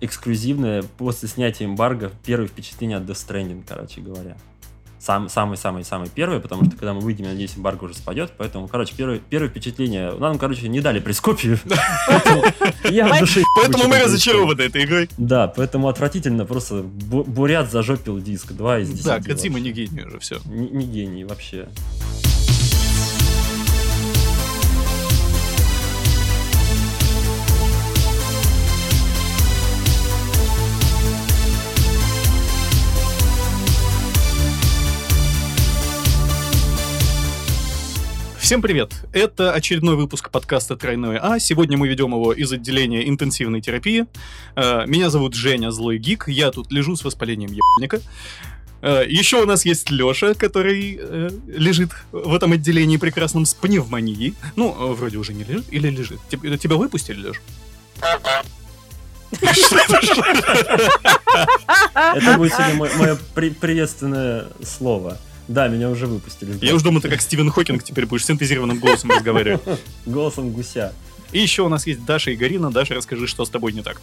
эксклюзивное после снятия эмбарго первое впечатление от Death Stranding, короче говоря. Сам, самый-самый-самый первый, потому что когда мы выйдем, я надеюсь, эмбарго уже спадет. Поэтому, короче, первое, первое впечатление... Нам, короче, не дали душе... Поэтому мы разочарованы этой игрой. Да, поэтому отвратительно. Просто Бурят зажопил диск. Два из десяти. Да, Кадзима не гений уже, все. Не гений вообще. Всем привет! Это очередной выпуск подкаста «Тройное А». Сегодня мы ведем его из отделения интенсивной терапии. Э, меня зовут Женя Злой Гик. Я тут лежу с воспалением ебальника. Э, Еще у нас есть Леша, который э, лежит в этом отделении прекрасном с пневмонией. Ну, вроде уже не лежит. Или лежит? Тебя, выпустили, Леш? Это будет сегодня мое приветственное слово. Да, меня уже выпустили. Я уже думаю, ты как Стивен Хокинг теперь будешь синтезированным голосом разговаривать. Голосом гуся. И еще у нас есть Даша и Гарина. Даша, расскажи, что с тобой не так.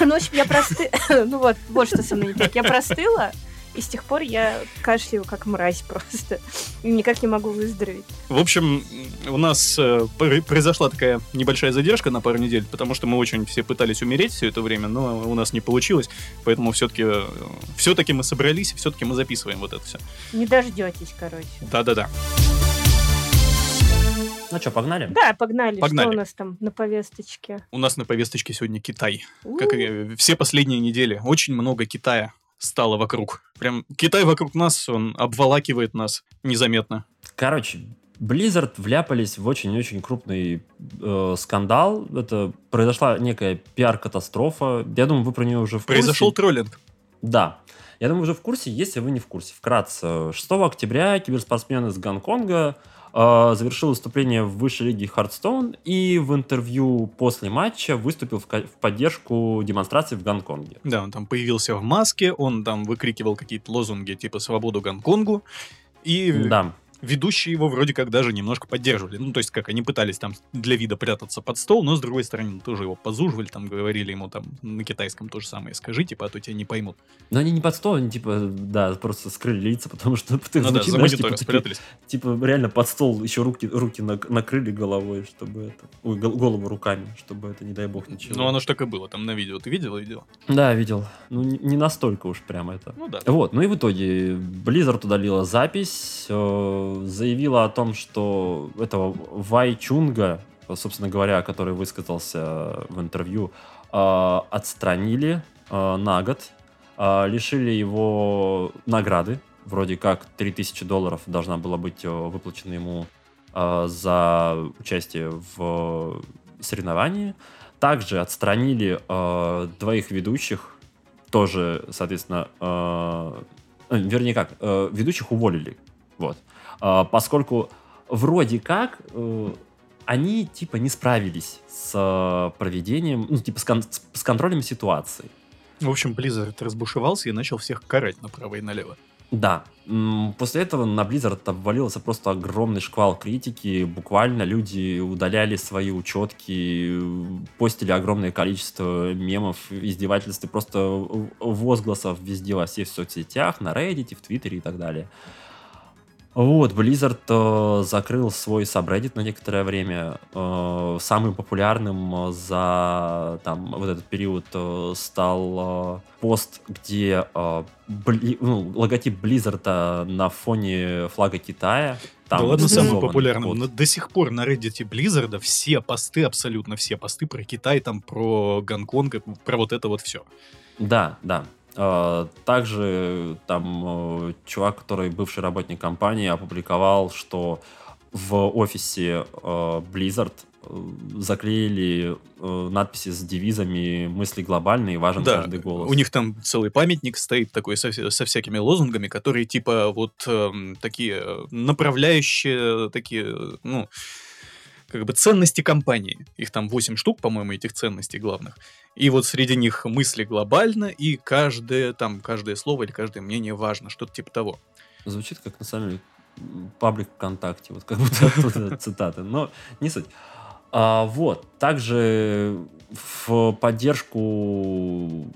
Ну, в общем, я простыла. Ну вот, вот что со мной не так. Я простыла, и с тех пор я кашляю как мразь просто. И никак не могу выздороветь. В общем, у нас э, произошла такая небольшая задержка на пару недель, потому что мы очень все пытались умереть все это время, но у нас не получилось. Поэтому все-таки э, все-таки мы собрались, все-таки мы записываем вот это все. Не дождетесь, короче. Да-да-да. Ну что, погнали? Да, погнали. погнали. Что у нас там на повесточке? У нас на повесточке сегодня Китай. У-у-у. Как и все последние недели. Очень много Китая стало вокруг. Прям Китай вокруг нас, он обволакивает нас незаметно. Короче, Blizzard вляпались в очень-очень крупный э, скандал. Это произошла некая пиар-катастрофа. Я думаю, вы про нее уже в курсе. Произошел троллинг. Да. Я думаю, уже в курсе, если вы не в курсе. Вкратце. 6 октября киберспортсмен из Гонконга завершил выступление в высшей лиге Хардстоун и в интервью после матча выступил в, в поддержку демонстрации в Гонконге. Да, он там появился в маске, он там выкрикивал какие-то лозунги типа «Свободу Гонконгу». И да ведущие его вроде как даже немножко поддерживали. Ну, то есть, как они пытались там для вида прятаться под стол, но с другой стороны тоже его позуживали, там говорили ему там на китайском то же самое скажи, типа, а то тебя не поймут. Но они не под стол, они типа, да, просто скрыли лица, потому что ты ну, звучит, да, знаешь, типа, спрятались. Типа, типа, реально под стол еще руки, руки накрыли головой, чтобы это... Ой, голову руками, чтобы это, не дай бог, ничего. Ну, оно ж так и было, там на видео. Ты видел видео? Да, видел. Ну, не настолько уж прямо это. Ну, да. Вот, ну и в итоге Blizzard удалила запись, э, заявила о том, что этого Вай Чунга, собственно говоря, который высказался в интервью, э, отстранили э, на год, э, лишили его награды, вроде как 3000 долларов должна была быть выплачена ему за участие в соревновании. Также отстранили двоих ведущих, тоже, соответственно, вернее как, ведущих уволили. Вот. А, поскольку вроде как э, они типа не справились с проведением, ну типа с, кон- с контролем ситуации. В общем, Blizzard разбушевался и начал всех карать направо и налево. Да. После этого на Blizzard обвалился просто огромный шквал критики. Буквально люди удаляли свои учетки, постили огромное количество мемов, издевательств и просто возгласов везде во всех соцсетях, на Reddit, в Твиттере и так далее. Вот, Blizzard э, закрыл свой сабреддит на некоторое время. Э, самым популярным за там, вот этот период э, стал э, пост, где э, бли, ну, логотип Blizzard на фоне флага Китая. Там да ладно, самым популярным. Но до сих пор на Reddit Blizzard все посты, абсолютно все посты про Китай, там про Гонконг, про вот это вот все. Да, да. А, также там э, чувак, который бывший работник компании, опубликовал, что в офисе э, Blizzard э, заклеили надписи с девизами «Мысли глобальные, важен да, каждый голос». у них там целый памятник стоит такой со, со всякими лозунгами, которые типа вот э, такие направляющие, такие, ну, как бы ценности компании. Их там 8 штук, по-моему, этих ценностей главных. И вот среди них мысли глобально, и каждое, там, каждое слово или каждое мнение важно, что-то типа того. Звучит как, на самом деле, паблик ВКонтакте, вот как будто цитаты, но не суть. А, вот. Также в поддержку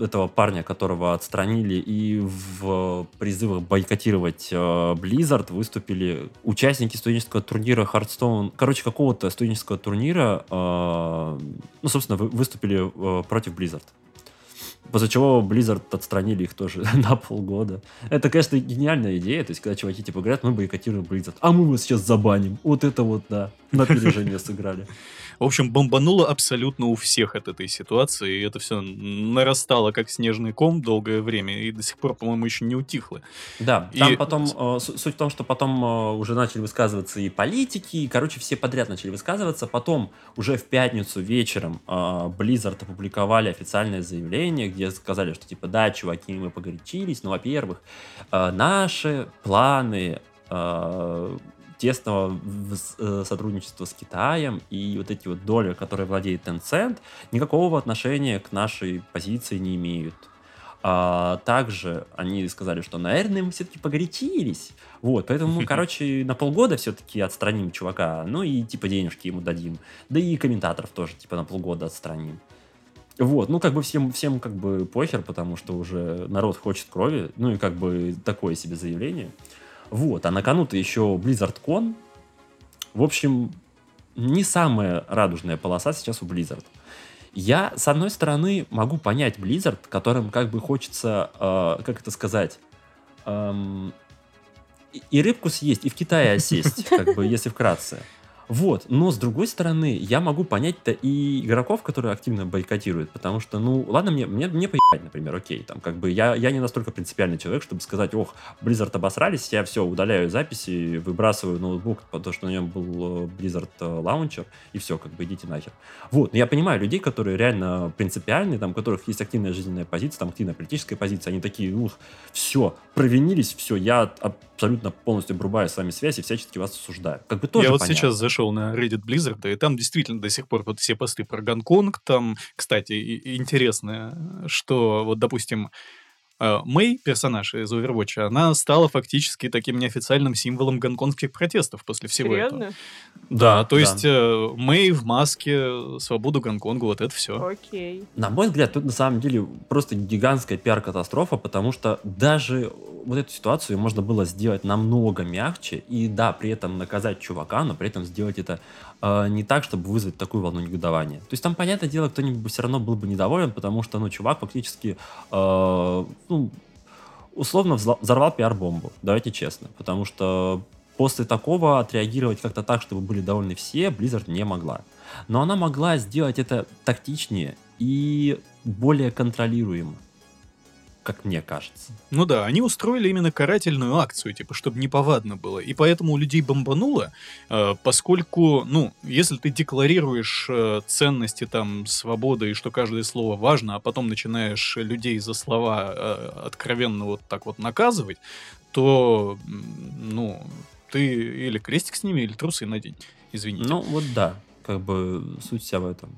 этого парня, которого отстранили, и в призывах бойкотировать э, Blizzard выступили участники студенческого турнира Hearthstone, короче, какого-то студенческого турнира, э, ну, собственно, вы, выступили э, против Blizzard. После чего Blizzard отстранили их тоже на полгода. Это, конечно, гениальная идея. То есть, когда чуваки типа говорят, мы бойкотируем Blizzard, а мы вас сейчас забаним. Вот это вот, да, на опережение сыграли. В общем, бомбануло абсолютно у всех от этой ситуации, и это все нарастало как снежный ком долгое время, и до сих пор, по-моему, еще не утихло. Да, там и... потом, э, суть в том, что потом э, уже начали высказываться и политики, и, короче, все подряд начали высказываться. Потом уже в пятницу вечером э, Blizzard опубликовали официальное заявление, где сказали, что типа, да, чуваки, мы погорячились, но, во-первых, э, наши планы э, тесного э, сотрудничества с Китаем и вот эти вот доли, которые владеет Tencent, никакого отношения к нашей позиции не имеют. А, также они сказали, что, наверное, мы все-таки погорячились. Вот, поэтому мы, короче, на полгода все-таки отстраним чувака, ну и типа денежки ему дадим. Да и комментаторов тоже типа на полгода отстраним. Вот, ну как бы всем, всем как бы похер, потому что уже народ хочет крови, ну и как бы такое себе заявление. Вот, а на кону-то еще BlizzardCon. В общем, не самая радужная полоса сейчас у Blizzard. Я, с одной стороны, могу понять Blizzard, которым как бы хочется, э, как это сказать, эм, и рыбку съесть, и в Китае осесть, как бы, если вкратце. Вот, но с другой стороны, я могу понять-то и игроков, которые активно бойкотируют, потому что, ну, ладно, мне, мне, мне поебать, например, окей, там, как бы, я, я не настолько принципиальный человек, чтобы сказать, ох, Blizzard обосрались, я все, удаляю записи, выбрасываю ноутбук, потому что на нем был э, Blizzard лаунчер, и все, как бы, идите нахер. Вот, но я понимаю людей, которые реально принципиальные, там, у которых есть активная жизненная позиция, там, активная политическая позиция, они такие, ух, все, провинились, все, я абсолютно полностью обрубаю с вами связь и всячески вас осуждаю. Как бы тоже Я вот понятно. сейчас зашел на Reddit Blizzard, и там действительно до сих пор вот все посты про Гонконг, там, кстати, интересно, что вот, допустим, Мэй, персонаж из Overwatch, она стала фактически таким неофициальным символом гонконгских протестов после всего Серьезно? этого. Да, то да. есть э, Мэй в маске, свободу Гонконгу, вот это все. Окей. На мой взгляд, тут на самом деле просто гигантская пиар-катастрофа, потому что даже вот эту ситуацию можно было сделать намного мягче и, да, при этом наказать чувака, но при этом сделать это э, не так, чтобы вызвать такую волну негодования. То есть там, понятное дело, кто-нибудь бы все равно был бы недоволен, потому что, ну, чувак фактически э, ну, условно взорвал пиар-бомбу, давайте честно, потому что после такого отреагировать как-то так, чтобы были довольны все, Blizzard не могла. Но она могла сделать это тактичнее и более контролируемо как мне кажется. Ну да, они устроили именно карательную акцию, типа, чтобы неповадно было. И поэтому у людей бомбануло, э, поскольку, ну, если ты декларируешь э, ценности там свободы и что каждое слово важно, а потом начинаешь людей за слова э, откровенно вот так вот наказывать, то, ну, ты или крестик с ними, или трусы надень. Извините. Ну вот да, как бы суть вся в этом.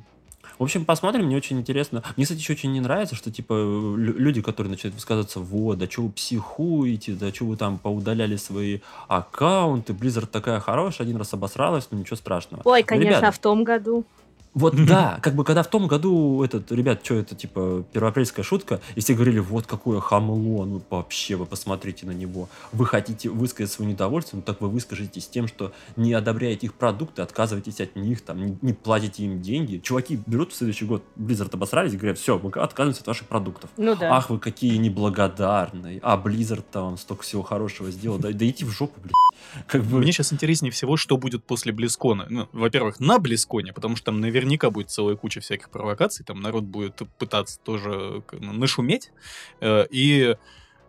В общем, посмотрим, мне очень интересно. Мне, кстати, еще очень не нравится, что, типа, люди, которые начинают высказываться, вот, да что вы психуете, да что вы там поудаляли свои аккаунты, Blizzard такая хорошая, один раз обосралась, ну ничего страшного. Ой, конечно, Ребята, в том году. Вот да, как бы когда в том году этот, ребят, что это, типа, первоапрельская шутка, и все говорили, вот какое хамло, ну вообще, вы посмотрите на него. Вы хотите высказать свое недовольство, ну так вы выскажитесь тем, что не одобряете их продукты, отказываетесь от них, там, не, не платите им деньги. Чуваки берут в следующий год, Blizzard обосрались и говорят, все, мы отказываемся от ваших продуктов. Ну да. Ах, вы какие неблагодарные, а Blizzard-то вам столько всего хорошего сделал, да, да идите в жопу, блядь. Как бы... Мне сейчас интереснее всего, что будет после Близкона. Ну, во-первых, на Близконе, потому что там наверняка будет целая куча всяких провокаций, там народ будет пытаться тоже нашуметь. Э, и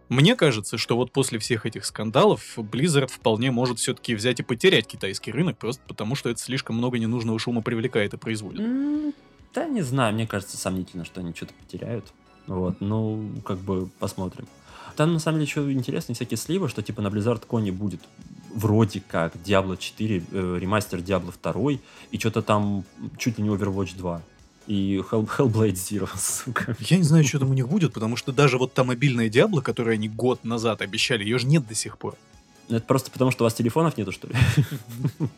мне кажется, что вот после всех этих скандалов Blizzard вполне может все-таки взять и потерять китайский рынок, просто потому что это слишком много ненужного шума привлекает и производит. Да, не знаю, мне кажется сомнительно, что они что-то потеряют. Вот, ну, как бы посмотрим. Там, на самом деле, еще интересные всякие сливы, что, типа, на Blizzard Коне будет вроде как Diablo 4, э, ремастер Diablo 2, и что-то там чуть ли не Overwatch 2 и Hell, Hellblade Zero, сука. Я не знаю, что там у них будет, потому что даже вот та мобильная Diablo, которую они год назад обещали, ее же нет до сих пор. Это просто потому, что у вас телефонов нету, что ли?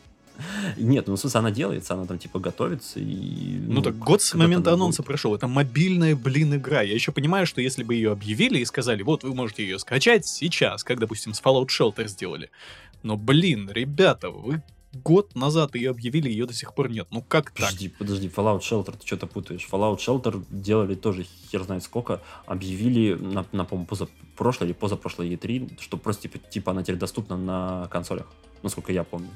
Нет, ну, в смысле, она делается, она там, типа, готовится и... Ну, так год с момента анонса будет. прошел. Это мобильная, блин, игра. Я еще понимаю, что если бы ее объявили и сказали, вот вы можете ее скачать сейчас, как, допустим, с Fallout Shelter сделали. Но, блин, ребята, вы год назад ее объявили, ее до сих пор нет. Ну как так? Подожди, подожди, Fallout Shelter, ты что-то путаешь. Fallout Shelter делали тоже хер знает сколько. Объявили на, на по-моему, позапрошлой или позапрошлой E3, что просто типа, типа она теперь доступна на консолях, насколько я помню.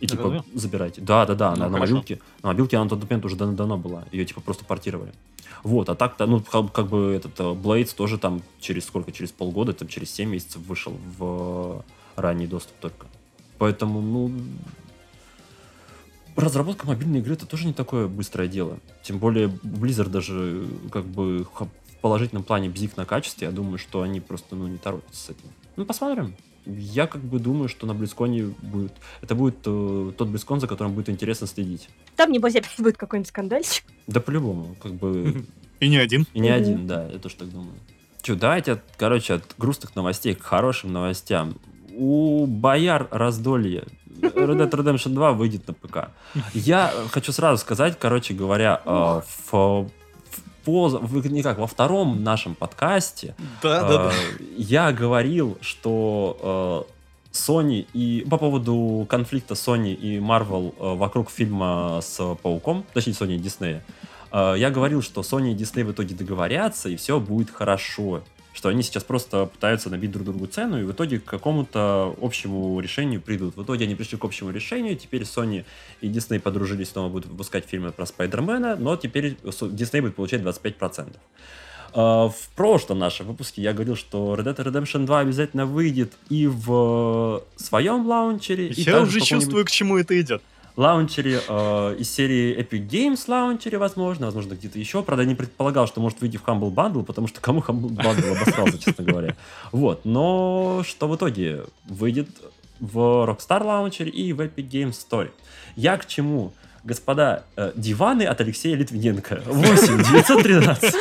И типа Разве? забирайте. Да, да, да, Ну, на, на мобилке. На мобилке она на тот момент уже давно, была. Ее типа просто портировали. Вот, а так-то, ну, как, как бы этот э, Blades тоже там через сколько? Через полгода, там через 7 месяцев вышел в ранний доступ только. Поэтому, ну, разработка мобильной игры это тоже не такое быстрое дело. Тем более Blizzard даже как бы в положительном плане бзик на качестве, я думаю, что они просто ну, не торопятся с этим. Ну, посмотрим. Я как бы думаю, что на Близконе будет... Это будет э, тот Близкон, за которым будет интересно следить. Там, небось, опять будет какой-нибудь скандальчик. Да по-любому, как бы... И не один. И не один, да, я тоже так думаю. Че, давайте, короче, от грустных новостей к хорошим новостям. У Бояр раздолье. Red Dead Redemption 2 выйдет на ПК. Я э, хочу сразу сказать, короче говоря, э, в, в- никак, во втором нашем подкасте Да, да, да. э, я говорил, что э, Sony и по поводу конфликта Sony и Marvel э, вокруг фильма с Пауком, точнее Sony и Disney, э, я говорил, что Sony и Disney в итоге договорятся и все будет хорошо. Что они сейчас просто пытаются набить друг другу цену и в итоге к какому-то общему решению придут. В итоге они пришли к общему решению, теперь Sony и Disney подружились, снова будут выпускать фильмы про Спайдермена, но теперь Disney будет получать 25%. А, В прошлом нашем выпуске я говорил, что Red Dead Redemption 2 обязательно выйдет и в своем лаунчере, и Я также уже чувствую, к чему это идет. Лаунчере э, из серии Epic Games лаунчере, возможно, возможно, где-то еще. Правда, я не предполагал, что может выйти в Humble Bundle, потому что кому Humble Bundle обосрался, честно говоря. Вот, но что в итоге выйдет в Rockstar лаунчере и в Epic Games Store. Я к чему? Господа, э, диваны от Алексея Литвиненко. 8 913.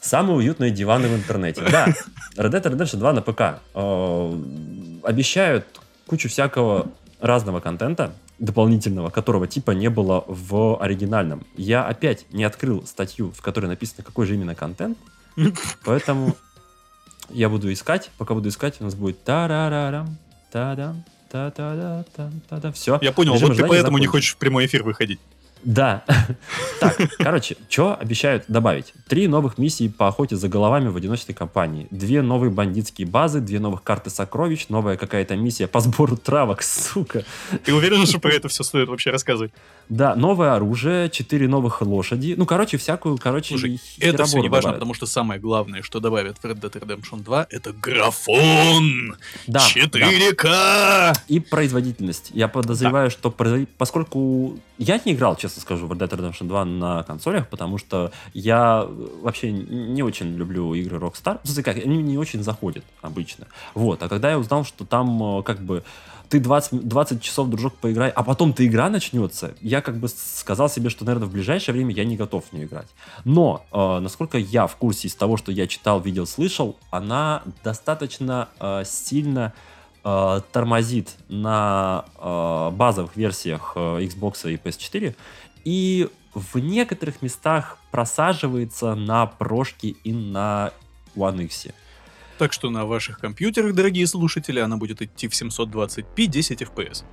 Самые уютные диваны в интернете. Да, Red Dead Redemption 2 на ПК. Э, Обещают кучу всякого разного контента дополнительного, которого типа не было в оригинальном. Я опять не открыл статью, в которой написано, какой же именно контент, поэтому я буду искать. Пока буду искать, у нас будет та-ра-ра-рам, та-дам, та-та-да-там, та-да. Все. Я понял, Режим вот ты поэтому не хочешь в прямой эфир выходить. Да. Так, короче, что обещают добавить? Три новых миссии по охоте за головами в одиночной кампании. Две новые бандитские базы, две новых карты сокровищ, новая какая-то миссия по сбору травок, сука. Ты уверен, что про это все стоит вообще рассказывать? Да, новое оружие, четыре новых лошади. Ну, короче, всякую, короче, Слушай, Это все не важно, добавят. потому что самое главное, что добавят в Red Dead Redemption 2, это графон! Да, да. 4К! И производительность. Я подозреваю, что производ- поскольку я не играл, честно скажу, в Red Dead Redemption 2 на консолях, потому что я э, вообще не очень люблю игры Rockstar. В смысле, как, они не очень заходят обычно. Вот, а когда я узнал, что там э, как бы ты 20, 20 часов, дружок, поиграй, а потом ты игра начнется, я как бы сказал себе, что, наверное, в ближайшее время я не готов в нее играть. Но, э, насколько я в курсе из того, что я читал, видел, слышал, она достаточно э, сильно э, тормозит на э, базовых версиях э, Xbox и PS4 и в некоторых местах просаживается на прошке и на One X. Так что на ваших компьютерах, дорогие слушатели, она будет идти в 720p 10 FPS.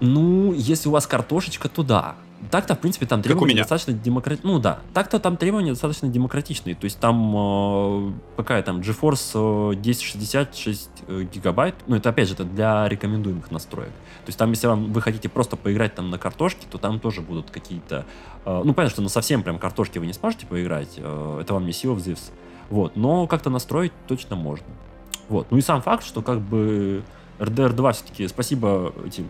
Ну, если у вас картошечка, то да. Так-то, в принципе, там требования достаточно демократичные. Ну да, так-то там требования достаточно демократичные. То есть там э, какая там GeForce э, 1066 э, гигабайт. Ну, это опять же это для рекомендуемых настроек. То есть там, если вам, вы хотите просто поиграть там на картошке, то там тоже будут какие-то... э, ну, понятно, что на совсем прям картошке вы не сможете поиграть. э, это вам не Sea of Thieves. Вот, но как-то настроить точно можно. Вот. Ну и сам факт, что как бы RDR 2 все-таки спасибо этим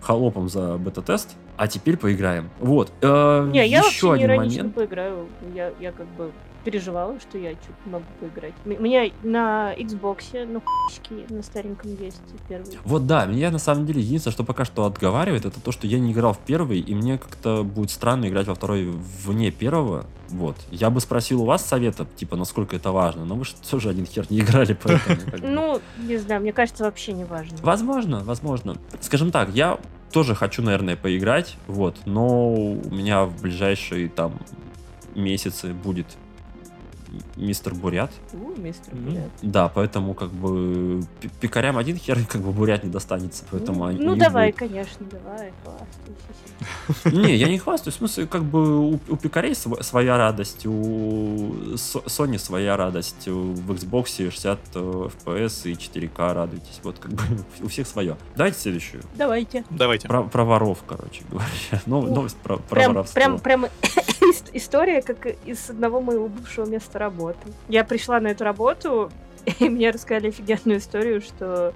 холопам за бета-тест, а теперь поиграем. Вот. Э, Не, я еще вообще не один иронично момент. поиграю. Я, я как бы переживала, что я что-то могу поиграть. У меня на Xbox, на хуйчике, на стареньком есть первый. Вот да, меня на самом деле единственное, что пока что отговаривает, это то, что я не играл в первый, и мне как-то будет странно играть во второй вне первого. Вот. Я бы спросил у вас совета, типа, насколько это важно, но вы же тоже один хер не играли, поэтому... Ну, не знаю, мне кажется, вообще не важно. Возможно, возможно. Скажем так, я тоже хочу, наверное, поиграть, вот, но у меня в ближайшие там месяцы будет мистер Бурят. У, мистер. Бурят. Да, поэтому как бы пикарям один хер как бы Бурят не достанется, поэтому они Ну их давай, будут- конечно, давай, хвастайся. Не, я не хвастаюсь, в смысле, как бы у, у пикарей св- своя радость, у Sony своя радость, в Xbox 60 э, FPS и 4К радуйтесь, вот как бы у всех свое. Давайте следующую. Давайте. Давайте. Про, про воров, короче говоря. Нов- новость про, про Прям, воровство. прям, прям ис- история, как из одного моего бывшего места работы. Я пришла на эту работу, и мне рассказали офигенную историю, что,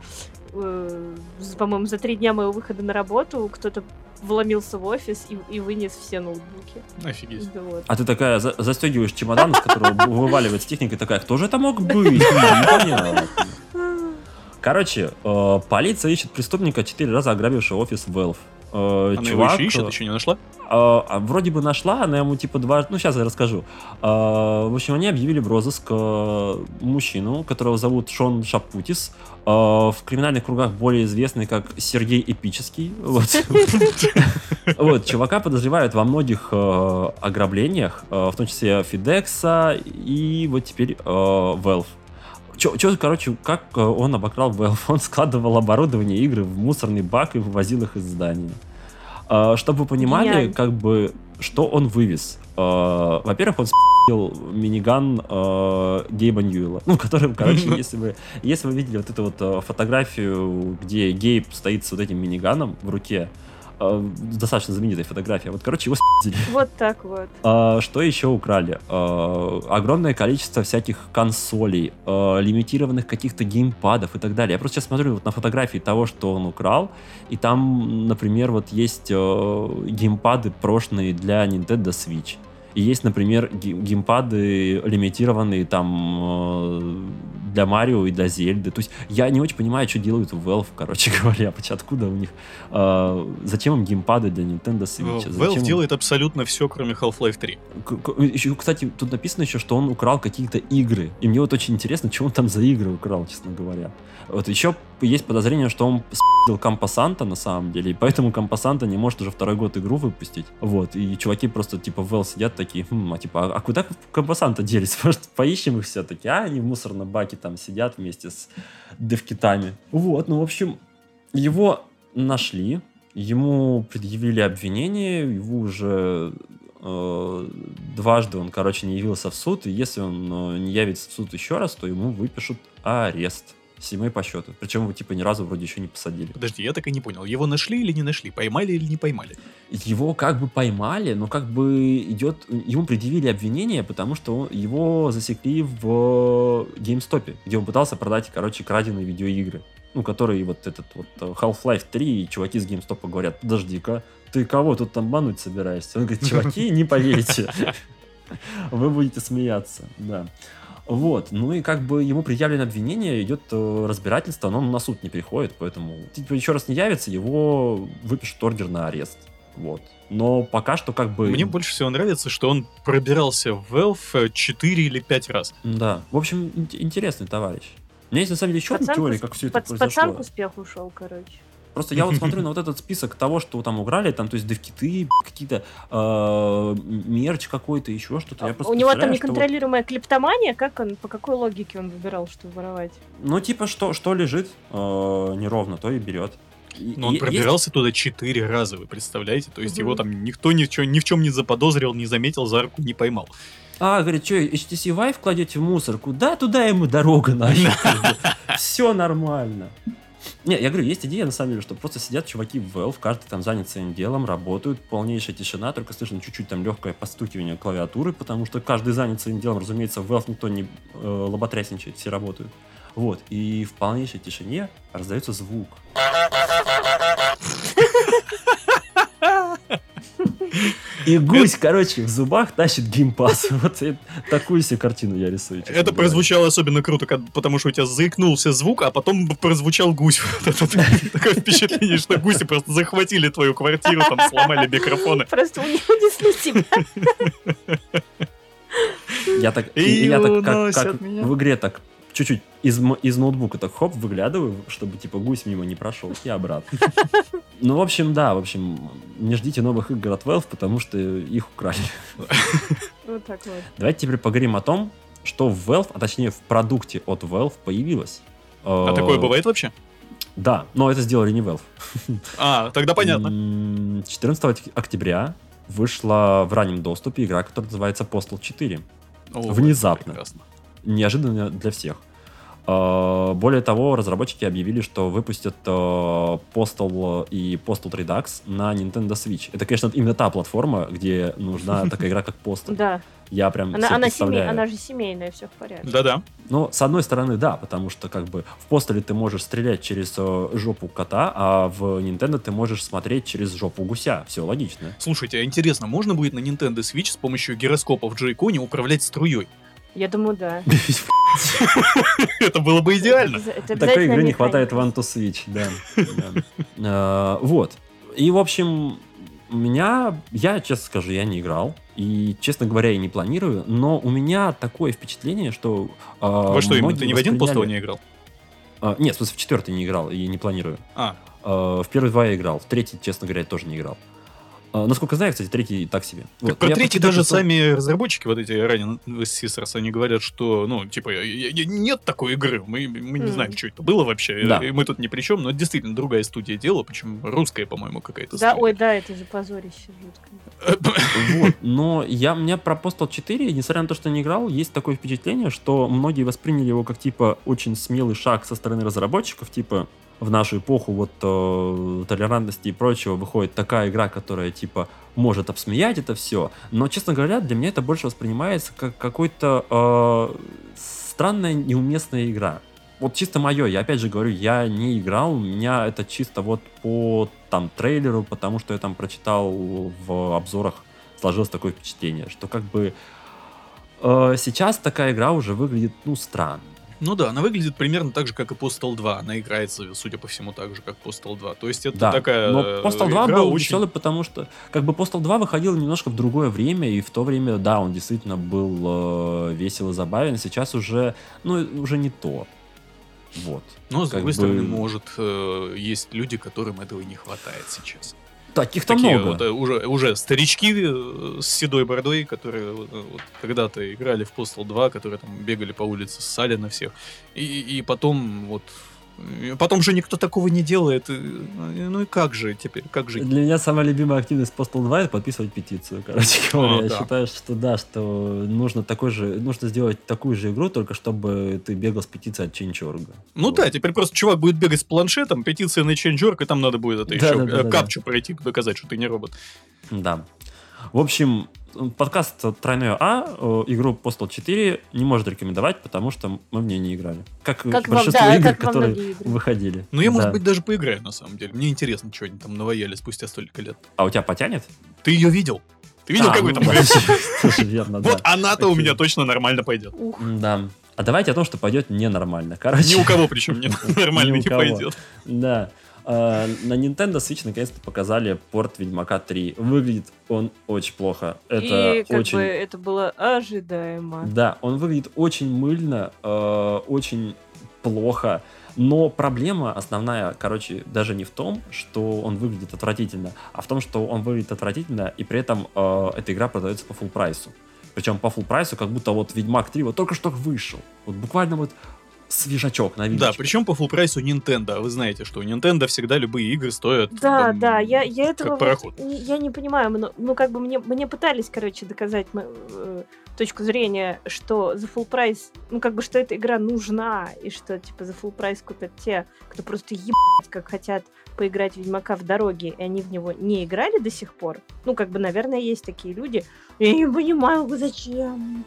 э, по-моему, за три дня моего выхода на работу кто-то вломился в офис и, и вынес все ноутбуки. Офигеть. Да вот. А ты такая за- застегиваешь чемодан, из которого вываливается техника, и такая, кто же это мог быть? Непонятно. Короче, э, полиция ищет преступника, четыре раза ограбившего офис Valve. Э, Она его чувак, еще ищет, еще не нашла? А, а вроде бы нашла, она ему типа два... Ну, сейчас я расскажу. А, в общем, они объявили в розыск а, мужчину, которого зовут Шон Шапутис, а, в криминальных кругах более известный как Сергей Эпический. Вот. Чувака подозревают во многих а, ограблениях, а, в том числе Фидекса и вот теперь Valve. Чё, чё, короче, как э, он обокрал Valve? Он складывал оборудование игры в мусорный бак и вывозил их из здания. А, Чтобы вы понимали, Гениально. как бы, что он вывез. А, Во-первых, он спил миниган а, Гейба Ньюэлла. Ну, который, короче, если вы, если вы видели вот эту вот а, фотографию, где Гейб стоит с вот этим миниганом в руке, а, достаточно знаменитая фотография. Вот, короче, его спили. Вот так вот. А, Что еще украли? А, Огромное количество всяких консолей, а, лимитированных каких-то геймпадов и так далее. Я просто сейчас смотрю вот на фотографии того, что он украл, и там, например, вот есть э, геймпады прошлые для Nintendo Switch. И есть, например, ге- геймпады лимитированные там э, для Марио и для Зельды. То есть я не очень понимаю, что делают Valve, короче говоря, откуда у них... э, зачем им геймпады для Nintendo Switch? Зачем Valve им- делает абсолютно все, кроме Half-Life 3. к- еще, кстати, тут написано еще, что он украл какие-то игры. И мне вот очень интересно, что он там за игры украл, честно говоря. Вот еще есть подозрение, что он спил Компасанта на самом деле, и поэтому Компасанта не может уже второй год игру выпустить. Вот, и чуваки просто типа Valve сидят такие, «Хм, а типа, а, а куда Компасанта делись? Может, поищем их все-таки? А, они в мусорном баке там сидят вместе с девкитами. Вот, ну, в общем, его нашли, ему предъявили обвинение, его уже э, дважды он, короче, не явился в суд, и если он э, не явится в суд еще раз, то ему выпишут арест. Седьмой по счету. Причем его, типа, ни разу вроде еще не посадили. Подожди, я так и не понял, его нашли или не нашли? Поймали или не поймали? Его как бы поймали, но как бы идет... Ему предъявили обвинение, потому что его засекли в GameStop, где он пытался продать, короче, краденые видеоигры. Ну, которые вот этот вот э, Half-Life 3, и чуваки с GameStop говорят, подожди-ка, ты кого тут там бануть собираешься? Он говорит, чуваки, не поверите. Вы будете смеяться, да. Вот, ну и как бы ему предъявлено обвинение, идет э, разбирательство, но он на суд не приходит, поэтому типа еще раз не явится, его выпишут ордер на арест. Вот. Но пока что как бы... Мне больше всего нравится, что он пробирался в Valve 4 или 5 раз. Да. В общем, ин- интересный товарищ. У меня есть на самом деле еще одна Пацан теория, к- как все это Пац- произошло. Пацан к успеху ушел, короче. Просто я вот смотрю на вот этот список того, что там украли, там, то есть девкиты, какие-то э, мерч какой-то, еще что-то. А У него там что вот- неконтролируемая клептомания, как он, по какой логике он выбирал, что воровать? Ну, типа, что, что лежит э, неровно, то и берет. И- Но он и- пробирался туда 4 раза, вы представляете? То есть Мгм. его там никто ни в, чё- ни в чем не заподозрил, не заметил, за руку не поймал. А, говорит, что, HTC Vive кладете в мусорку? Да, туда ему дорога нафиг. Все нормально. Не, я говорю, есть идея, на самом деле, что просто сидят чуваки в Valve, каждый там занят своим делом, работают, полнейшая тишина, только слышно чуть-чуть там легкое постукивание клавиатуры, потому что каждый занят своим делом, разумеется, в Valve никто не э, лоботрясничает, все работают. Вот, и в полнейшей тишине раздается звук. И гусь, короче, в зубах тащит геймпас. Вот такую себе картину я рисую. Это говоря. прозвучало особенно круто, потому что у тебя заикнулся звук, а потом прозвучал гусь. Такое впечатление, что гуси просто захватили твою квартиру, там сломали микрофоны. Просто у него унесли тебя. Я так, И я так как, как в игре так чуть-чуть из, из ноутбука так хоп выглядываю, чтобы типа гусь мимо не прошел и обратно. Ну, в общем, да, в общем, не ждите новых игр от Valve, потому что их украли. Вот так вот. Давайте теперь поговорим о том, что в Valve, а точнее в продукте от Valve появилось. А Э, такое бывает вообще? Да, но это сделали не Valve. А, тогда понятно. М, 14 октября вышла в раннем доступе игра, которая называется Postal 4. О, внезапно. прекрасно. Неожиданно для всех. Э, Более того, разработчики объявили, что выпустят э, Postal и Postal Redux на Nintendo Switch. Это, конечно, именно та платформа, где нужна такая игра, как Postal. Да. Я прям Она, она, семей- она же семейная, все в порядке. Да-да. Ну, с одной стороны, да, потому что как бы в постеле ты можешь стрелять через э, жопу кота, а в Nintendo ты можешь смотреть через жопу гуся. Все логично. Слушайте, а интересно, можно будет на Nintendo Switch с помощью гироскопа в джейконе управлять струей? Я думаю, да. Это было бы идеально. Такой игры не хватает в One to Switch, да. Э, Вот. И, в общем, у меня, я, честно скажу, я не играл. И, честно говоря, и не планирую. Но у меня такое впечатление, что... э, Во что именно? Ты ни в один постел не играл? Э, Нет, в смысле, в четвертый не играл и не планирую. А, Э, В первые два я играл, в третий, честно говоря, тоже не играл. Э, Насколько знаю, кстати, третий так себе. так Вот, про я третий даже что- сами разработчики, вот эти ранее Sisters, они говорят, что, ну, типа, нет такой игры, мы, мы не Мгм. знаем, что это было вообще, Да. и мы тут ни при чем, но это действительно другая студия делала, причем русская, по-моему, какая-то Да, студия. ой, да, это же позорище. Вот. Но я, у меня про Postal 4, несмотря на то, что не играл, есть такое впечатление, что многие восприняли его как, типа, очень смелый шаг со стороны разработчиков, типа, в нашу эпоху вот э, толерантности и прочего выходит такая игра, которая, типа, может обсмеять это все. Но, честно говоря, для меня это больше воспринимается как какой-то э, странная, неуместная игра. Вот чисто мое, я опять же говорю, я не играл, у меня это чисто вот по там трейлеру, потому что я там прочитал в обзорах, сложилось такое впечатление, что как бы э, сейчас такая игра уже выглядит, ну, странно. Ну да, она выглядит примерно так же, как и Postal 2. Она играется, судя по всему, так же, как Postal 2. То есть это Да, такая но э, Postal 2 игра был очень... веселый, потому что как бы Postal 2 выходил немножко в другое время, и в то время, да, он действительно был э, весел и забавен, сейчас уже, ну, уже не то. Вот. Но, с другой бы- стороны, может, э, есть люди, которым этого не хватает сейчас. Таких-то Такие много. вот, э, уже, уже старички э, с седой бородой, которые вот, э, вот когда-то играли в Postal 2, которые там бегали по улице, ссали на всех. И, и потом вот... и Потом же никто такого не делает. и, ну и как же теперь? Как же? Для меня самая любимая активность Postal 2 это подписывать петицию. Короче говоря, А, я да. считаю, что да, что нужно такой же, нужно сделать такую же игру, только чтобы ты бегал с петицией от Change.org. Ну да, теперь просто чувак будет бегать с планшетом, петиция на Change.org, и там надо будет это Да, еще да, да, э, да, капчу пройти, доказать, что ты не робот. Да. В общем, подкаст «Тройное А», э, игру Postal 4 не может рекомендовать, потому что мы в нее не играли. Как, Как во- большинство да, игр, как которые игры. выходили. Ну я, может Да. быть, даже поиграю, на самом деле. Мне интересно, что они там наваяли спустя столько лет. А у тебя потянет? Ты ее видел? Ты видел, А, какой ну там да, верно. Вот она-то у меня точно нормально пойдет. Да. А давайте о том, что пойдет ненормально. Короче, Ни у кого причем не нормально не пойдет. Да. А, На Nintendo Switch наконец-то показали порт Ведьмака 3. Выглядит он очень плохо. Это и как очень... бы это было ожидаемо. Да, он выглядит очень мыльно, э, очень плохо. Но проблема основная, короче, даже не в том, что он выглядит отвратительно, а в том, что он выглядит отвратительно, и при этом э, эта игра продается по full прайсу. Причем по full прайсу, как будто вот Ведьмак 3 вот только что вышел. Вот буквально вот свежачок на Да, причем по full прайсу Nintendo. А Вы знаете, что у Nintendo всегда любые игры стоят... Да, там, да, я, я этого вот пароход. не- я не понимаю, но, ну как бы мне, мне пытались, короче, доказать мо- э, точку зрения, что за full прайс, ну как бы, что эта игра нужна, и что, типа, за full прайс купят те, кто просто ебать как хотят поиграть в Ведьмака в дороге, и они в него не играли до сих пор. Ну, как бы, наверное, есть такие люди. Я не понимаю, зачем.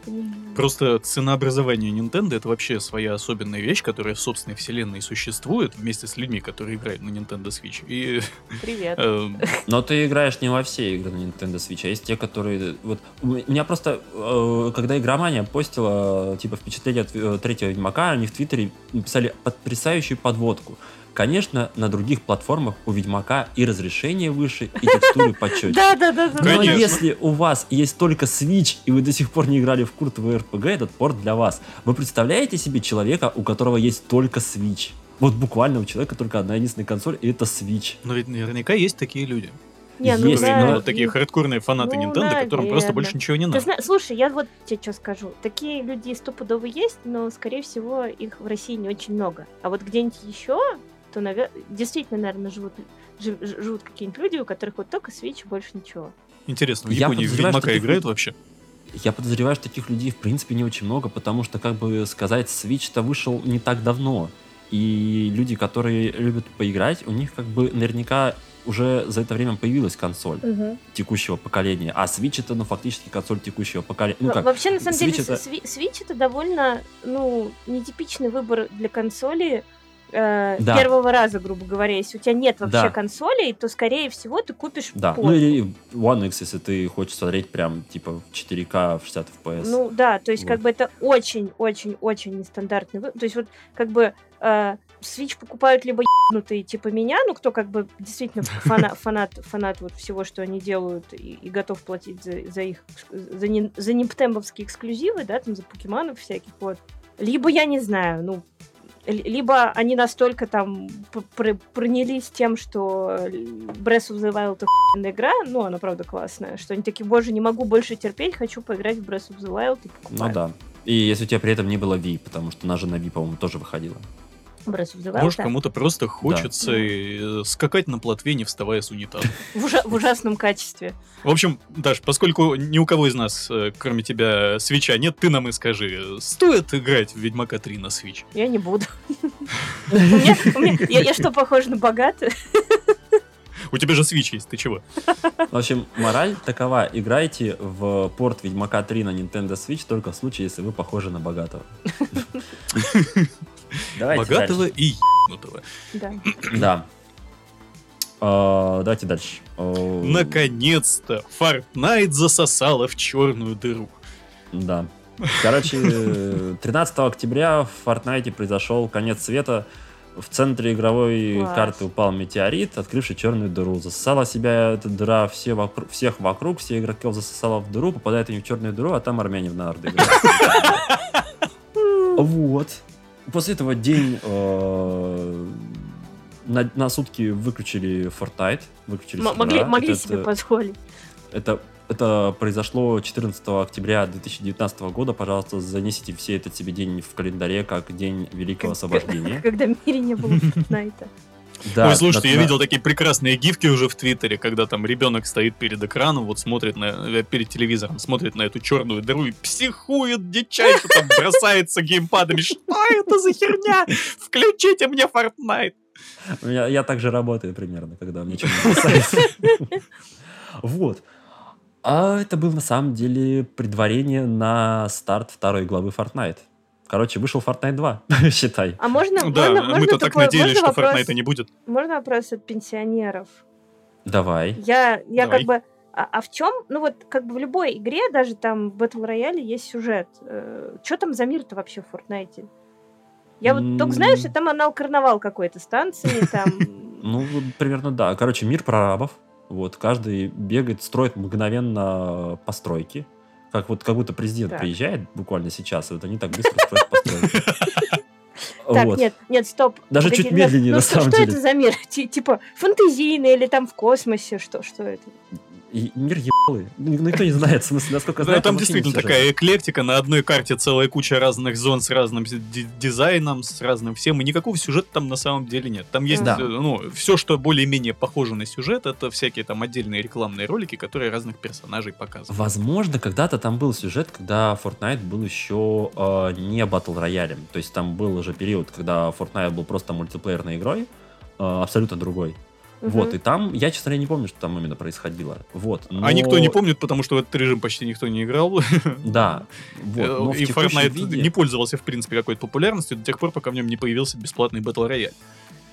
Просто ценообразование Nintendo это вообще своя особенная вещь, которая в собственной вселенной существует вместе с людьми, которые играют на Nintendo Switch. И Привет. э, Но ты играешь не во все игры на Nintendo Switch, а есть те, которые... Вот, у меня просто, э, когда игромания постила, типа, впечатление от э, третьего Ведьмака, они в Твиттере написали потрясающую подводку. Конечно, на других платформах у Ведьмака и разрешение выше, и текстуры почетче. Да, да, да, да. Но если у вас есть только Switch, и вы до сих пор не играли в культовый RPG, этот порт для вас. Вы представляете себе человека, у которого есть только Switch? Вот буквально у человека только одна единственная консоль, и это Switch. Но ведь наверняка есть такие люди. Не, ну, Есть, Которые да, но- вот такие ну, хардкорные фанаты ну, Nintendo, которым просто больше ничего не Ты надо. зна- Слушай, я вот тебе что скажу. Такие люди стопудово есть, но, скорее всего, их в России не очень много. А вот где-нибудь еще, то, навер- действительно, наверное, живут, жив- живут какие-нибудь люди, у которых вот только Switch и больше ничего. Интересно, в Я Японии в Ведьмака таких играют вообще? Я подозреваю, что таких людей в принципе не очень много, потому что, как бы сказать, Switch-то вышел не так давно. И люди, которые любят поиграть, у них как бы наверняка уже за это время появилась консоль текущего поколения. А Switch это, ну, фактически консоль текущего поколения. Ну как, Вообще, на самом деле, Switch это- Сви- Switch это довольно, ну, нетипичный выбор для консоли э, Да. первого раза, грубо говоря. Если у тебя нет вообще Да. консолей, то, скорее всего, ты купишь да. Ну или One X, если ты хочешь смотреть прям, типа, в 4К в 60 FPS. Ну да, то есть Вот. как бы это очень-очень-очень нестандартный. То есть вот как бы э, Switch покупают либо ебнутые типа меня, ну кто как бы действительно фана- фанат, фанат вот всего, что они делают и, и готов платить за, за их, за, нин- за нимптембовские эксклюзивы, да, там за покемонов всяких, вот. Либо, я не знаю, ну, либо они настолько там пронялись тем, что Breath of the Wild это игра, ну, она правда классная, что они такие, боже, не могу больше терпеть, хочу поиграть в Breath of the Wild и Ну покупаю. да. И если у тебя при этом не было Wii, потому что она же на Wii, по-моему, тоже выходила. The Wild, Может, да. кому-то просто хочется э, скакать на плотве, не вставая с унитаза. в, ужа- в ужасном качестве. В общем, Даш, поскольку ни у кого из нас, э, кроме тебя, свеча нет, ты нам и скажи, стоит играть в Ведьмака 3 на Switch? Я не буду. Я я что, похожа на богатую? У тебя же Switch есть, ты чего? В общем, мораль такова. Играйте в порт Ведьмака 3 на Nintendo Switch только в случае, если вы похожи на богатого. Давайте Богатого дальше. и ебнутого. Да. Да. А, Давайте дальше. А, Наконец-то Fortnite засосала в черную дыру. Да. Короче, 13 октября в Fortnite произошел конец света. В центре игровой Класс. карты упал метеорит, открывший черную дыру. Засосала себя эта дыра все вокруг, всех вокруг, все игроков засосала в дыру, попадают они в черную дыру, а там армяне в нарды играют. Вот. После этого день э, на, на сутки выключили Fortnite, выключили М- Могли могли Это- себе это- позволить. это, это произошло 14 октября 2019 года. Пожалуйста, занесите все этот себе день в календаре как день Великого Освобождения. Когда в мире не было Fortnite. Да, Ой, слушайте, на- я на- видел такие прекрасные гифки уже в Твиттере, когда там ребенок стоит перед экраном, вот смотрит на, э, перед телевизором, смотрит на эту черную дыру и психует дичайше, там бросается геймпадами. Что это за херня? Включите мне Fortnite! Я, я так же работаю примерно, когда мне что-то. Вот. А это было на самом деле предварение на старт второй главы Fortnite. Короче, вышел Fortnite 2, считай. А можно, Ну да, можно, можно мы-то так такой- надеялись, можно что вопрос- Fortnite не будет. Можно вопрос от пенсионеров? Давай. Я, я Давай. как бы... А, а в чем? Ну вот, как бы в любой игре, даже там в Battle Royale есть сюжет. что там за мир-то вообще в Fortnite? Я вот только знаю, что там анал-карнавал какой-то с танцами, там... Ну, примерно да. Короче, мир прорабов. Вот, каждый бегает, строит мгновенно постройки. Как вот как будто президент Так. приезжает буквально сейчас, и вот они так быстро постройки. Так, Вот. нет, нет, стоп. Даже Погоди, чуть медленнее, ну на что, самом что деле. это за мир? Ти- Типа фантазийный или там в космосе? Что, что это? И мир ебалый. Ну, Никто не знает, в смысле, насколько знает. там вообще действительно такая эклектика, на одной карте целая куча разных зон с разным ди- дизайном, с разным всем, и никакого сюжета там на самом деле нет. Там есть, э, ну, все, что более-менее похоже на сюжет, это всякие там отдельные рекламные ролики, которые разных персонажей показывают. Возможно, когда-то там был сюжет, когда Fortnite был еще э, не батл роялем. То есть там был уже период, когда Fortnite был просто мультиплеерной игрой, э, абсолютно другой. Вот, Мгм. и там, я, честно говоря, не помню, что там именно происходило. Вот. А но- никто не помнит, потому что в этот режим почти никто не играл. Да. Вот, в и Fortnite виде- не пользовался, в принципе, какой-то популярностью до тех пор, пока в нем не появился бесплатный Battle Royale.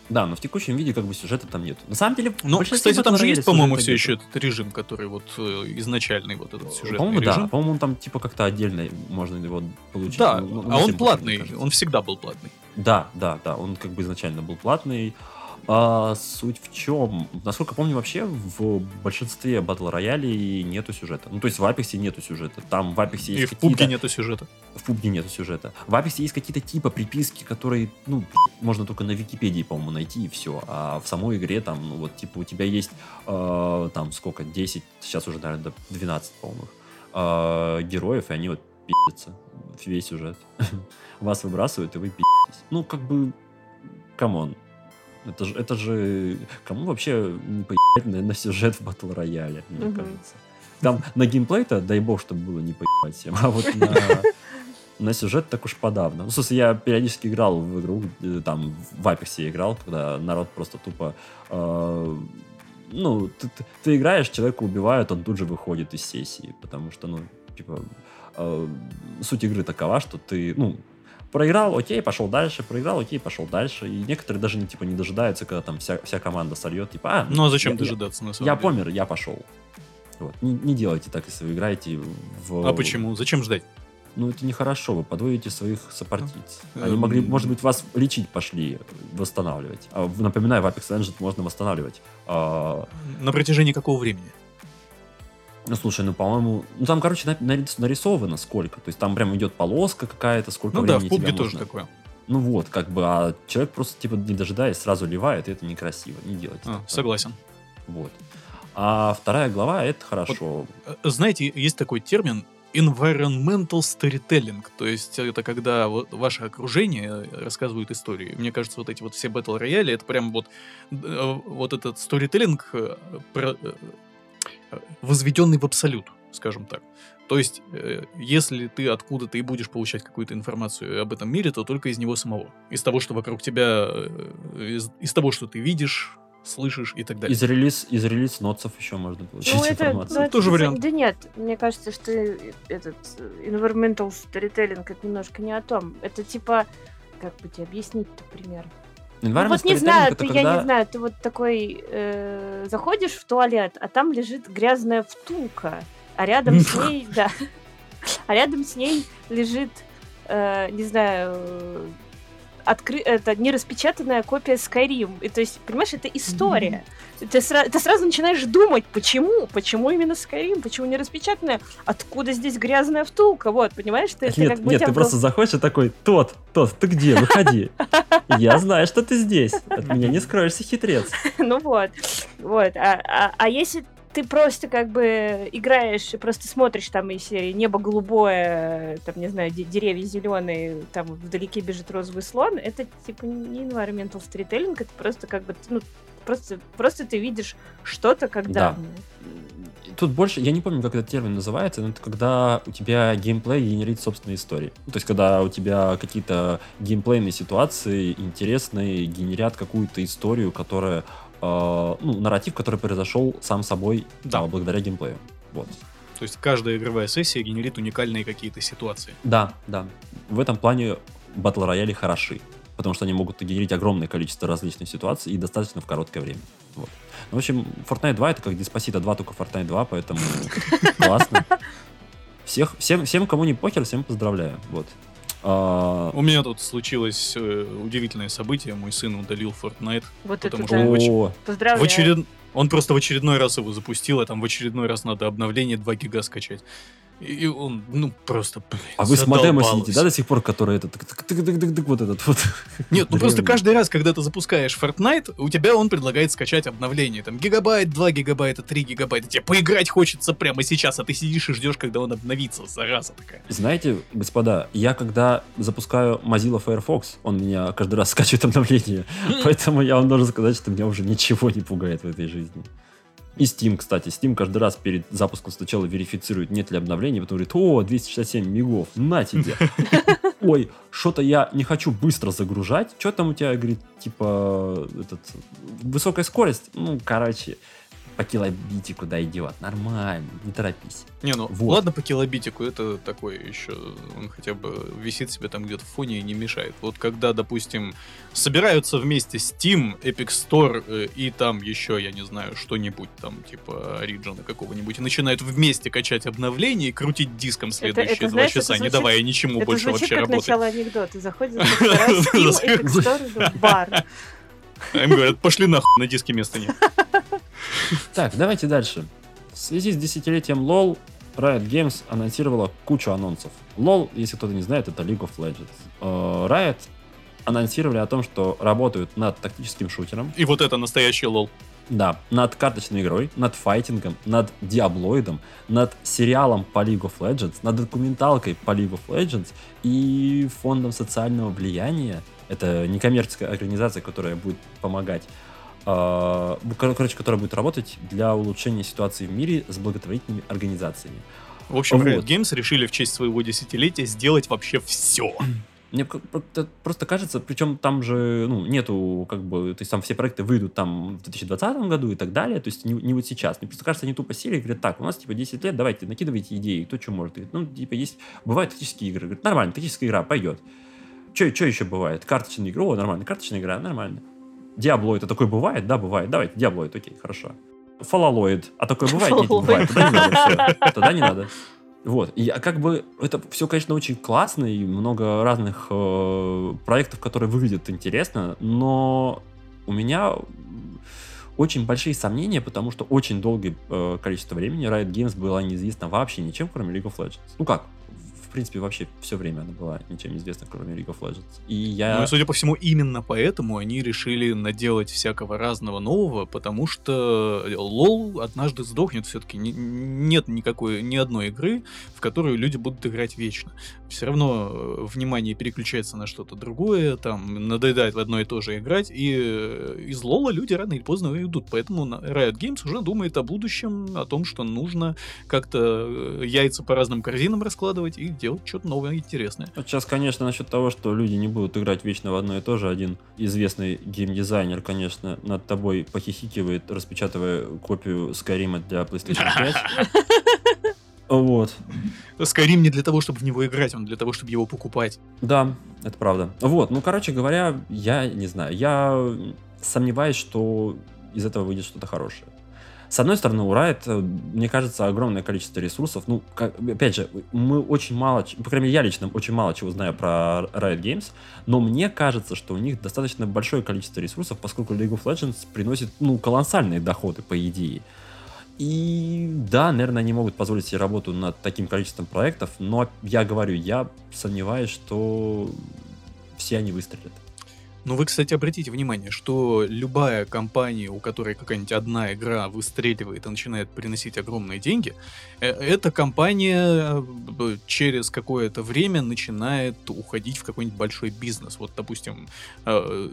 Да, но в текущем виде как бы сюжета там нет. На самом деле, Ну, кстати, там же есть, по-моему, все еще этот режим, который вот э, изначальный вот этот сюжетный По-моему, режим. да. По-моему, он там типа как-то отдельно можно его получить. Да, Ну, ну, а он платный, он всегда был платный. Да, да, да. Он как бы изначально был платный. А, суть в чем? Насколько помню, вообще в большинстве батл роялей нету сюжета. Ну, то есть в Апексе нету сюжета. Там в Апексе есть И в пубге нету сюжета. В пубге нету сюжета. В Апексе есть какие-то типа приписки, которые, ну, можно только на Википедии, по-моему, найти и все. А в самой игре там, ну, вот, типа, у тебя есть э, там сколько, 10, сейчас уже, наверное, до 12, по-моему, э, героев, и они вот пи***ятся. Весь сюжет. Вас выбрасывают, и вы пи***тесь. Ну, как бы, come on. Это же, это же... Кому вообще не поебать на, сюжет в батл рояле, мне Мгм. кажется. Там на геймплей-то, дай бог, чтобы было не поебать всем. А вот на, на сюжет так уж подавно. Ну, смысле, я периодически играл в игру, там, в Апексе играл, когда народ просто тупо... э, ну, ты, ты- ты играешь, человека убивают, он тут же выходит из сессии, потому что, ну, типа, э, суть игры такова, что ты, ну, проиграл, окей, пошел дальше, проиграл, окей, пошел дальше. И некоторые даже, не, типа, не дожидаются, когда там вся, вся команда сольет, типа, а, Ну а зачем я- дожидаться на Я, самом я деле? помер, я пошел. Вот. Не, не делайте так, если вы играете в... А почему? Зачем ждать? Ну, это нехорошо, вы подводите своих сопартийц. Ну, Они эм. могли, может быть, вас лечить пошли, восстанавливать. А, напоминаю, в Apex Legends можно восстанавливать. А, На протяжении какого времени? Ну, слушай, ну, по-моему... Ну, там, короче, на- нарис- нарисовано сколько. То есть там прям идет полоска какая-то, сколько Ну да, времени в пубге тебя тоже можно- такое. Ну вот, как бы, а человек просто, типа, не дожидаясь, сразу ливает, и это некрасиво. Не делайте А, так. согласен. Вот. А вторая глава, это хорошо. Э, Знаете, есть такой термин environmental storytelling, то есть это когда вот ваше окружение рассказывает истории. Мне кажется, вот эти вот все батл рояли, это прям вот э, вот этот э, э, возведенный в абсолют, скажем так. То есть, э, если ты откуда-то и будешь получать какую-то информацию об этом мире, то только из него самого. Из того, что вокруг тебя, э, из, из того, что ты видишь, слышишь и так далее. Из релиз, из релиз нотсов еще можно получить Ну, это, информацию. ну, это Тоже вариант. Да нет, мне кажется, что этот environmental storytelling это немножко не о том. Это типа, как бы тебе объяснить-то Ну, Environment вот не знаю, это ты, я когда- не знаю, ты вот такой э, заходишь в туалет, а там лежит грязная втулка, а рядом с ней, да, а рядом с ней лежит, э, не знаю, откры... это нераспечатанная копия Skyrim. И то есть, понимаешь, это история. Ты, сра- ты сразу начинаешь думать, почему, почему именно Skyrim, почему не распечатанная, откуда здесь грязная втулка, вот, понимаешь, ты, ты Нет, как бы нет, ты в просто заходишь и такой, тот, тот, ты где, выходи. Я знаю, что ты здесь. От меня не скроешься, хитрец. Ну вот, вот. А, а- а если ты просто как бы играешь и просто смотришь там из серии небо голубое, там, не знаю, де- деревья зеленые, там вдалеке бежит розовый слон, это типа не environmental storytelling, это просто как бы, ну, просто, просто ты видишь что-то как Да. данное. Тут больше, я не помню, как этот термин называется, но это когда у тебя геймплей генерит собственные истории. Ну, То есть, когда у тебя какие-то геймплейные ситуации интересные генерят какую-то историю, которая, ну, нарратив, который произошел сам собой Да. благодаря геймплею. Вот. То есть каждая игровая сессия генерит уникальные какие-то ситуации. Да, да. В этом плане батл рояли хороши, потому что они могут генерить огромное количество различных ситуаций и достаточно в короткое время. Вот. Ну, в общем, Fortnite 2 это как Despacito 2, только Fortnite 2, поэтому классно. Всех, всем, всем, кому не похер, всем поздравляю. Вот. А, У меня тут случилось э, удивительное событие. Мой сын удалил Fortnite. Вот Потому это что да. он очень- о, Поздравляю. В очеред... Он просто в очередной раз его запустил, а там в очередной раз надо обновление 2 гига скачать. И он, ну, просто, блин, а вы с модема сидите, да, до сих пор, который этот, вот этот вот. Нет, ну просто каждый раз, когда ты запускаешь Fortnite, у тебя он предлагает скачать обновление. Там гигабайт, 2 гигабайта, 3 гигабайта. Тебе поиграть хочется прямо сейчас, а ты сидишь и ждешь, когда он обновится, зараза такая. Знаете, господа, я когда запускаю Mozilla Firefox, он меня каждый раз скачивает обновление, поэтому я вам должен сказать, что меня уже ничего не пугает в этой жизни. И Steam, кстати. Steam каждый раз перед запуском сначала верифицирует, нет ли обновления, потом говорит, о, 267 мегов, на тебе. Ой, что-то я не хочу быстро загружать. Что там у тебя, говорит, типа, этот, высокая скорость? Ну, короче, по килобитику дойдет. Нормально, не торопись. Не, ну Вот. ладно по килобитику, это такое еще, он хотя бы висит себе там где-то в фоне и не мешает. Вот когда, допустим, собираются вместе Steam, Epic Store э, и там еще, я не знаю, что-нибудь там, типа Origin какого-нибудь, и начинают вместе качать обновления и крутить диском следующие это, два знаешь, это часа, не звучит- давая ничему Это больше звучит вообще как работать. начало анекдота. Заходит в Steam, Epic Store, бар. А им говорят, пошли нахуй, на диске места нет. Так, давайте дальше. В связи с десятилетием LoL, Riot Games анонсировала кучу анонсов. LoL, если кто-то не знает, это League of Legends. Э, Riot анонсировали о том, что работают над тактическим шутером, И вот это настоящий лол. да, над карточной игрой, над файтингом, над диаблоидом, над сериалом по League of Legends, над документалкой по League of Legends и фондом социального влияния. Это некоммерческая организация, которая будет помогать короче, которая будет работать для улучшения ситуации в мире с благотворительными организациями. В общем, Вот. Riot Games решили в честь своего десятилетия сделать вообще все. Мне просто- кажется, причем там же, ну, нету, как бы, то есть там все проекты выйдут там в 2020 году и так далее, то есть не, не вот сейчас. Мне просто кажется, они тупо сели и говорят, так, у нас типа 10 лет, давайте, накидывайте идеи, кто что может. Говорит, ну, типа есть, бывают тактические игры. Говорит, нормально, тактическая игра, пойдет. Что еще бывает? Карточная игра, о, нормально, карточная игра, нормально. Диаблоид, а такое бывает? Да, бывает. Давайте, Диаблоид, окей, хорошо. Фалалоид, а такое бывает? Нет, не бывает. Тогда не надо, все. Тогда не надо. Вот. И я как бы это все, конечно, очень классно и много разных э, проектов, которые выглядят интересно, но у меня очень большие сомнения, потому что очень долгое э, количество времени Riot Games была неизвестна вообще ничем, кроме League of Legends. Ну как? В принципе, вообще все время она была ничем не известна, кроме League of Legends. И я... Ну и, судя по всему, именно поэтому они решили наделать всякого разного нового, потому что лол однажды сдохнет все-таки. нет никакой, ни одной игры, в которую люди будут играть вечно. Все равно э, внимание переключается на что-то другое, там надоедает в одно и то же играть, и э, из лола люди рано или поздно уйдут. Поэтому Riot Games уже думает о будущем, о том, что нужно как-то э, яйца по разным корзинам раскладывать и делать что-то новое и интересное. Вот сейчас, конечно, насчет того, что люди не будут играть вечно в одно и то же, один известный геймдизайнер, конечно, над тобой похихикивает, распечатывая копию Скайрима для PlayStation 5. Вот. Skyrim не для того, чтобы в него играть, он для того, чтобы его покупать. Да, это правда. Вот, ну, короче говоря, я не знаю, я сомневаюсь, что из этого выйдет что-то хорошее. С одной стороны, у Riot, э, мне кажется, огромное количество ресурсов. Ну, как- опять же, мы очень мало, по крайней мере, я лично очень мало чего знаю про Riot Games, но мне кажется, что у них достаточно большое количество ресурсов, поскольку League of Legends приносит, ну, колоссальные доходы, по идее. И да, наверное, они могут позволить себе работу над таким количеством проектов, но я говорю, я сомневаюсь, что все они выстрелят. Но вы, кстати, обратите внимание, что любая компания, у которой какая-нибудь одна игра выстреливает и начинает приносить огромные деньги, э, эта компания э, через какое-то время начинает уходить в какой-нибудь большой бизнес. Вот, допустим, э,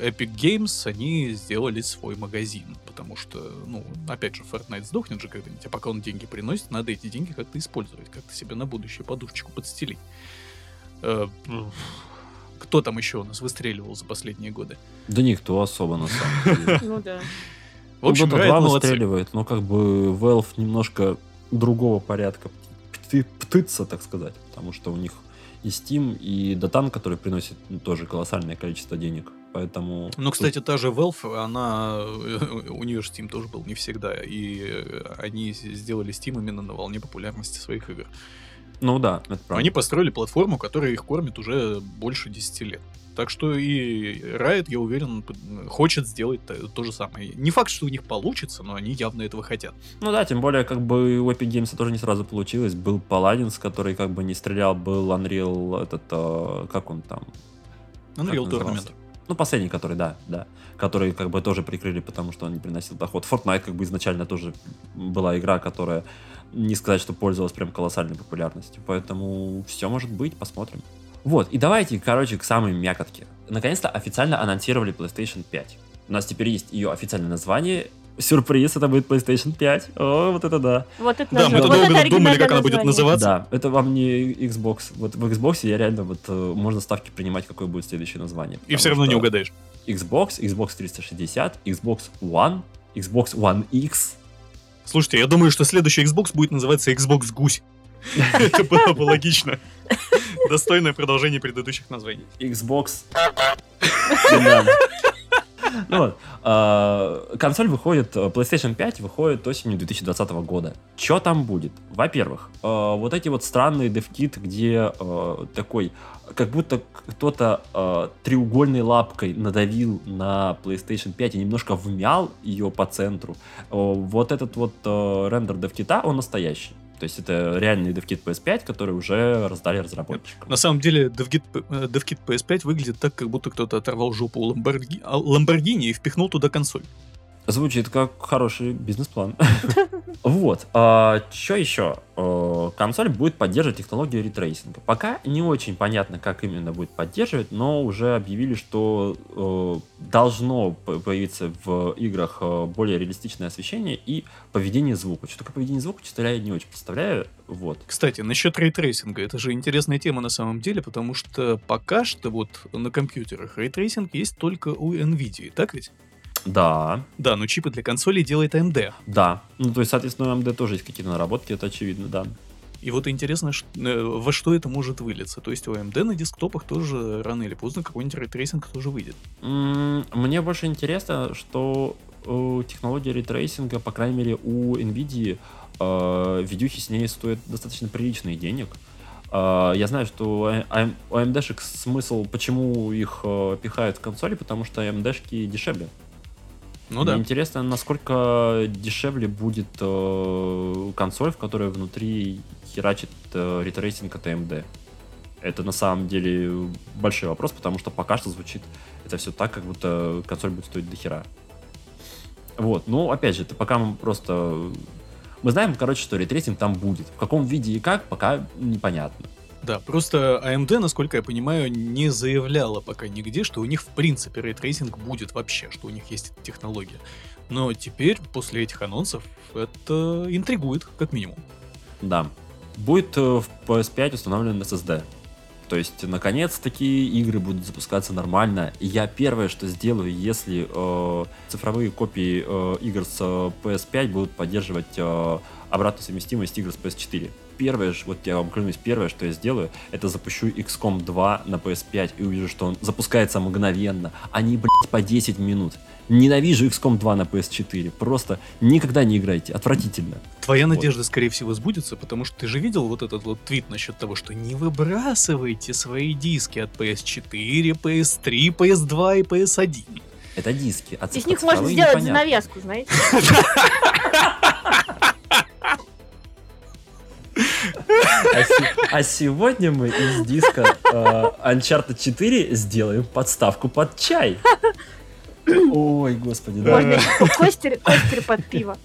Epic Games, они сделали свой магазин, потому что, ну, опять же, Fortnite сдохнет же когда-нибудь, а пока он деньги приносит, надо эти деньги как-то использовать, как-то себе на будущее подушечку подстелить. Э, Кто там еще у нас выстреливал за последние годы? Да никто особо, на самом деле. Ну да. В общем, Dota Riot 2 молодцы. выстреливает, но как бы Valve немножко другого порядка пты- птыца, так сказать, потому что у них и Steam, и Dotан, который приносит ну, тоже колоссальное количество денег, поэтому... Ну, кстати, та же Valve, она... У нее же Steam тоже был не всегда, и э, они сделали Steam именно на волне популярности своих игр. Ну да, это правда. Они построили платформу, которая их кормит уже больше 10 лет. Так что и Riot, я уверен, хочет сделать то, то же самое. Не факт, что у них получится, но они явно этого хотят. Ну да, тем более, как бы у Epic Games тоже не сразу получилось. Был Paladins, который как бы не стрелял, был Unreal, этот, э, как он там, Unreal? Tournament. Ну, последний, который, да, да. Который как бы тоже прикрыли, потому что он не приносил доход. Fortnite как бы изначально тоже была игра, которая не сказать, что пользовалась прям колоссальной популярностью. Поэтому все может быть, посмотрим. Вот, и давайте, короче, к самой мякотке. Наконец-то официально анонсировали PlayStation 5. У нас теперь есть ее официальное название. Сюрприз, это будет PlayStation 5. О, вот это да. Вот это Да, мы вот долго это думали, как она будет называться. Да, это вам не Xbox. Вот в Xbox я реально вот э, можно ставки принимать, какое будет следующее название. И все равно не угадаешь. Xbox, Xbox 360, Xbox One, Xbox One X. Слушайте, я думаю, что следующий Xbox будет называться Xbox Гусь. Это было бы логично. Достойное продолжение предыдущих названий. Xbox... Ну вот, а, консоль выходит, э, PlayStation 5 выходит осенью 2020 года. Что там будет? Во-первых, а, вот эти вот странные девкит, где а, такой, как будто кто-то а, треугольной лапкой надавил на PlayStation 5 и немножко вмял ее по центру. А, Вот этот вот а, рендер девкита, он настоящий. То есть это реальный DevKit PS5, который уже раздали разработчикам. На самом деле, DevKit, э, DevKit PS5 выглядит так, как будто кто-то оторвал жопу у а, Ламборгини и впихнул туда консоль. Звучит как хороший бизнес-план. Вот. Что еще? Э, Консоль будет поддерживать технологию рейтрейсинга. Пока не очень понятно, как именно будет поддерживать, но уже объявили, что э, должно появиться в играх э, более реалистичное освещение и поведение звука. Что такое поведение звука, честно я не очень представляю. Вот. Кстати, насчет рейтрейсинга, это же интересная тема на самом деле, потому что пока что вот на компьютерах рейтрейсинг есть только у NVIDIA, так ведь? Да, Да, но чипы для консолей делает AMD. да. Ну, то есть, соответственно, у AMD тоже есть какие-то наработки, это очевидно, да. И вот интересно, э, во что это может вылиться. То есть у AMD на десктопах тоже рано или поздно какой-нибудь рейтрейсинг тоже выйдет. Мне больше интересно, что технология рейтрейсинга, по крайней мере, у NVIDIA э, видюхи с ней стоят достаточно приличных денег. Э, я знаю, что у AMD у AMD-шек смысл, почему их пихают в консоли, потому что AMD-шки дешевле. Ну Мне да. интересно, насколько дешевле будет э, консоль, в которой внутри херачит э, рейтрейсинг от AMD. Это на самом деле большой вопрос, потому что пока что звучит это все так, как будто консоль будет стоить до хера. Вот, ну, опять же, это пока мы просто... Мы знаем, короче, что рейтрейсинг там будет. В каком виде и как, пока непонятно. Да, просто AMD, насколько я понимаю, не заявляла пока нигде, что у них в принципе рейтрейсинг будет вообще, что у них есть эта технология. Но теперь, после этих анонсов, это интригует, как минимум. Да. Будет э, в PS5 установлен SSD. То есть, наконец-таки, игры будут запускаться нормально. И я первое, что сделаю, если э, цифровые копии э, игр с э, PS5 будут поддерживать э, обратную совместимость игр с PS4. Первое, вот я вам клянусь, первое, что я сделаю, это запущу XCOM 2 на PS5 и увижу, что он запускается мгновенно, а не, блядь, по 10 минут. Ненавижу XCOM 2 на PS4. Просто никогда не играйте. Отвратительно. Твоя Вот. надежда, скорее всего, сбудется, потому что ты же видел вот этот вот твит насчет того, что не выбрасывайте свои диски от PS4, PS3, PS2 и PS1. Это диски. А Из них можно сделать непонятно. занавеску, знаете? А, се- а сегодня мы из диска э, Uncharted 4 сделаем подставку под чай. Ой, господи, да. Можно костер, костер под пиво.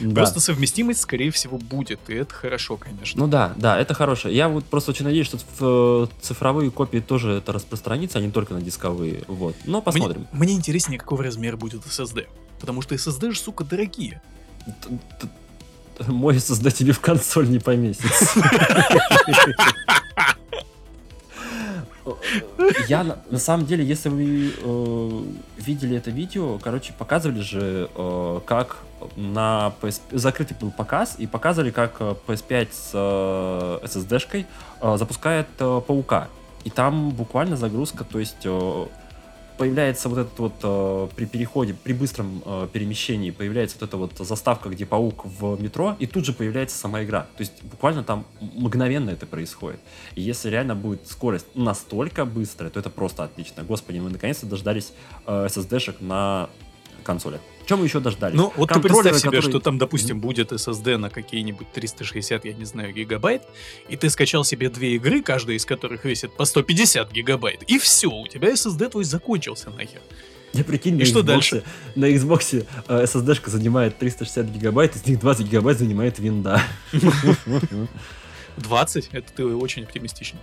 Да. Просто совместимость, скорее всего, будет, и это хорошо, конечно. Ну да, да, это хорошее. Я вот просто очень надеюсь, что в цифровые копии тоже это распространится, а не только на дисковые. Вот. Но Мне, посмотрим. мне интереснее, какого размера будет SSD. Потому что SSD же, сука, дорогие. Мой тебе в консоль не поместится. Я на, самом деле, если вы э, видели это видео, короче, показывали же, э, как на PS... закрытый был показ, и показывали, как э, PS5 с э, SSD-шкой э, запускает паука. И там буквально загрузка, то есть появляется вот этот вот э, при переходе, при быстром э, перемещении появляется вот эта вот заставка, где паук в метро, и тут же появляется сама игра. То есть буквально там мгновенно это происходит. И если реально будет скорость настолько быстрая, то это просто отлично. Господи, мы наконец-то дождались э, SSD-шек на консолях. Чем мы еще дождались? Ну, вот ты Контроллеры, представь себе, которые- что там, допустим, будет SSD на какие-нибудь 360, я не знаю, гигабайт, и ты скачал себе две игры, каждая из которых весит по 150 гигабайт, и все, у тебя SSD твой закончился нахер. Я прикинь, И на что Xbox, дальше? На Xbox э, SSD-шка занимает 360 гигабайт, из них 20 гигабайт занимает винда. 20? Это ты очень оптимистичен.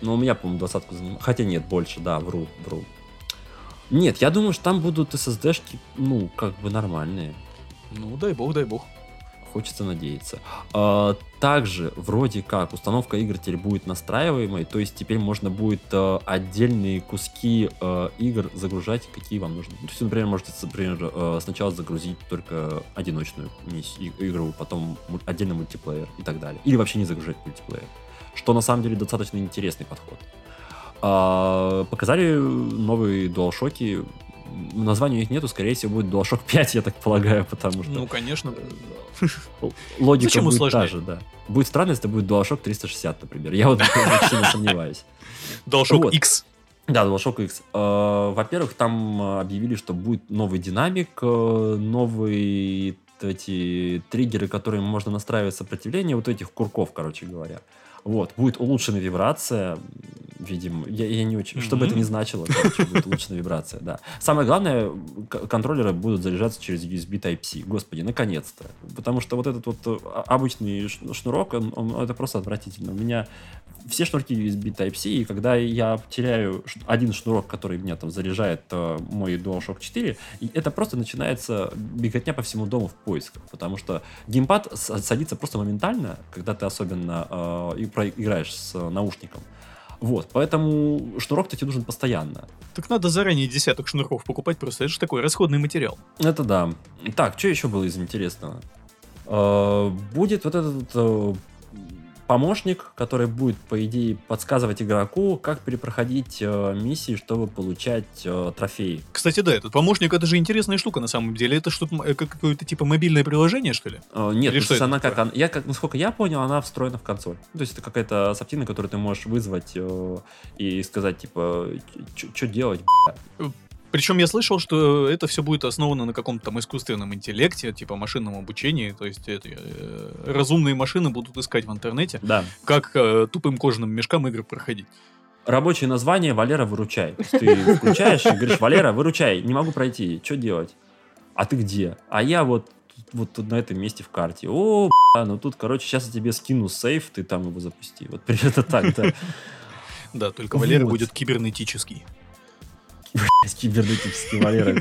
Ну, у меня, по-моему, двадцатку занимает. Хотя нет, больше, да, вру, вру. Нет, я думаю, что там будут SSD-шки, ну, как бы нормальные. Ну, дай бог, дай бог. Хочется надеяться. А, также, вроде как, установка игр теперь будет настраиваемой, то есть теперь можно будет э, отдельные куски э, игр загружать, какие вам нужны. То есть, например, можете, например, э, сначала загрузить только одиночную игру, потом отдельно мультиплеер и так далее. Или вообще не загружать мультиплеер. Что на самом деле достаточно интересный подход. А, показали новые DualShock. названия у них нету, скорее всего, будет DualShock 5, я так полагаю, потому что... Ну, конечно. Логика Зачем будет усложнять? та же, да. Будет странно, если это будет DualShock 360, например. Я вот сильно сомневаюсь. DualShock Вот. X. Да, DualShock X. Э, Во-первых, там э, объявили, что будет новый динамик, э, новые эти триггеры, которые можно настраивать сопротивление вот этих курков, короче говоря. Вот, будет улучшенная вибрация, видимо, я, я не очень, что бы это ни значило, короче, будет улучшенная вибрация, да. Самое главное, контроллеры будут заряжаться через USB Type-C, господи, наконец-то, потому что вот этот вот э, а- обычный шнурок, он, он- это просто отвратительно. У меня все шнурки USB Type-C, и когда я теряю один шнурок, который меня там заряжает э, мой DualShock 4, и это просто начинается беготня по всему дому в поисках, потому что геймпад садится просто моментально, когда ты особенно э, и про- играешь с э, наушником. Вот, поэтому шнурок-то тебе нужен постоянно. Так надо заранее десяток шнурков покупать, просто это же такой расходный материал. Это да. Так, что еще было из интересного? Э, Будет вот этот э, помощник, который будет, по идее, подсказывать игроку, как перепроходить э, миссии, чтобы получать э, трофеи. Кстати, да, этот помощник, это же интересная штука на самом деле. Это что-то э, как- какое-то типа мобильное приложение, что ли? Э, Нет, Или то что это она как, такое? она- я как, насколько я понял, она встроена в консоль. Ну, То есть это какая-то софтина, которую ты можешь вызвать э, и сказать, типа, что делать, бля?» Причем я слышал, что это все будет основано на каком-то там искусственном интеллекте, типа машинном обучении. То есть это, э, разумные машины будут искать в интернете, Да. как э, тупым кожаным мешкам игры проходить. Рабочее название Валера, выручай. Ты включаешь и говоришь, Валера, выручай, не могу пройти, что делать? А ты где? А я вот вот тут на этом месте в карте. О, бля, ну тут, короче, сейчас я тебе скину сейф, ты там его запусти. Вот примерно так, да. Да, только Валера будет кибернетический. Кибернетический Валера.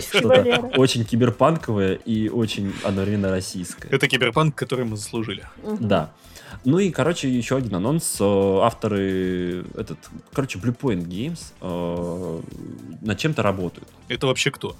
что-то. Очень киберпанковое и очень одновременно российское. Это киберпанк, который мы заслужили. Да. Ну и, короче, еще один анонс. Э, Авторы, этот, короче, Bluepoint Games э, над чем-то работают. Это вообще кто?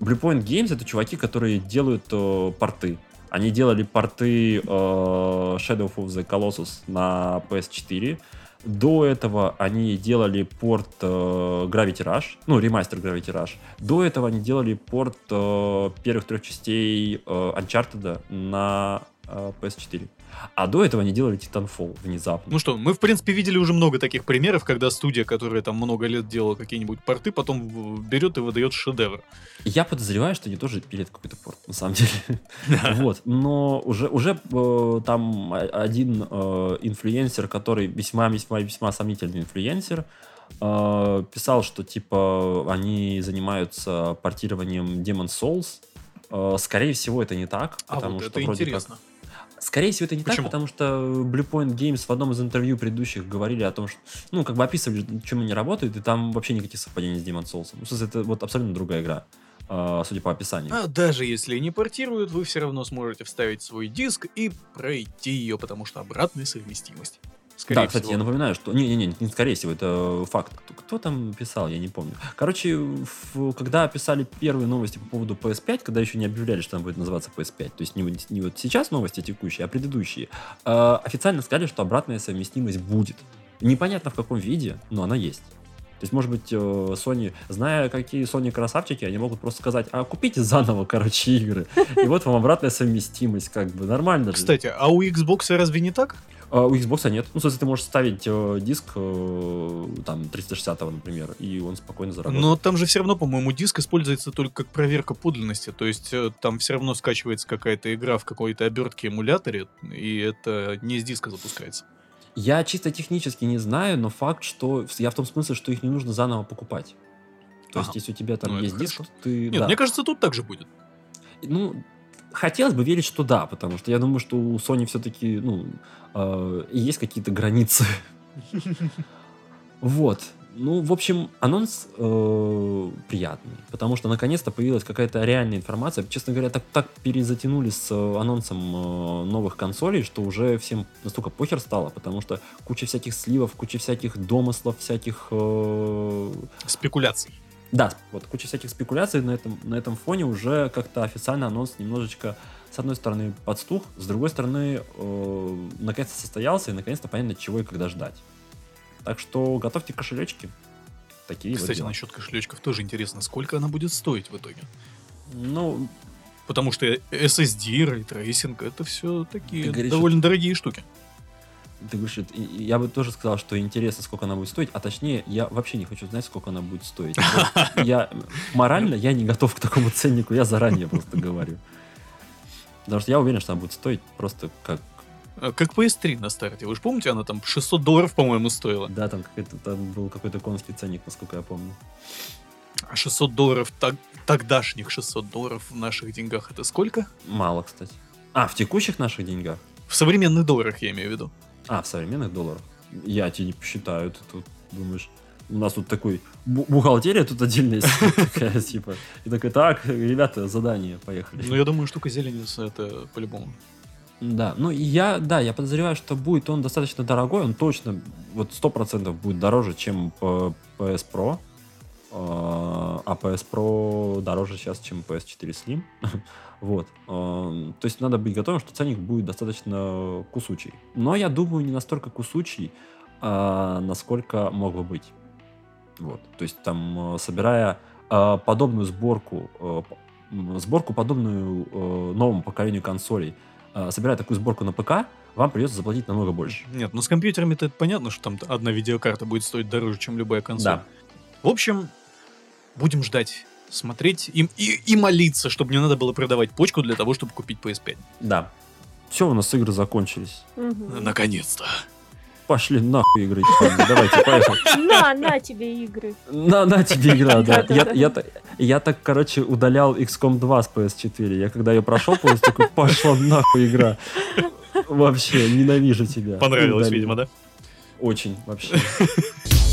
Bluepoint Games это чуваки, которые делают э, порты. Они делали порты э, Shadow of the Colossus на PS4. До этого они делали порт э, Gravity Rush, ну, ремастер Gravity Rush. До этого они делали порт э, первых трех частей э, Uncharted на э, PS4. А до этого они делали Titanfall внезапно. Ну что, мы, в принципе, видели уже много таких примеров, когда студия, которая там много лет делала какие-нибудь порты, потом берет и выдает шедевр. Я подозреваю, что они тоже пилят какой-то порт, на самом деле. Вот, но уже, уже э, там один э, инфлюенсер, который весьма-весьма-весьма сомнительный инфлюенсер, э, писал, что типа они занимаются портированием Demon Souls. Скорее всего, это не так, А потому вот что это вроде как. Скорее всего, это не Почему? так, потому что Bluepoint Games в одном из интервью предыдущих говорили о том, что, ну, как бы описывали, чем они работают, и там вообще никаких совпадений с Demon Souls. Ну, в смысле, это вот абсолютно другая игра, э, судя по описанию. А даже если не портируют, вы все равно сможете вставить свой диск и пройти ее, потому что обратная совместимость. Скорее да, кстати, всего. я напоминаю, что... Не-не-не, не скорее всего, это факт. Кто, там писал, я не помню. Короче, в- когда писали первые новости по поводу PS5, когда еще не объявляли, что она будет называться PS5, то есть не, не вот сейчас новости текущие, а предыдущие, э, официально сказали, что обратная совместимость будет. Непонятно в каком виде, но она есть. То есть, может быть, э, Sony, зная, какие Sony красавчики, они могут просто сказать, а купите заново, короче, игры. И вот вам обратная совместимость, как бы, нормально же. Кстати, а у Xbox разве не так? А у Xbox нет. Ну, смысле, ты можешь ставить э, диск э, там 360-го, например, и он спокойно заработает. Но там же все равно, по-моему, диск используется только как проверка подлинности. То есть э, там все равно скачивается какая-то игра в какой-то обертке эмуляторе, и это не с диска запускается. Я чисто технически не знаю, но факт, что я в том смысле, что их не нужно заново покупать. То есть, Ага. если у тебя там Ну, есть диск, хорошо. ты. Нет, да. мне кажется, тут так же будет. Ну, хотелось бы верить, что да, потому что я думаю, что у Sony все-таки, ну, э, есть какие-то границы. Вот. Ну, в общем, анонс э, приятный, потому что наконец-то появилась какая-то реальная информация. Честно говоря, так, так перезатянули с э, анонсом э, новых консолей, что уже всем настолько похер стало, потому что куча всяких сливов, куча всяких домыслов, всяких... э, Спекуляций. Да, вот куча всяких спекуляций на этом, на этом фоне уже как-то официально анонс немножечко, с одной стороны, подстух, с другой стороны, э, наконец-то состоялся, и наконец-то понятно, чего и когда ждать. Так что готовьте кошелечки. такие вот Кстати, дела. насчет кошелечков тоже интересно, сколько она будет стоить в итоге? Ну, Потому что SSD, рейтрейсинг, это все такие говоришь, довольно дорогие штуки. Ты говоришь, я бы тоже сказал, что интересно, сколько она будет стоить, а точнее, я вообще не хочу знать, сколько она будет стоить. Я морально, я не готов к такому ценнику, я заранее просто говорю. Потому что я уверен, что она будет стоить просто как, А Как PS3 на старте. Вы же помните, она там 600 долларов, по-моему, стоила. да, там там был какой-то конский ценник, насколько я помню. А 600 долларов, так- тогдашних 600 долларов в наших деньгах, это сколько? Мало, кстати. А, в текущих наших деньгах? В современных долларах, я имею в виду. А, в современных долларах? Я тебе не посчитаю, ты тут думаешь... У нас тут такой бу- бухгалтерия тут отдельная такая, типа. И такой, так, ребята, задание, поехали. Ну, я думаю, штука зеленец это по-любому. Да, ну я, да, я подозреваю, что будет он достаточно дорогой, он точно, вот сто процентов будет дороже, чем PS Pro, а PS Pro дороже сейчас, чем PS4 Slim, вот, Э, то есть надо быть готовым, что ценник будет достаточно кусучий, но я думаю, не настолько кусучий, а насколько мог бы быть, вот, то есть там, собирая подобную сборку, сборку подобную новому поколению консолей, собирая такую сборку на ПК, вам придется заплатить намного больше. Нет, ну с компьютерами-то это понятно, что там одна видеокарта будет стоить дороже, чем любая консоль. Да. В общем, будем ждать, смотреть и, и, и молиться, чтобы не надо было продавать почку для того, чтобы купить PS5. Да. Все, у нас игры закончились. Мгм. Наконец-то. Пошли нахуй игры. ебаные. Давайте, поехали. На, на тебе игры. На, на тебе игра, да. Я, я, так- я так, короче, удалял XCOM 2 с PS4. Я когда ее прошел полностью, такой, пошла нахуй игра. Вообще, ненавижу тебя. Понравилось, видимо, да? Очень, вообще.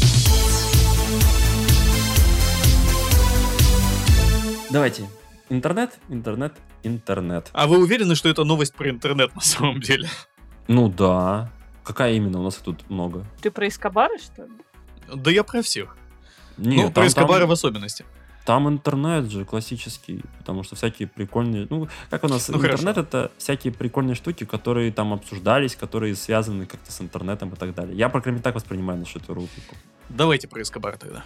Давайте. Интернет, интернет, интернет. А вы уверены, что это новость про интернет на самом деле? Ну да. Какая именно? У нас их тут много. Ты про Эскобара, что ли? Да я про всех. Нет, ну, там- про Эскобара там- в особенности. Там интернет же классический, потому что всякие прикольные... Ну, как у нас Ну, интернет, хорошо. это всякие прикольные штуки, которые там обсуждались, которые связаны как-то с интернетом и так далее. Я, по крайней мере, так воспринимаю нашу эту рубрику. Давайте про Эскобар тогда.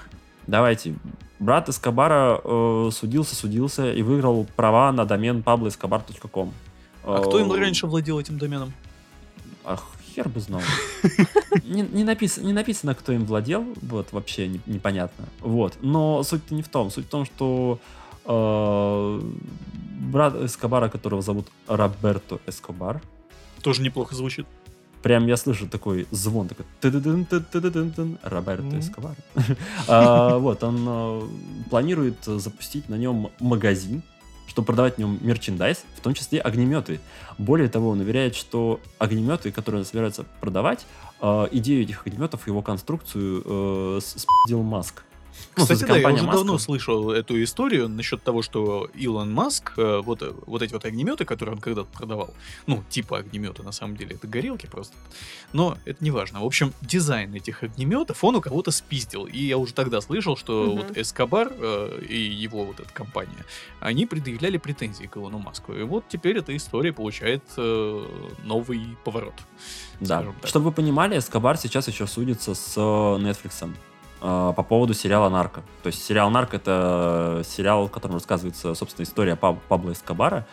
Давайте. Брат Эскобара э, судился, судился и выиграл права на домен pabloescobar.com. А кто им Э, раньше владел этим доменом? Ах, хер бы знал. Не, не написано, не написано, кто им владел, вот, вообще не- непонятно. Вот. Но суть не в том. Суть в том, что э, брат Эскобара, которого зовут Роберто Эскобар, Тоже неплохо звучит. Прям я слышу такой звон, такой Роберто. Эскобар. А, Вот, он э, планирует запустить на нем магазин, чтобы продавать в нем мерчендайз, в том числе огнеметы. Более того, он уверяет, что огнеметы, которые он собирается продавать, э, идею этих огнеметов, его конструкцию э, Маск. Ну, Кстати, да, я уже Маска. давно слышал эту историю насчет того, что Илон Маск, э, вот, э, вот эти вот огнеметы, которые он когда-то продавал, ну, типа огнемета, на самом деле, это горелки просто, но это не важно. В общем, дизайн этих огнеметов он у кого-то спиздил, и я уже тогда слышал, что Мгм. вот Эскобар э, и его вот эта компания, они предъявляли претензии к Илону Маску, и вот теперь эта история получает э, новый поворот. Да. Чтобы вы понимали, Эскобар сейчас еще судится с э, Netflix по поводу сериала «Нарко». То есть сериал «Нарко» — это сериал, в котором рассказывается, собственно, история Паб- Пабло Эскобара.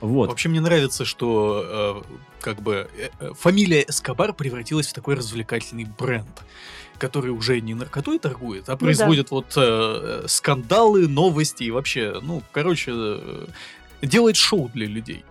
Вот. Вообще мне нравится, что э, как бы э, э, фамилия Эскобар превратилась в такой развлекательный бренд, который уже не наркотой торгует, а производит вот э, э, скандалы, новости и вообще, ну, короче, э, делает шоу для людей.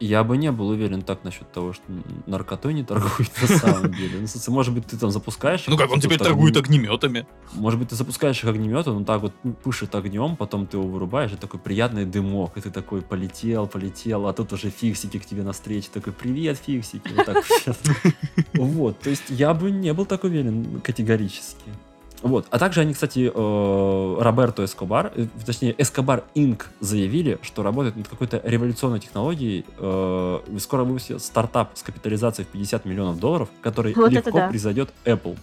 Я бы не был уверен так насчет того, что наркотой не торгует на самом деле. Ну, может быть, ты там запускаешь... Ну как, он теперь торгует огнеметами. Может быть, ты запускаешь их огнеметом, он так вот пышет огнем, потом ты его вырубаешь, и такой приятный дымок, и ты такой полетел, полетел, а тут уже фиксики к тебе навстречу, такой привет, фиксики, вот так Вот, то есть я бы не был так уверен категорически. Вот. А также они, кстати, э, Роберто Эскобар, э, точнее, Эскобар Инк заявили, что работает над какой-то революционной технологией. э, скоро выпустят стартап с капитализацией в 50 миллионов долларов, который Вот легко да. превзойдет Apple.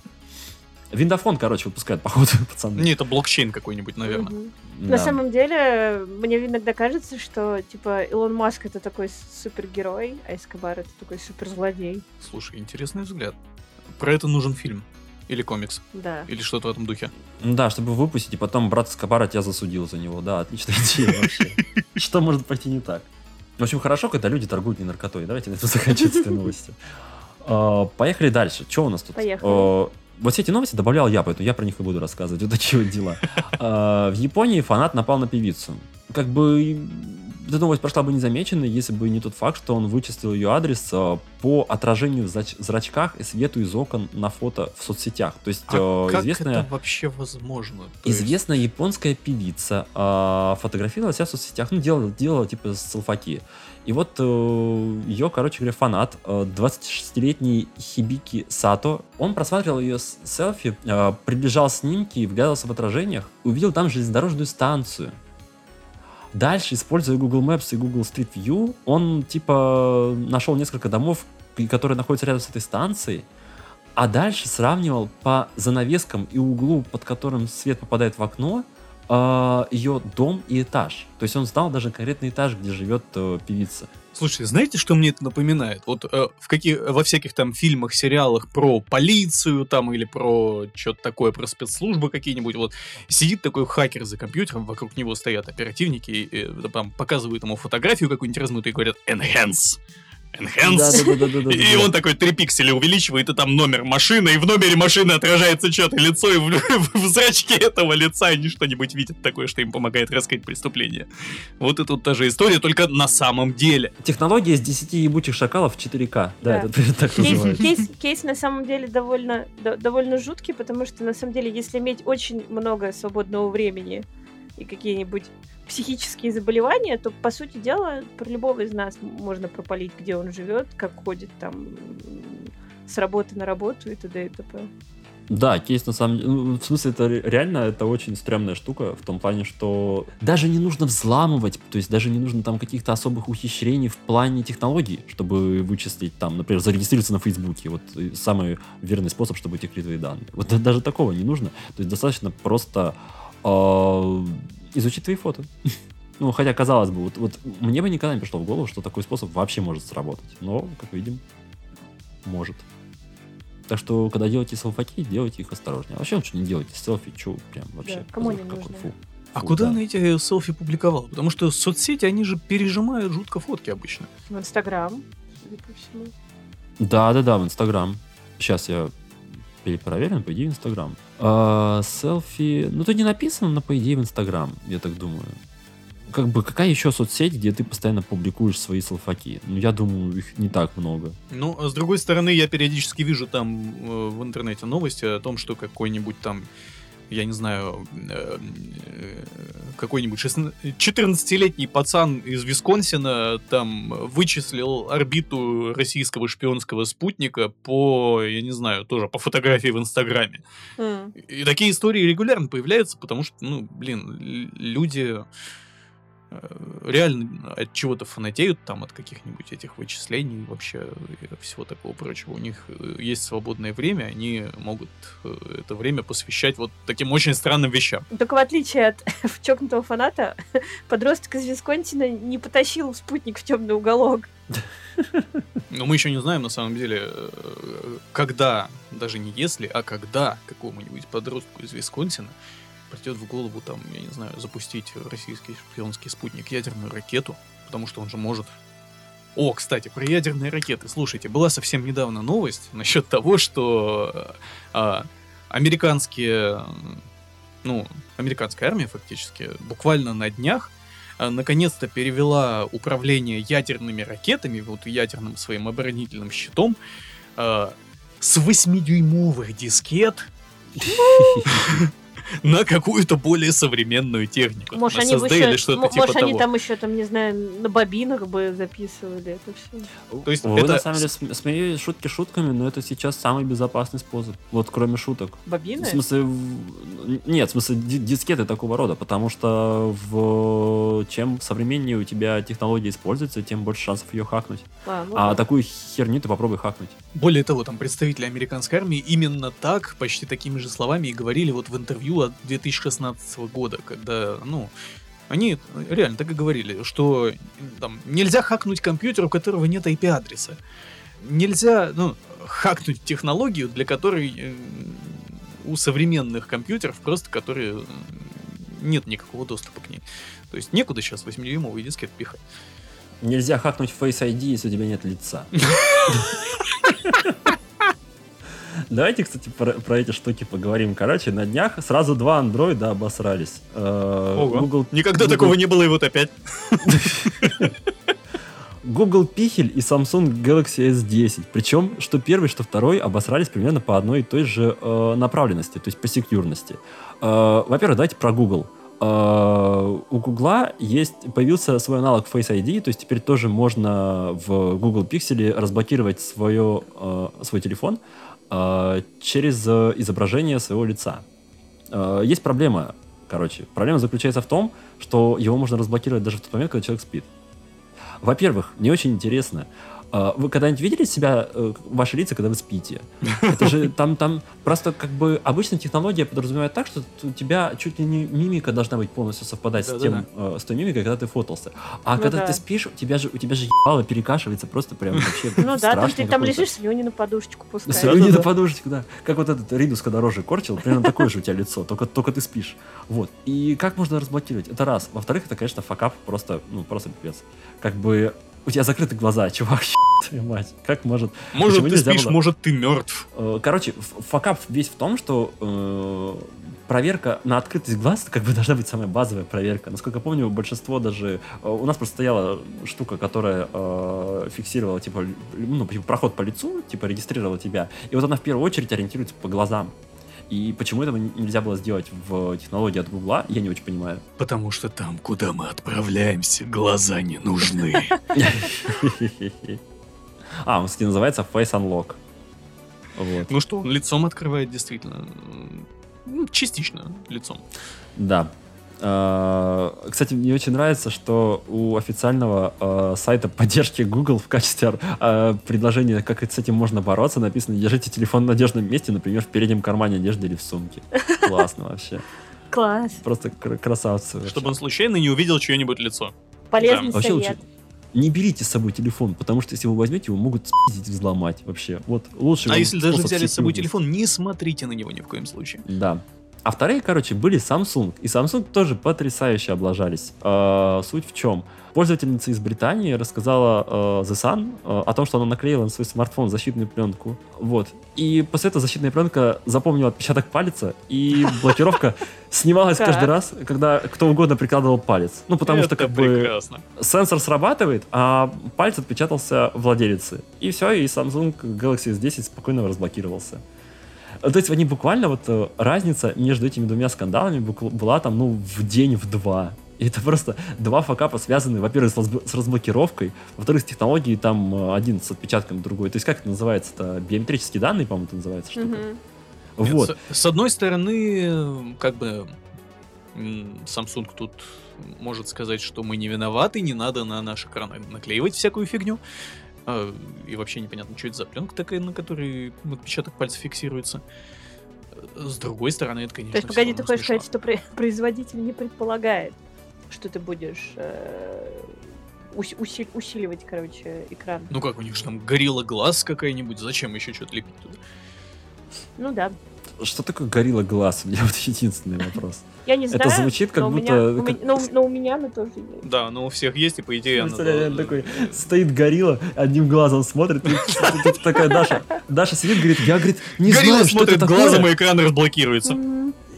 Виндофон, короче, выпускают, походу, пацаны. Не, это блокчейн какой-нибудь, наверное. Мгм. Да. На самом деле, мне иногда кажется, что, типа, Илон Маск это такой супергерой, а Эскобар это такой суперзлодей. Слушай, интересный взгляд. Про это нужен фильм. Или комикс. Да. Или что-то в этом духе. Да, чтобы выпустить, и потом брат Скобара тебя засудил за него. Да, отличная идея вообще. Что может пойти не так? В общем, хорошо, когда люди торгуют не наркотой. Давайте на этом заканчивать с этой новостью. А, Поехали дальше. Что у нас тут? Поехали. А, Вот все эти новости добавлял я, поэтому я про них и буду рассказывать. Вот такие вот дела. А, В Японии фанат напал на певицу. Как бы эта новость прошла бы незамеченной, если бы не тот факт, что он вычислил ее адрес а, по отражению в зрачках и свету из окон на фото в соцсетях. То есть А э, как известная... это вообще возможно? То есть- Известная японская певица э, фотографировала себя в соцсетях, ну, делала, делала типа селфаки. И вот ее, короче говоря, фанат, э, 26-летний Хибики Сато, он просматривал ее селфи, э, приближал снимки, вглядывался в отражениях, и увидел там железнодорожную станцию. Дальше, используя Google Maps и Google Street View, он типа нашел несколько домов, которые находятся рядом с этой станцией, а дальше сравнивал по занавескам и углу, под которым свет попадает в окно, ее дом и этаж. То есть он знал даже конкретный этаж, где живет э, певица. Слушайте, знаете, что мне это напоминает? Вот э, в каких, во всяких там фильмах, сериалах про полицию там или про что-то такое, про спецслужбы какие-нибудь, вот сидит такой хакер за компьютером, вокруг него стоят оперативники, и, э, там показывают ему фотографию какую-нибудь размытую и говорят «Enhance». Enhance. Да-да-да-да-да-да. И он такой три пикселя увеличивает, и там номер машины, и в номере машины отражается что-то лицо, и в, в зрачке этого лица они что-нибудь видят такое, что им помогает раскрыть преступление. Вот и тут та же история, только на самом деле. Технология с 10 ебучих шакалов в 4К. Да, Да. это так Кейс, называется. кейс, кейс на самом деле довольно, до- довольно жуткий, потому что на самом деле, если иметь очень много свободного времени и какие-нибудь психические заболевания, то, по сути дела, про любого из нас можно пропалить, где он живет, как ходит там с работы на работу и т.д. и т.п. Да, кейс на самом деле, ну, в смысле, это ре- реально, это очень стрёмная штука, в том плане, что даже не нужно взламывать, то есть даже не нужно там каких-то особых ухищрений в плане технологий, чтобы вычислить там, например, зарегистрироваться на Фейсбуке, вот и самый верный способ, чтобы утекли твои данные. Вот да- даже такого не нужно, то есть достаточно просто э, изучить твои фото. Ну, хотя, казалось бы, вот, вот мне бы никогда не пришло в голову, что такой способ вообще может сработать. Но, как видим, может. Так что, когда делаете селфаки, делайте их осторожнее. А вообще лучше не делайте селфи, чё, прям вообще. Да, кому они позор какой, нужны? фу. А Фу, куда да. она эти селфи публиковала? Потому что соцсети, они же пережимают жутко фотки обычно. В Инстаграм, судя по всему. Да-да-да, в Инстаграм. Сейчас я перепроверен, по идее, в Инстаграм. А, селфи... Ну, тут не написано, но, по идее, в Инстаграм, я так думаю. Как бы, какая еще соцсеть, где ты постоянно публикуешь свои селфаки? Ну, я думаю, их не так много. Ну, с другой стороны, я периодически вижу там э, в интернете новости о том, что какой-нибудь там, я не знаю, э, э, какой-нибудь 16 14-летний пацан из Висконсина там вычислил орбиту российского шпионского спутника по, я не знаю, тоже по фотографии в Инстаграме. М. И такие истории регулярно появляются, потому что, ну, блин, люди реально от чего-то фанатеют там, от каких-нибудь этих вычислений вообще и всего такого прочего. У них э, есть свободное время, они могут э, это время посвящать вот таким очень странным вещам. Только в отличие от чокнутого фаната, подросток из Висконсина не потащил спутник в темный уголок. Но мы еще не знаем, на самом деле, э, когда, даже не если, а когда какому-нибудь подростку из Висконсина придет в голову, там, я не знаю, запустить российский шпионский спутник ядерную ракету, потому что он же может. О, кстати, про ядерные ракеты. Слушайте, была совсем недавно новость насчет того, что э, а, американские, ну, американская армия фактически буквально на днях а, наконец-то перевела управление ядерными ракетами, вот ядерным своим оборонительным щитом, а, с 8-дюймовых дискет на какую-то более современную технику. Может, На они, еще, что-то м- типа может, они того. там еще, там, не знаю, на бобинах бы записывали это все. То есть Вы, это на самом деле, см- смеетесь шутки шутками, но это сейчас самый безопасный способ. Вот, кроме шуток. Бобины? В смысле, в- нет, в смысле ди- дискеты такого рода, потому что в чем современнее у тебя технология используется, тем больше шансов ее хакнуть. А, ну А да. такую херню ты попробуй хакнуть. Более того, там представители американской армии именно так, почти такими же словами и говорили вот в интервью от 2016 года, когда, ну, они реально так и говорили, что там нельзя хакнуть компьютер, у которого нет IP-адреса. Нельзя, ну, хакнуть технологию, для которой э, у современных компьютеров, просто которые нет никакого доступа к ней. То есть некуда сейчас 8-дюймовый дискет пихать. Нельзя хакнуть Face ID, если у тебя нет лица. Давайте, кстати, про, про эти штуки поговорим. Короче, на днях сразу два андроида обосрались. Э, Ого. Google, Никогда Google- такого не было, и вот опять. Google Pixel и Samsung Galaxy S10. Причем, что первый, что второй обосрались примерно по одной и той же э, направленности, то есть по секьюрности. Э, во-первых, давайте про Google. Э, у Google есть, появился свой аналог Face ID, то есть теперь тоже можно в Google Pixel разблокировать свое, э, свой телефон э, через э, изображение своего лица. Э, есть проблема, короче. Проблема заключается в том, что его можно разблокировать даже в тот момент, когда человек спит. Во-первых, мне очень интересно, а, вы когда-нибудь видели себя, э, ваши лица, когда вы спите? Это же там, там просто как бы обычно технология подразумевает так, что у тебя чуть ли не мимика должна быть полностью совпадать с, Да-да-да. тем, э, с той мимикой, когда ты фотался. А Ну когда да. ты спишь, у тебя же, у тебя же ебало перекашивается просто прям вообще Ну да, там ты там лежишь, слюни на подушечку пускаешь. Слюни на подушечку, да. Как вот этот Ридус, когда рожей корчил, примерно такое же у тебя лицо, только, только ты спишь. Вот. И как можно разблокировать? Это раз. Во-вторых, это, конечно, факап просто, ну, просто пипец. Как бы у тебя закрыты глаза, чувак, твою мать. Как может... Может, Почему ты спишь, было? может, ты мертв. Э, Короче, факап весь в том, что э, проверка на открытость глаз как бы должна быть самая базовая проверка. Насколько я помню, большинство даже... э, У нас просто стояла штука, которая э, фиксировала, типа, ну, типа, проход по лицу, типа, регистрировала тебя. И вот она в первую очередь ориентируется по глазам. И почему этого нельзя было сделать в технологии от Гугла, я не очень понимаю. Потому что там, куда мы отправляемся, глаза не нужны. А, он, кстати, называется Face Unlock. Вот. Ну что, он лицом открывает действительно. Ну, Частично лицом. Да. Э, Кстати, мне очень нравится, что у официального э, сайта поддержки Google в качестве э, предложения, как с этим можно бороться, написано «Держите телефон в надежном месте, например, в переднем кармане одежды или в сумке». Классно вообще. Класс. Просто кр- красавцы. вообще. Чтобы он случайно не увидел чье-нибудь лицо. Полезный Вообще совет. лучше не берите с собой телефон, потому что если вы возьмете, его могут спиздить, взломать вообще. Вот лучше А если даже взяли с собой телефон, не смотрите на него ни в коем случае. Да. А вторые, короче, были Samsung. И Samsung тоже потрясающе облажались. Э, суть в чем? Пользовательница из Британии рассказала э, The Sun э, о том, что она наклеила на свой смартфон защитную пленку. Вот. И после этого защитная пленка запомнила отпечаток пальца, и блокировка снималась каждый раз, когда кто угодно прикладывал палец. Ну, потому что как бы сенсор срабатывает, а палец отпечатался владелице. И все, и Samsung Galaxy S10 спокойно разблокировался. То есть они буквально вот э, разница между этими двумя скандалами была там, ну, в день, в два. И это просто два факапа связаны, во-первых, с, разб- с разблокировкой, во-вторых, с технологией, там э, один с отпечатком, другой. То есть как это называется-то? Биометрические данные, по-моему, это называется штука. Мгм. Вот. Нет, С, с одной стороны, как бы Samsung тут может сказать, что мы не виноваты, не надо на наш экран наклеивать всякую фигню. А, И вообще непонятно, что это за пленка такая, на которой отпечаток пальца фиксируется. С другой стороны, это, конечно, То есть, погоди, ты хочешь сказать, что про- производитель не предполагает, что ты будешь э, ус- уси- усиливать, короче, экран. Ну как, у них же там горилла глаз какая-нибудь, зачем еще что-то лепить туда? Ну да. Что такое горилла глаз? У меня вот единственный вопрос. Я не знаю. Это звучит как но у будто- меня- у как- меня- Но но у меня оно тоже есть. Да, ну у всех есть, и по идее она... Представляю, он такой стоит горилла, одним глазом смотрит, и тут такая Даша. Даша сидит, говорит, я, говорит, не Горилла знаю, что это смотрит глазом, такое. и экран разблокируется.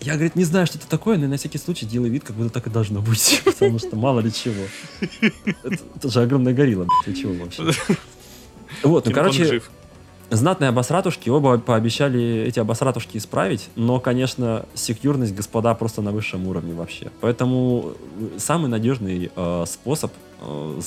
Я, говорит, не знаю, что это такое, но на всякий случай делаю вид, как будто так и должно быть. Потому что мало ли чего. Это, это же огромная горилла, блядь, чего вообще? Вот, ну, короче, жив. Знатные обосратушки, оба пообещали эти обосратушки исправить, но, конечно, секьюрность, господа, просто на высшем уровне вообще. Поэтому э, самый надежный э, способ э,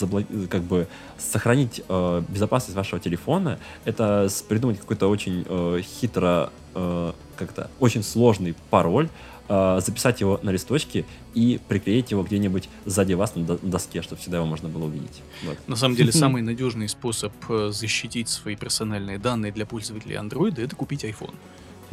как бы сохранить э, безопасность вашего телефона, это придумать какой-то очень э, хитро, э, как-то очень сложный пароль, э, записать его на листочке и приклеить его где-нибудь сзади вас на до- доске, чтобы всегда его можно было увидеть. Вот. На самом деле, самый надежный способ э, защитить свои персональные данные для пользователей Android это купить iPhone.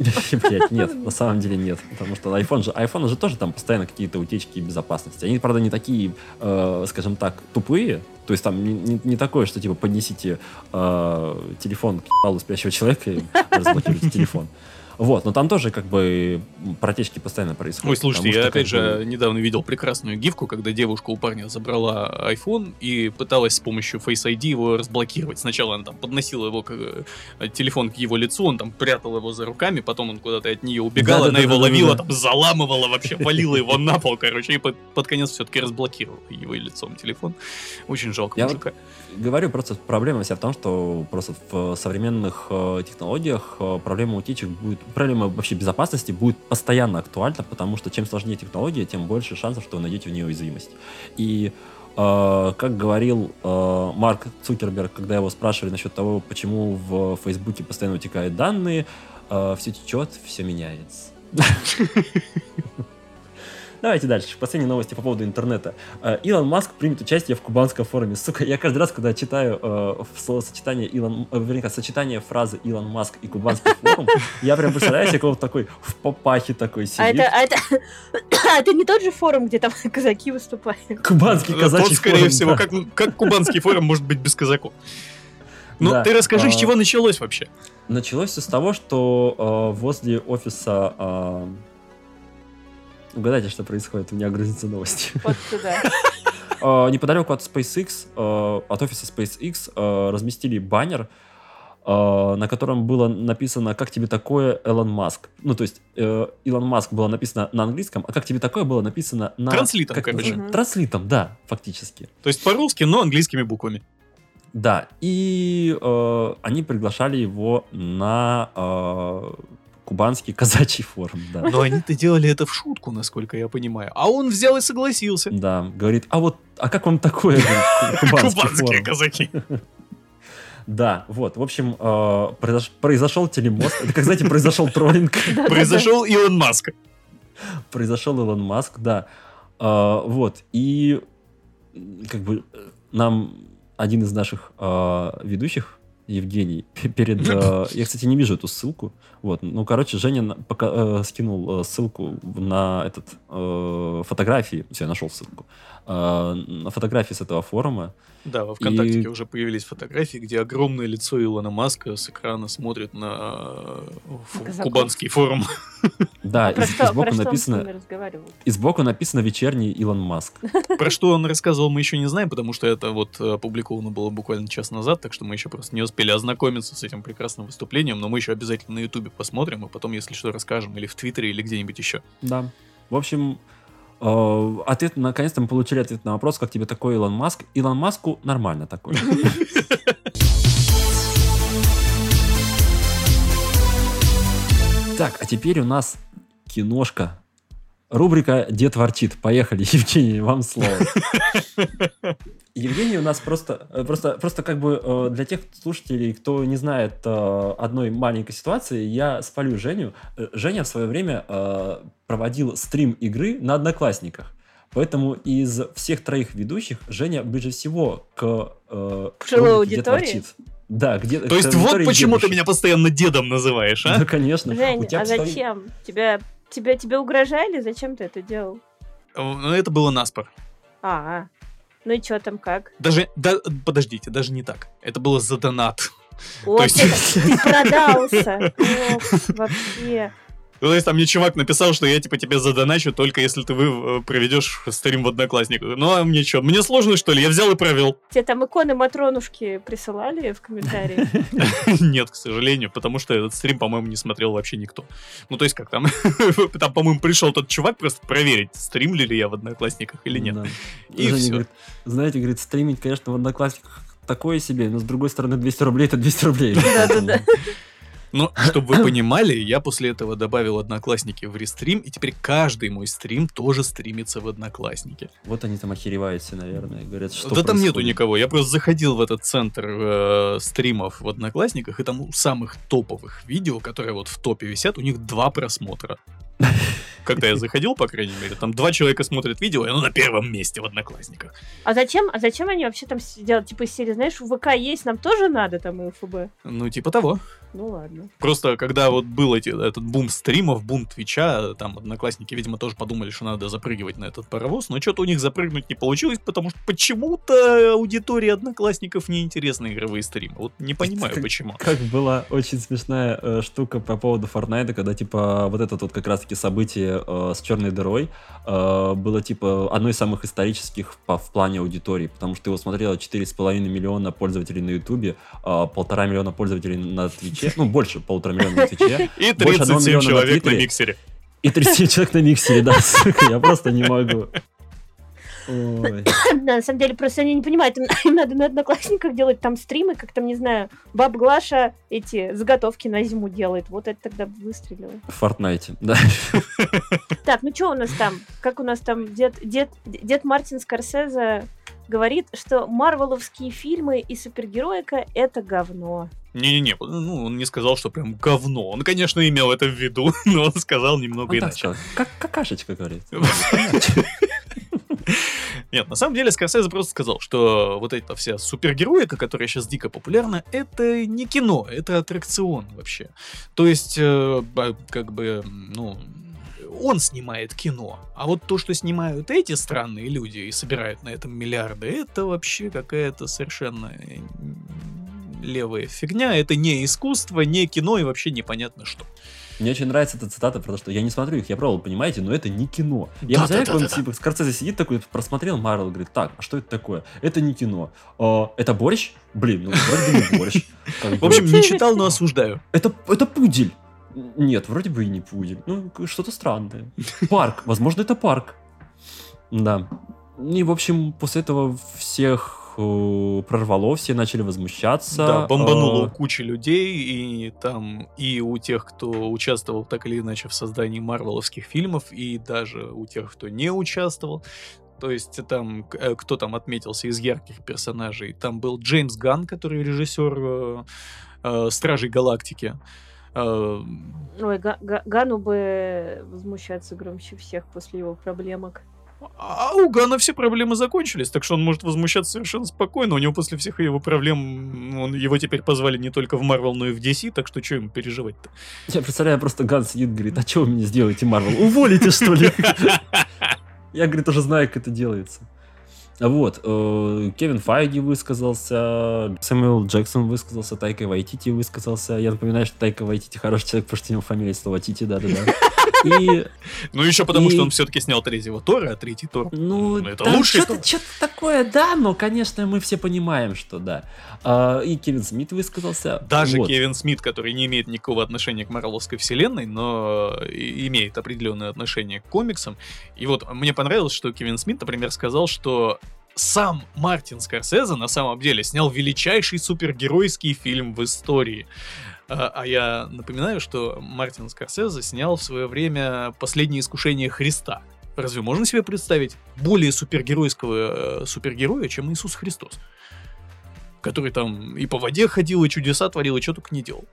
Блять, нет, на самом деле нет. Потому что iPhone же, iPhone же тоже там постоянно какие-то утечки безопасности. Они, правда, не такие, э, скажем так, тупые. То есть там не, не- не такое, что типа поднесите э, телефон к ебалу спящего человека и разблокируйте телефон. Вот, но там тоже как бы протечки постоянно происходят. Ой, слушайте, потому я что, опять же бы, недавно видел прекрасную гифку, когда девушка у парня забрала iPhone и пыталась с помощью Face ID его разблокировать. Сначала она там подносила его к, э, телефон к его лицу, он там прятал его за руками, потом он куда-то от нее убегал, она его Да-да-да-да-да-да. ловила, там заламывала вообще, валила его на пол, короче, и под, под конец все-таки разблокировала его лицом телефон. Очень жалко Я вот мужика. Говорю, просто проблема вся в том, что просто в современных э, технологиях э, проблема утечек будет, проблема вообще безопасности будет постоянно актуальна, потому что чем сложнее технология, тем больше шансов, что вы найдете в нее уязвимость. И э, как говорил э, Марк Цукерберг, когда его спрашивали насчет того, почему в Фейсбуке постоянно утекают данные, э, все течет, все меняется. Давайте дальше. Последние новости по поводу интернета. Э, Илон Маск примет участие в кубанском форуме. Сука, я каждый раз, когда читаю э, в словосочетание Илон, э, вернее, сочетание фразы Илон Маск и кубанский форум, я прям представляю себе кого-то такой в папахе такой А это, сидит. а это, а это не тот же форум, где там казаки выступают? Кубанский казачий Тот, скорее форум, всего, да. как, как кубанский форум может быть без казаков. Ну, Да, ты расскажи, с а, чего началось вообще? Началось все с того, что э, возле офиса... э, Угадайте, что происходит, у меня грузятся новости. Вот туда. Э, неподалеку от SpaceX, э, от офиса SpaceX, э, разместили баннер, на котором было написано «Как тебе такое, Элон Маск?». Ну, то есть, э, Илон Маск было написано на английском, а «Как тебе такое» было написано на... Транслитом, как короче. называется? Транслитом, да, фактически. То есть по-русски, но английскими буквами. Да, и э, они приглашали его на э, кубанский казачий форум, да. Но они-то делали это в шутку, насколько я понимаю. А он взял и согласился. Да, говорит, а вот, а как вам такое, Кубанские казаки. Да, вот, в общем, э, произош- произошел телемост. Это, как, знаете, произошел троллинг. Произошел Илон Маск. Произошел Илон Маск, да. Э, Вот, и как бы э, нам один из наших ведущих, Евгений, перед... э, Я, кстати, не вижу эту ссылку. Вот, ну, короче, Женя пока, э, скинул э, ссылку на этот э, фотографии. Я нашел ссылку. Э, На фотографии с этого форума. Да, во ВКонтакте И- уже появились фотографии, где огромное лицо Илона Маска с экрана смотрит на э, фу- Казаков. кубанский форум. Да, Про и, и что, про сбоку написано... И сбоку написано «Вечерний Илон Маск». Про что он рассказывал, мы еще не знаем, потому что это вот опубликовано было буквально час назад, так что мы еще просто не успели ознакомиться с этим прекрасным выступлением, но мы еще обязательно на Ютубе посмотрим, и потом, если что, расскажем или в Твиттере, или где-нибудь еще. Да. В общем, ответ, наконец-то мы получили ответ на вопрос, как тебе такой Илон Маск. Илон Маску нормально такой. Так, а теперь у нас киношка. Рубрика «Дед ворчит». Поехали, Евгений, вам слово. Евгений у нас просто, э, просто, просто как бы э, для тех слушателей, кто не знает э, одной маленькой ситуации, я спалю Женю. Женя в свое время проводил стрим игры на Одноклассниках. Поэтому из всех троих ведущих Женя ближе всего к э, Пожилой рубрике «Дед аудитории? ворчит». Да, где То есть вот почему ты меня постоянно дедом называешь, а? Да, конечно. У Жень, тебя а постоянно- зачем? Тебя, тебя, тебе угрожали? Зачем ты это делал? Ну, это было наспор. А, ну и что там как? Даже, да, подождите, даже не так. Это было за донат. Вот есть- ты продался. Ох, вообще. Ну, то есть там мне чувак написал, что я типа тебе задоначу, только если ты вы, э, проведешь стрим в Одноклассниках. Ну, а мне что, мне сложно, что ли? Я взял и провел. Тебе там иконы Матронушки присылали в комментарии? Нет, к сожалению, потому что этот стрим, по-моему, не смотрел вообще никто. Ну, то есть как там? Там, по-моему, пришел тот чувак просто проверить, стримлю ли я в Одноклассниках или нет. И говорит, знаете, говорит, стримить, конечно, в Одноклассниках такое себе, но с другой стороны 200 рублей это 200 рублей. Да-да-да. Но, чтобы вы понимали, я после этого добавил Одноклассники в рестрим, и теперь каждый мой стрим тоже стримится в Одноклассники. Вот они там охеревают все, наверное, говорят, что да там нету происходит. никого. Я просто заходил в этот центр э, стримов в Одноклассниках, и там у самых топовых видео, которые вот в топе висят, у них два просмотра. когда я заходил, по крайней мере, там два человека смотрят видео, и оно на первом месте в Одноклассниках. А зачем, а зачем они вообще там сидят, типа, из серии, знаешь, ВК есть, нам тоже надо там и ФБ? Ну, типа того. Ну ладно. Просто когда вот был эти, этот бум стримов, бум Твича, там одноклассники, видимо, тоже подумали, что надо запрыгивать на этот паровоз, но что-то у них запрыгнуть не получилось, потому что почему-то аудитории одноклассников неинтересны игровые стримы. Вот не понимаю, как, почему. Как была очень смешная э, штука по поводу Fortnite, когда, типа, вот это вот как раз-таки событие э, с черной дырой э, было, типа, одно из самых исторических по, в плане аудитории, потому что его смотрело 4,5 миллиона пользователей на Ютубе, э, полтора миллиона пользователей на Твиче, ну, больше полутора миллиона на Твиче. И больше одного 37 миллиона на человек на Твиттере. миксере. И 37 человек на миксере, да, сука, я просто не могу. Ой. На самом деле, просто они не понимают, им, им надо на одноклассниках делать там стримы, как там, не знаю, баб Глаша эти заготовки на зиму делает. Вот это тогда выстрелило. В Fortnite, да. Так, ну что у нас там? Как у нас там дед, дед, дед Мартин Скорсезе говорит, что марвеловские фильмы и супергероика — это говно. Не-не-не, ну, он не сказал, что прям говно. Он, конечно, имел это в виду, но он сказал немного Он так иначе. сказал, Как какашечка говорит. Нет, на самом деле Скорсезе просто сказал, что вот эта вся супергероика, которая сейчас дико популярна, это не кино, это аттракцион вообще. То есть, э, как бы, ну, он снимает кино, а вот то, что снимают эти странные люди и собирают на этом миллиарды, это вообще какая-то совершенно э, левая фигня, это не искусство, не кино и вообще непонятно что. Мне очень нравится эта цитата, потому что я не смотрю их, я пробовал, понимаете, но это не кино. Я Да, представляю, да, как он, да, типа, Скорсезе сидит такой, просмотрел Марвел, говорит, так, а что это такое? Это не кино. А, это борщ? Блин, ну вроде бы не борщ. В общем, не читал, но осуждаю. это, это пудель. Нет, вроде бы и не пудель. Ну, что-то странное. Парк. Возможно, это парк. Да. И, в общем, после этого всех прорвало, все начали возмущаться. Да, бомбануло у Э, кучи людей, и там и у тех, кто участвовал так или иначе в создании марвеловских фильмов, и даже у тех, кто не участвовал. То есть там, э, кто там отметился из ярких персонажей, там был Джеймс Ганн, который режиссер э, э, Стражей Галактики. Э, Ой, Га- Га- Гану бы возмущаться громче всех после его проблемок. А у Гана все проблемы закончились, так что он может возмущаться совершенно спокойно. У него после всех его проблем, он, его теперь позвали не только в Марвел, но и в DC, так что что ему переживать-то? Я представляю, просто Ган сидит, говорит, а что вы мне сделаете, Марвел? Уволите, что ли? Я, говорит, уже знаю, как это делается. Вот, э, Кевин Файги высказался, Сэмюэл Джексон высказался, Тайка Вайтити высказался. Я напоминаю, что Тайка Вайтити хороший человек, потому что у него фамилия слова Тити, да-да-да. И, Ну, еще потому, И- что он все-таки снял третьего Тора, а третий Тор. ну, это там лучший что-то, что-то такое, да, но, конечно, мы все понимаем, что да. А, и Кевин Смит высказался. Даже Вот. Кевин Смит, который не имеет никакого отношения к Марвеловской вселенной, но имеет определенное отношение к комиксам. И вот мне понравилось, что Кевин Смит, например, сказал, что сам Мартин Скорсезе на самом деле снял величайший супергеройский фильм в истории. А а я напоминаю, что Мартин Скорсезе снял в свое время «Последнее искушение Христа». Разве можно себе представить более супергеройского э, супергероя, чем Иисус Христос? Который там и по воде ходил, и чудеса творил, и что только не делал.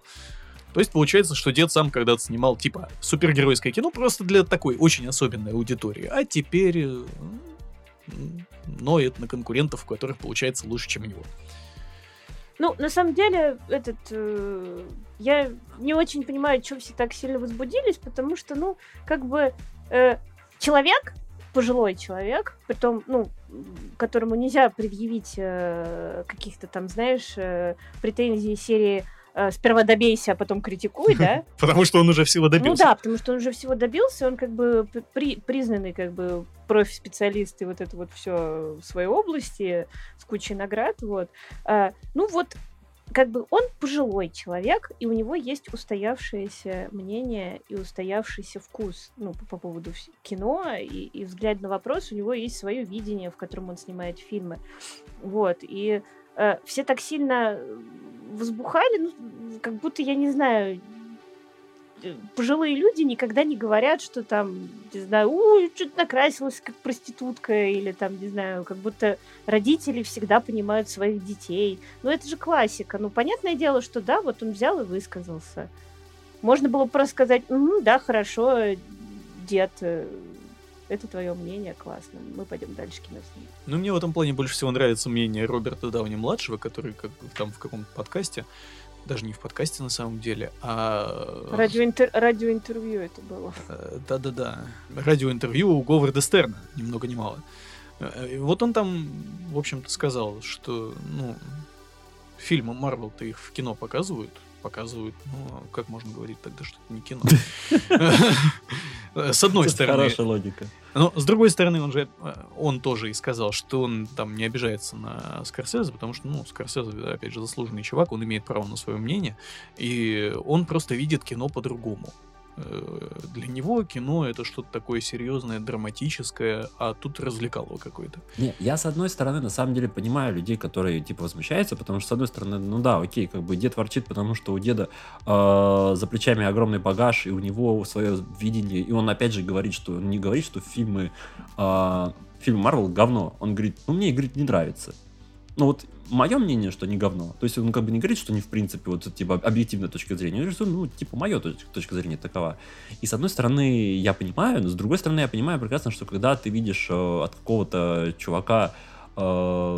То есть получается, что дед сам когда-то снимал типа супергеройское кино просто для такой очень особенной аудитории. А теперь э, м, ноет на конкурентов, у которых получается лучше, чем у него. Ну, на самом деле, этот... э, я не очень понимаю, чем все так сильно возбудились, потому что, ну, как бы э, человек, пожилой человек, притом, ну, которому нельзя предъявить э, каких-то там, знаешь, э, претензий серии «сперва добейся, а потом критикуй», да? Потому что он уже всего добился. Ну да, потому что он уже всего добился, он как бы при- признанный как бы профи-специалист и вот это вот все в своей области с кучей наград, вот. А, ну вот, как бы он пожилой человек, и у него есть устоявшееся мнение и устоявшийся вкус, ну, по, по поводу кино и, и взгляд на вопрос, у него есть свое видение, в котором он снимает фильмы, вот, и э, все так сильно возбухали, ну, как будто, я не знаю, э, пожилые люди никогда не говорят, что там, не знаю, ой, что-то накрасилась как проститутка, или там, не знаю, как будто родители всегда понимают своих детей. Ну, это же классика. Ну, понятное дело, что да, вот он взял и высказался. Можно было просто сказать, «Мгм, да, хорошо, дед, э, это твое мнение, классно. Мы пойдем дальше кино снимать. Ну, мне в этом плане больше всего нравится мнение Роберта Дауни-младшего, который как там в каком-то подкасте, даже не в подкасте на самом деле, а... Радиоинтер... Радиоинтервью это было. Э, да-да-да. Радиоинтервью у Говарда Стерна, ни много ни мало. Э, вот он там, в общем-то, сказал, что, ну, фильмы Марвел-то их в кино показывают, показывают, ну, как можно говорить тогда, что это не кино? С одной стороны. Хорошая логика. Но с другой стороны, он же, э, он тоже и сказал, что он там не обижается на Скорсезе, потому что, ну, Скорсезе, опять же, заслуженный чувак, он имеет право на свое мнение, и он просто видит кино по-другому. Э, для него кино это что-то такое серьезное, драматическое, а тут развлекало какое-то. Не, я с одной стороны на самом деле понимаю людей, которые типа возмущаются, потому что с одной стороны, ну да, окей, как бы дед ворчит, потому что у деда э, за плечами огромный багаж, и у него свое видение, и он опять же говорит, что он не говорит, что фильмы э, фильм Марвел говно, он говорит, ну мне, говорит, не нравится. Ну вот мое мнение, что не говно. То есть он как бы не говорит, что не в принципе вот типа объективная точка зрения. Он говорит, что ну типа мое точка, точка зрения такова. И с одной стороны я понимаю, но с другой стороны я понимаю прекрасно, что когда ты видишь э, от какого-то чувака э,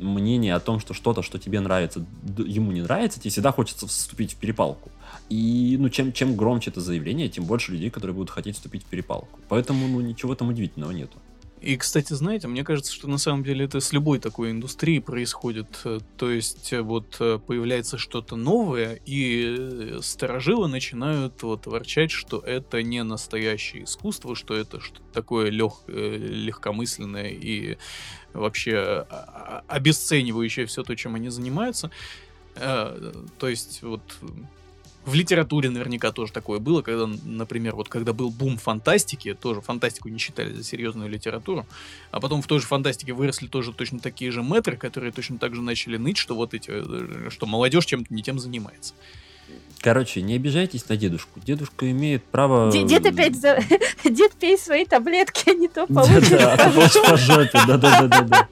мнение о том, что что-то, что тебе нравится, ему не нравится, тебе всегда хочется вступить в перепалку. И ну, чем, чем громче это заявление, тем больше людей, которые будут хотеть вступить в перепалку. Поэтому ну, ничего там удивительного нету. И, кстати, знаете, мне кажется, что на самом деле это с любой такой индустрией происходит. То есть э, вот э, появляется что-то новое, и сторожилы начинают вот ворчать, что это не настоящее искусство, что это что-то такое лег, э, легкомысленное и вообще а, а, обесценивающее все то, чем они занимаются. То есть вот в литературе наверняка тоже такое было, когда, например, вот когда был бум фантастики, тоже фантастику не считали за серьезную литературу, а потом в той же фантастике выросли тоже точно такие же метры, которые точно так же начали ныть, что вот эти, э, что молодежь чем-то не тем занимается. Короче, не обижайтесь на дедушку. Дедушка имеет право... Дед, опять за... Дед пей свои таблетки, а не то получишь. Да, да, по жопе, да-да-да.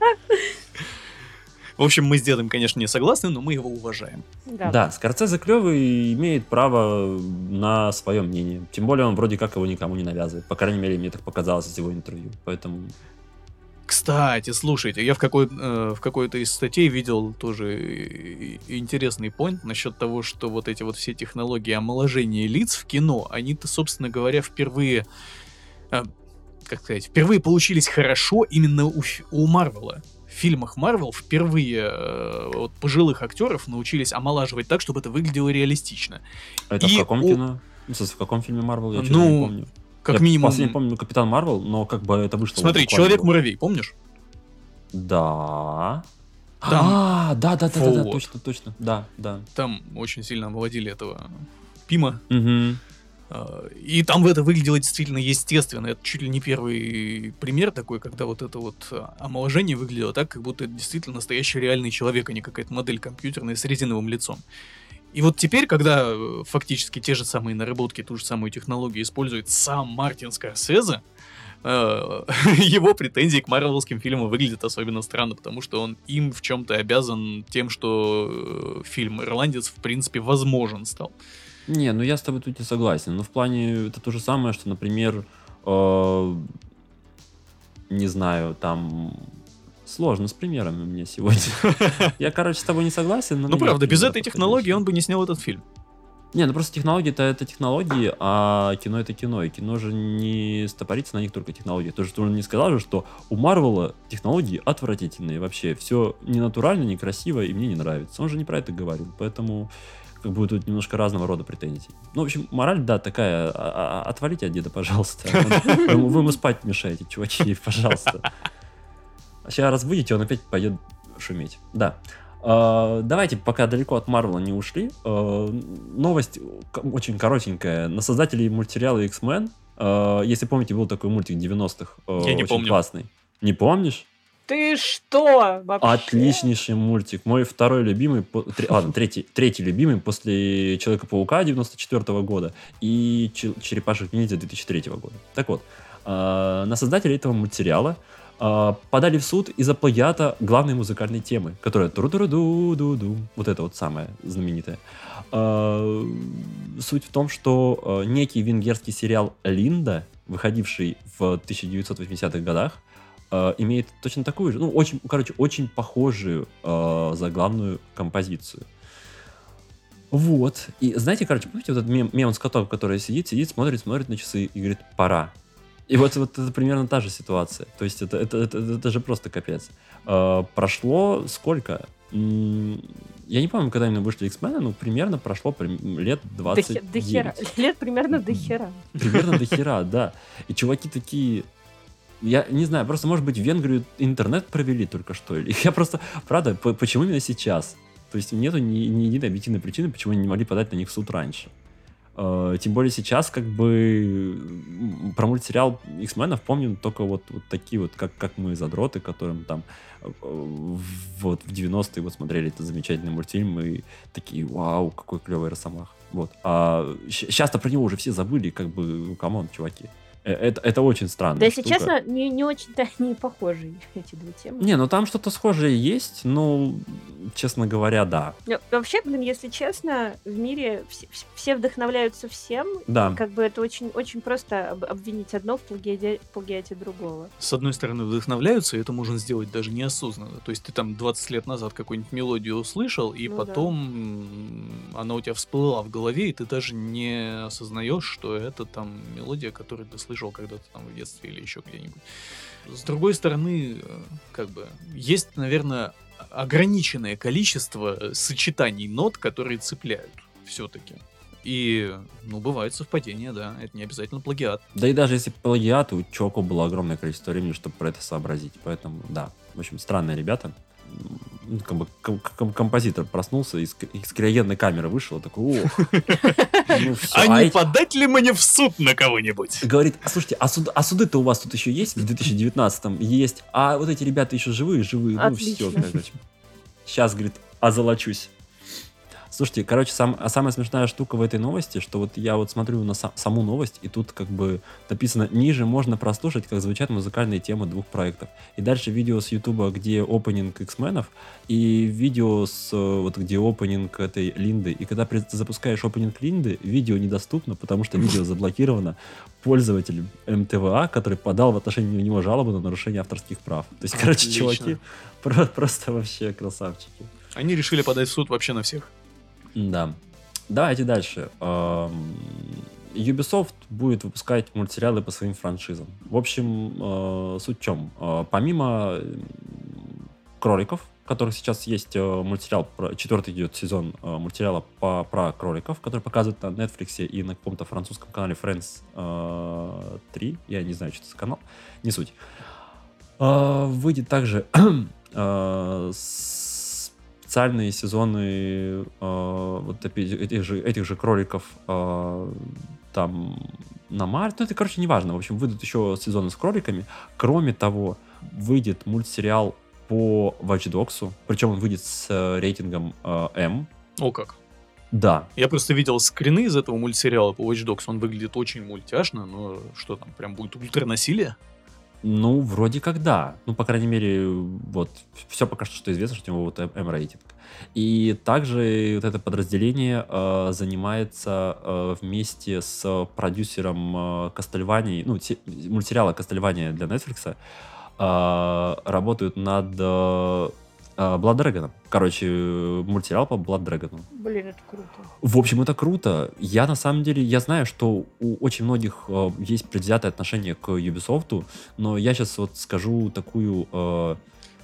В общем, мы с дедом, конечно, не согласны, но мы его уважаем. Да, да Скорцезе клевый имеет право на свое мнение. Тем более он вроде как его никому не навязывает. По крайней мере, мне так показалось из его интервью. Поэтому кстати, слушайте, я в, какой, э, в какой-то из статей видел тоже интересный point насчет того, что вот эти вот все технологии омоложения лиц в кино, они-то, собственно говоря, впервые, э, как сказать, впервые получились хорошо именно у, у Марвела фильмах Марвел впервые э, вот, пожилых актеров научились омолаживать так, чтобы это выглядело реалистично. Это И в каком у... кино? Ну, в каком фильме Марвел? Я ну, не помню. Как я минимум... Я помню Капитан Марвел, но как бы это вышло... Смотри, Человек-муравей, помнишь? Да. Там... А, да, да, да, да, да, точно, точно, да, да. Там очень сильно омолодили этого Пима. Угу. И там это выглядело действительно естественно. Это чуть ли не первый пример такой, когда вот это вот а, омоложение выглядело так, как будто это действительно настоящий реальный человек, а не какая-то модель компьютерная с резиновым лицом. И вот теперь, когда э, фактически те же самые наработки, ту же самую технологию использует сам Мартин Скорсезе, э, его претензии к марвелским фильмам выглядят особенно странно, потому что он им в чем-то обязан тем, что э, фильм «Ирландец» в принципе возможен стал. Не, ну я с тобой тут не согласен. Но в плане это то же самое, что, например, э, не знаю, там сложно с примерами мне сегодня. Я, короче, с тобой не согласен. Ну, правда, без этой технологии он бы не снял этот фильм. Не, ну просто технологии это, технологии, а кино это кино. И кино же не стопорится на них только технологии. То, что он не сказал же, что у Марвела технологии отвратительные. Вообще, все не натурально, не красиво, и мне не нравится. Он же не про это говорил. Поэтому как бы тут немножко разного рода претензий. Ну, в общем, мораль, да, такая, а, а, а отвалите от деда, пожалуйста. Вы ему спать мешаете, чуваки, пожалуйста. Сейчас разбудите, он опять пойдет шуметь. Да. Давайте, пока далеко от Марвела не ушли. Новость очень коротенькая. На создателей мультсериала X-Men, если помните, был такой мультик 90-х. Я не помню. классный. Не помнишь? Ты что вообще? Отличнейший мультик. Мой второй любимый, три, ладно, третий, третий любимый после Человека-паука 94 -го года и Черепашек ниндзя 2003 года. Так вот, э, на создателей этого мультсериала э, подали в суд из-за плагиата главной музыкальной темы, которая тру ду ду ду ду вот это вот самое знаменитое. Э, суть в том, что некий венгерский сериал «Линда» выходивший в 1980-х годах, э, имеет точно такую же, ну, очень, короче, очень похожую э, заглавную композицию. Вот. И знаете, короче, помните вот этот мем, мем с котом, который сидит, сидит, смотрит, смотрит на часы и говорит «пора». И вот, вот это примерно та же ситуация. То есть это, это, это, это же просто капец. Э, прошло сколько? Я не помню, когда именно вышли X-Men, но примерно прошло лет До, 20 хе- до хера. Лет примерно до хера. Примерно до хера, да. И чуваки такие... Я не знаю, просто, может быть, в Венгрию интернет провели только что. Или я просто... Правда, по- почему именно сейчас? То есть нету ни, ни единой объективной причины, почему они не могли подать на них в суд раньше. Э, Тем более сейчас, как бы, про мультсериал X-менов помним только вот, вот такие вот, как, как мы, задроты, которым там э, вот в 90-е вот смотрели этот замечательный мультфильм и такие, вау, какой клевый Росомах. Вот. А сейчас-то про него уже все забыли, как бы, ну, come on, чуваки. Э, Это, это очень странно. Да, если честно, не, не очень-то они похожи, эти две темы. Не, ну там что-то схожее есть, ну, честно говоря, да. Ну, Вообще, блин, если честно, в мире все, все вдохновляются всем. Да. и Как бы это очень, очень просто об- обвинить одно в плагиате, плагиате другого. С одной стороны, вдохновляются, и это можно сделать даже неосознанно. То есть ты там 20 лет назад какую-нибудь мелодию услышал, и Ну да. потом м, она у тебя всплыла в голове, и ты даже не осознаешь, что это там мелодия, которую ты слышал когда-то там в детстве или еще где-нибудь. С другой стороны, э, как бы, есть, наверное, ограниченное количество э, сочетаний нот, которые цепляют все-таки. И, ну, бывают совпадения, да, это не обязательно плагиат. Да и даже если плагиат, у чувака было огромное количество времени, чтобы про это сообразить. Поэтому, да. В общем, странные ребята. Ну, Как бы ком- ком- композитор проснулся, из, из криогенной камеры вышел, и такой, ох. Ну, всё. А А не подать ли мне в суд на кого-нибудь? Говорит, а слушайте, а, суд- а суды-то у вас тут еще есть в 2019-м? Есть. А вот эти ребята еще живые, живые. Ну, все, Отлично. короче. Сейчас, говорит, озолочусь. Слушайте, короче, сам, а самая смешная штука в этой новости, что вот я вот смотрю на са- саму новость, и тут как бы написано, ниже можно прослушать, как звучат музыкальные темы двух проектов. И дальше видео с Ютуба, где опенинг X-менов, и видео с, вот где опенинг этой Линды. И когда ты запускаешь опенинг Линды, видео недоступно, потому что видео заблокировано пользователем МТВА, который подал в отношении него жалобу на нарушение авторских прав. То есть, короче, Отлично. чуваки про- просто вообще красавчики. Они решили подать в суд вообще на всех. Да. Давайте дальше. Ubisoft будет выпускать мультсериалы по своим франшизам. В общем, э, суть в чем? Э, помимо кроликов, которых сейчас есть э, мультсериал, четвертый идет сезон мультсериала по, про кроликов, который показывают на Netflix и на каком-то французском канале Friends э, 3. Я не знаю, что это за канал. Не суть. Выйдет также э, специальные сезоны э, вот этих же, этих же кроликов э, там на март. Ну, это, короче, неважно. В общем, выйдут еще сезоны с кроликами. Кроме того, выйдет мультсериал по Watch Dogs, причем он выйдет с э, рейтингом э, М. О как. Да, Я просто видел скрины из этого мультсериала по Watch Dogs. Он выглядит очень мультяшно, но что там, прям будет ультранасилие? Ну, вроде как да. Ну, по крайней мере, вот, все пока что, что известно, что у него вот М-рейтинг. И также вот это подразделение э, занимается э, вместе с продюсером э, Кастельвании, ну, те- мультсериала Кастельвания для Netflix, э, работают над э, Blood Dragon. Короче, э, мультсериал по Blood Dragon. Блин, это круто. В общем, это круто. Я на самом деле, я знаю, что у очень многих э, есть предвзятое отношение к Ubisoft, но я сейчас вот скажу такую... э,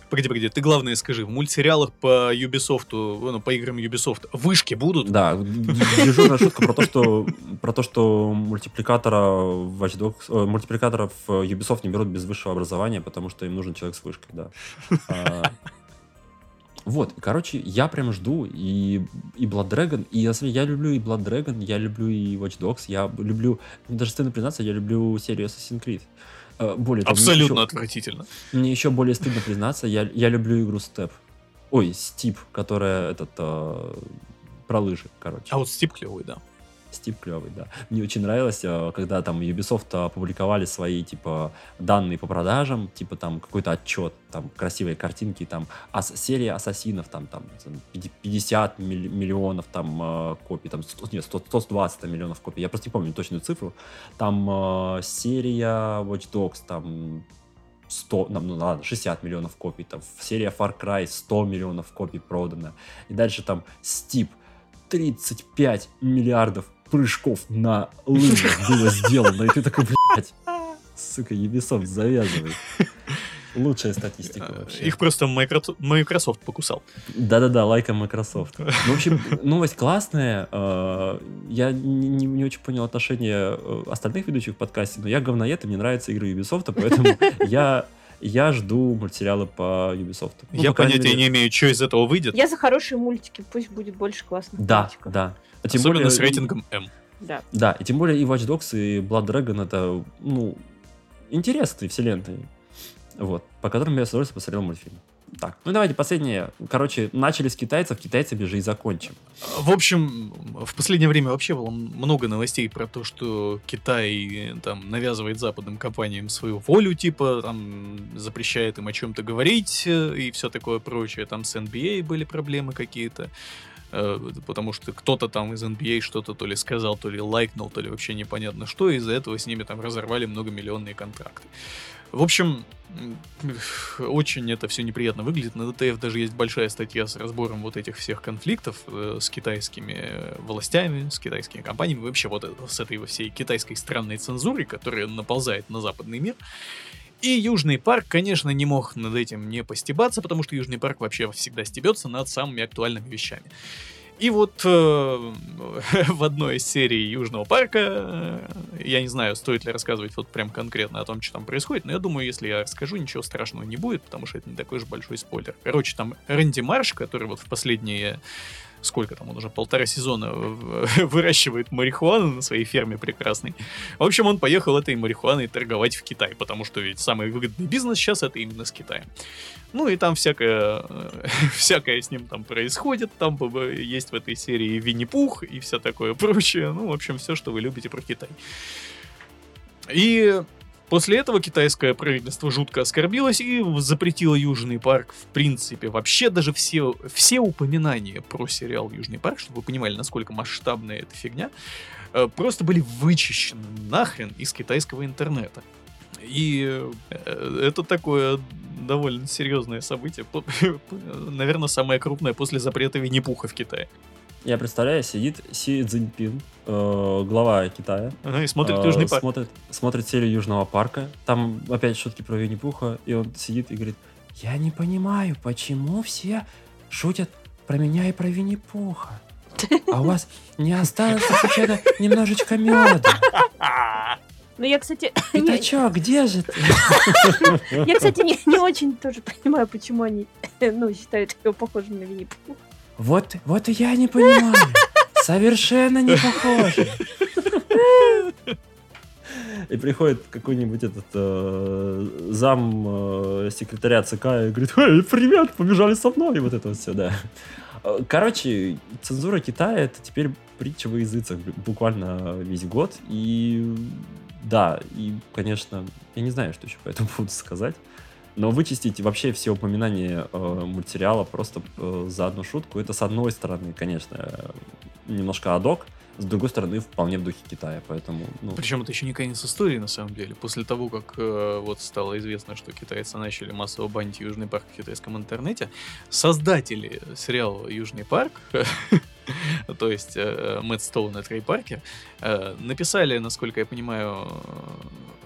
Погоди, погоди, ты главное скажи, в мультсериалах по Ubisoft, ну, по играм Ubisoft, вышки будут? да, дежурная шутка про то, что про то, что мультипликатора в Watch Dogs, э, мультипликаторов Ubisoft не берут без высшего образования, потому что им нужен человек с вышкой, да. Вот, короче, я прям жду и, и Blood Dragon, и на самом деле, я люблю и Blood Dragon, я люблю и Watch Dogs, я люблю, мне даже стыдно признаться, я люблю серию Assassin's Creed. Э, Более того, мне Абсолютно еще- отвратительно. Мне еще более стыдно признаться, я, я люблю игру Step. Ой, Стип, которая этот э, про лыжи, короче. А вот Стип клевый, да. Стив клевый, да. Мне очень нравилось, э, когда там Ubisoft опубликовали свои, типа, данные по продажам, типа там какой-то отчет, там красивые картинки, там ас серия ассасинов, там, там 50 миллионов там э, копий, там 100, нет, 100, 120 миллионов копий, я просто не помню точную цифру. Там э, серия Watch Dogs, там 100, ну ладно, 60 миллионов копий, там серия Far Cry 100 миллионов копий продано. И дальше там Steep 35 миллиардов прыжков на лыжах было сделано. И ты такой, блядь, сука, Ubisoft, завязывай. Лучшая статистика э, вообще. Их просто Microsoft покусал. Да-да-да, лайка Microsoft. Ну, в общем, новость классная. Э, я не, не очень понял отношение э, остальных ведущих в подкасте, но я говноед, и мне нравятся игры Ubisoft, поэтому я я жду мультсериалы по Ubisoft. Ну, я по понятия мере... не имею, что из этого выйдет. Я за хорошие мультики, пусть будет больше классных да, мультиков. Да, да. Тем Особенно более... с рейтингом М. Да. Да, и тем более и Watch Dogs, и Blood Dragon это, ну, интересные вселенные. Вот, по которым я с удовольствием посмотрел мультфильм. Так, ну давайте последнее. Короче, начали с китайцев, китайцами же и закончим. В общем, в последнее время вообще было много новостей про то, что Китай там навязывает западным компаниям свою волю, типа там запрещает им о чем-то говорить э, и все такое прочее. Там с NBA были проблемы какие-то э, потому что кто-то там из NBA что-то то ли сказал, то ли лайкнул, то ли вообще непонятно что, и из-за этого с ними там разорвали многомиллионные контракты. В общем, очень это все неприятно выглядит. На ДТФ даже есть большая статья с разбором вот этих всех конфликтов э, с китайскими властями, с китайскими компаниями, вообще вот с этой всей китайской странной цензурой, которая наползает на западный мир. И Южный парк, конечно, не мог над этим не постебаться, потому что Южный парк вообще всегда стебется над самыми актуальными вещами. И вот э, в одной из серий Южного парка, э, я не знаю, стоит ли рассказывать вот прям конкретно о том, что там происходит, но я думаю, если я расскажу, ничего страшного не будет, потому что это не такой же большой спойлер. Короче, там Рэнди Марш, который вот в последние сколько там, он уже полтора сезона выращивает марихуану на своей ферме прекрасной. В общем, он поехал этой марихуаной торговать в Китай, потому что ведь самый выгодный бизнес сейчас это именно с Китаем. Ну и там всякое, всякое с ним там происходит, там есть в этой серии Винни-Пух и все такое прочее. Ну, в общем, все, что вы любите про Китай. И После этого китайское правительство жутко оскорбилось и запретило Южный парк в принципе. Вообще даже все, все упоминания про сериал Южный парк, чтобы вы понимали, насколько масштабная эта фигня, э, просто были вычищены нахрен из китайского интернета. И э, это такое довольно серьезное событие. Наверное, самое крупное после запрета Винни-Пуха в Китае. Я представляю, сидит Си Цзиньпин, э, глава Китая. Ага, и смотрит э, Южный парк. Смотрит, смотрит серию Южного парка. Там опять шутки про Винни-Пуха. И он сидит и говорит, я не понимаю, почему все шутят про меня и про Винни-Пуха. А у вас не осталось случайно немножечко меда? Ну, я, кстати... Это чё, где же ты? Я, кстати, не, не очень тоже понимаю, почему они ну, считают его похожим на Винни-Пуха. Вот, вот и я не понимаю. Совершенно не похоже. И приходит какой-нибудь этот э, зам э, секретаря ЦК и говорит, Эй, привет, побежали со мной, и вот это вот все, да. Короче, цензура Китая это теперь притча во языцах буквально весь год. И да, и, конечно, я не знаю, что еще по этому поводу сказать. Но вычистить вообще все упоминания э, мультсериала просто э, за одну шутку, это с одной стороны, конечно, немножко адок, с другой стороны, вполне в духе Китая, поэтому... Ну... Причем это еще не конец истории, на самом деле. После того, как э, вот стало известно, что китайцы начали массово банить Южный парк в китайском интернете, создатели сериала «Южный парк», то есть э, Мэтт Стоун и Трей Паркер, э, написали, насколько я понимаю,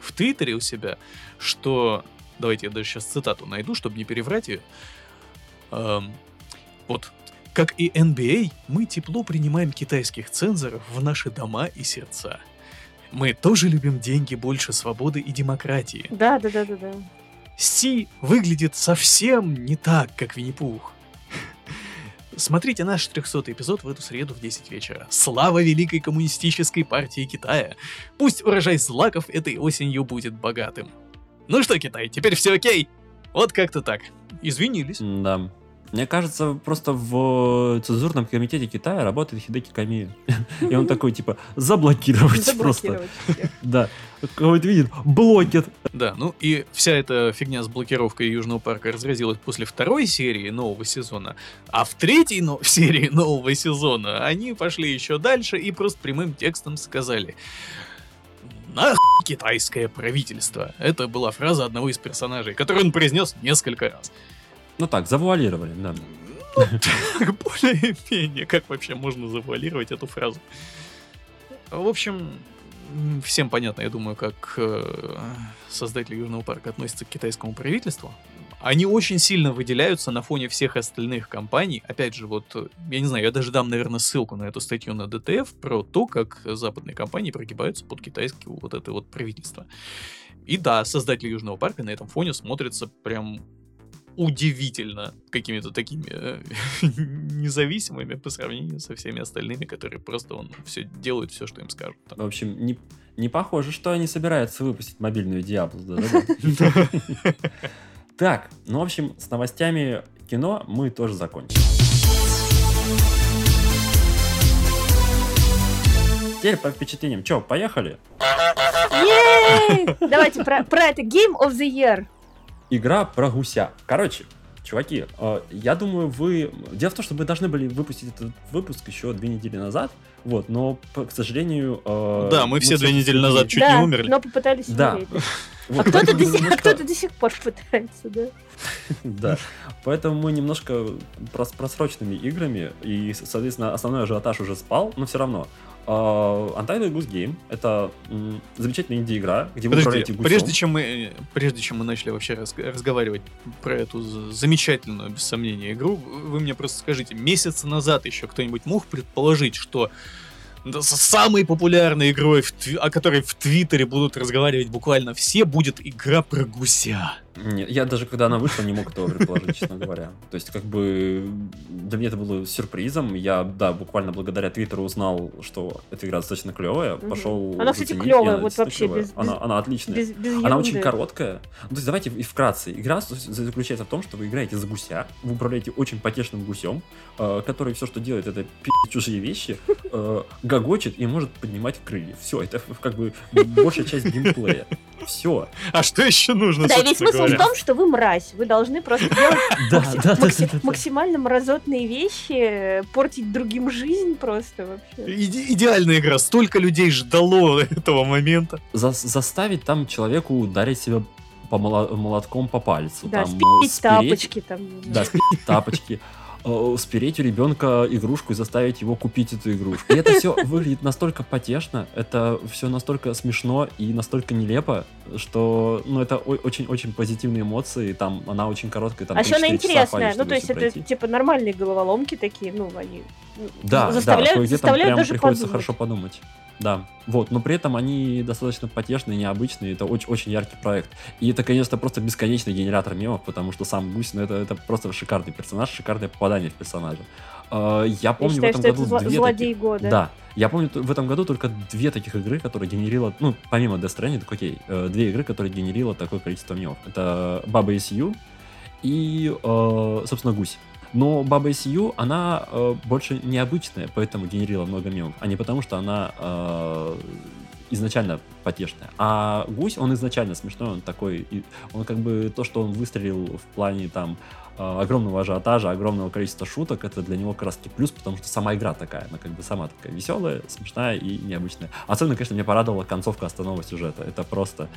в Твиттере у себя, что Давайте я даже сейчас цитату найду, чтобы не переврать ее. Эм, вот. Как и NBA, мы тепло принимаем китайских цензоров в наши дома и сердца. Мы тоже любим деньги больше свободы и демократии. Да, да, да, да, да. Си выглядит совсем не так, как Винни-Пух. Смотрите наш 300 эпизод в эту среду в 10 вечера. Слава Великой Коммунистической партии Китая! Пусть урожай злаков этой осенью будет богатым. Ну что, Китай, теперь все окей? Вот как-то так. Извинились. Да. Мне кажется, просто в цензурном комитете Китая работает Хидеки Ками. И он такой, типа, заблокировать просто. Да. Кого-то видит, блокет. Да, ну и вся эта фигня с блокировкой Южного парка разразилась после второй серии нового сезона, а в третьей но- серии нового сезона они пошли еще дальше и просто прямым текстом сказали «Нахуй китайское правительство». Это была фраза одного из персонажей, которую он произнес несколько раз. Ну так, завуалировали, да. Так, Более-менее, как вообще можно завуалировать эту фразу? В общем, всем понятно, я думаю, как э, создатели Южного парка относятся к китайскому правительству. Они очень сильно выделяются на фоне всех остальных компаний. Опять же, вот, э, я не знаю, я даже дам, наверное, ссылку на эту статью на ДТФ про то, как западные компании прогибаются под китайское вот это вот правительство. И да, создатели Южного парка на этом фоне смотрятся прям удивительно какими-то такими э, независимыми по сравнению со всеми остальными, которые просто он все делают все, что им скажут. там. В общем, не, не похоже, что они собираются выпустить мобильную Диаблу. да-да-да. Так, ну, в общем, с новостями кино мы тоже закончили. Теперь по впечатлениям. Че, поехали? Давайте про, про это. Game of the Year. Игра про гуся. Короче, чуваки, э, я думаю, вы... Дело в том, что мы должны были выпустить этот выпуск еще две недели назад, вот, но, к сожалению... э, Да, мы все две недели назад чуть да, не умерли. но попытались Да. умереть. Вот А кто-то до, сих, а немножко- кто-то до сих пор пытается, да? Да. Поэтому мы немножко прос- просроченными играми, и, соответственно, основной ажиотаж уже спал, но все равно. Uh, Untitled Goose Game — это м, замечательная инди-игра, где вы Подожди, управляете гусем. прежде чем мы, прежде чем мы начали вообще раз- разговаривать про эту замечательную, без сомнения, игру, вы мне просто скажите, месяц назад еще кто-нибудь мог предположить, что самой популярной игрой, в о которой в Твиттере будут разговаривать буквально все, будет игра про гуся? Нет, я даже когда она вышла, не мог этого предположить, честно говоря. То есть, как бы, для меня это было сюрпризом. Я, да, буквально благодаря Твиттеру узнал, что эта игра достаточно клевая. Мгм. Пошел Она, кстати, заценить, и клевая, она вот вообще клевая. без- Она, без- она отличная. Без, без Она очень короткая. Ну, то есть давайте и вкратце. Игра заключается в том, что вы играете за гуся, вы управляете очень потешным гусем, э, который все, что делает, это пи*** чужие вещи, э, гогочет и может поднимать крылья. Все, это как бы большая часть геймплея. Все. А что еще нужно, Да, весь смысл в том, что вы мразь. Вы должны просто делать максимально мразотные вещи, портить другим жизнь просто вообще. Иде- идеальная игра, столько людей ждало этого момента. За- заставить там человеку ударить себя по моло- молотком по пальцу. Да, там, спилить тапочки там. Да, спилить тапочки. Э, Спереть у ребенка игрушку и заставить его купить эту игрушку. И это все выглядит настолько потешно, это все настолько смешно и настолько нелепо, что ну, это очень-очень позитивные эмоции. Там она очень короткая, там А еще она 3-4 часа интересная. Ну, то есть это типа нормальные головоломки такие, ну, они ну, Да, да, заставляют, кое-где там заставляют прям даже приходится подумать. хорошо подумать. Да, вот, но при этом они достаточно потешные, необычные, это очень, очень яркий проект. И это, конечно, просто бесконечный генератор мемов, потому что сам Гусь, ну это, это просто шикарный персонаж, шикарное попадание в персонажа. Э, Я Я помню считаю, в этом это году зло- две злодей таких... года. Да, я помню в этом году только две таких игры, которые генерила, ну, помимо Death Stranding, так окей, э, две игры, которые генерила такое количество мемов. Это Баба SU и, э, собственно, Гусь. Но Баба SU, она э, больше необычная, поэтому генерила много мемов, а не потому, что она э, изначально потешная. А Гусь, он изначально смешной, он такой, он как бы то, что он выстрелил в плане там э, огромного ажиотажа, огромного количества шуток, это для него как раз плюс, потому что сама игра такая, она как бы сама такая веселая, смешная и необычная. Особенно, конечно, меня порадовала концовка основного сюжета. Это просто...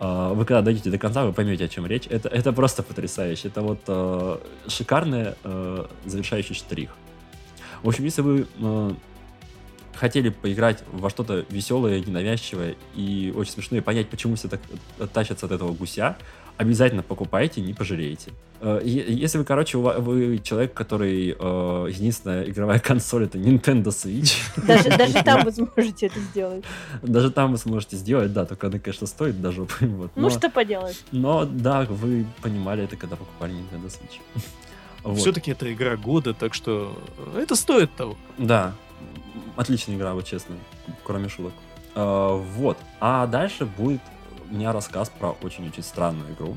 э, Вы когда дойдете до конца, вы поймете, о чем речь. Это, это просто потрясающе. Это вот э, шикарный э, завершающий штрих. В общем, если вы э, хотели поиграть во что-то веселое, ненавязчивое и очень смешное, понять, почему все так тащатся от этого гуся, обязательно покупайте, не пожалеете. Э, Если вы, короче, вы человек, который э, единственная игровая консоль это Nintendo Switch, Даже, даже там вы сможете это сделать. даже там вы сможете сделать, да, только она, конечно, стоит даже. Вот. Ну, Но- что поделать. но да, вы понимали это, когда покупали Nintendo Switch. Вот. Все-таки это игра года, так что это стоит того. Да, отличная игра, вот честно, кроме шуток. Э, вот. А дальше будет у меня рассказ про очень-очень странную игру.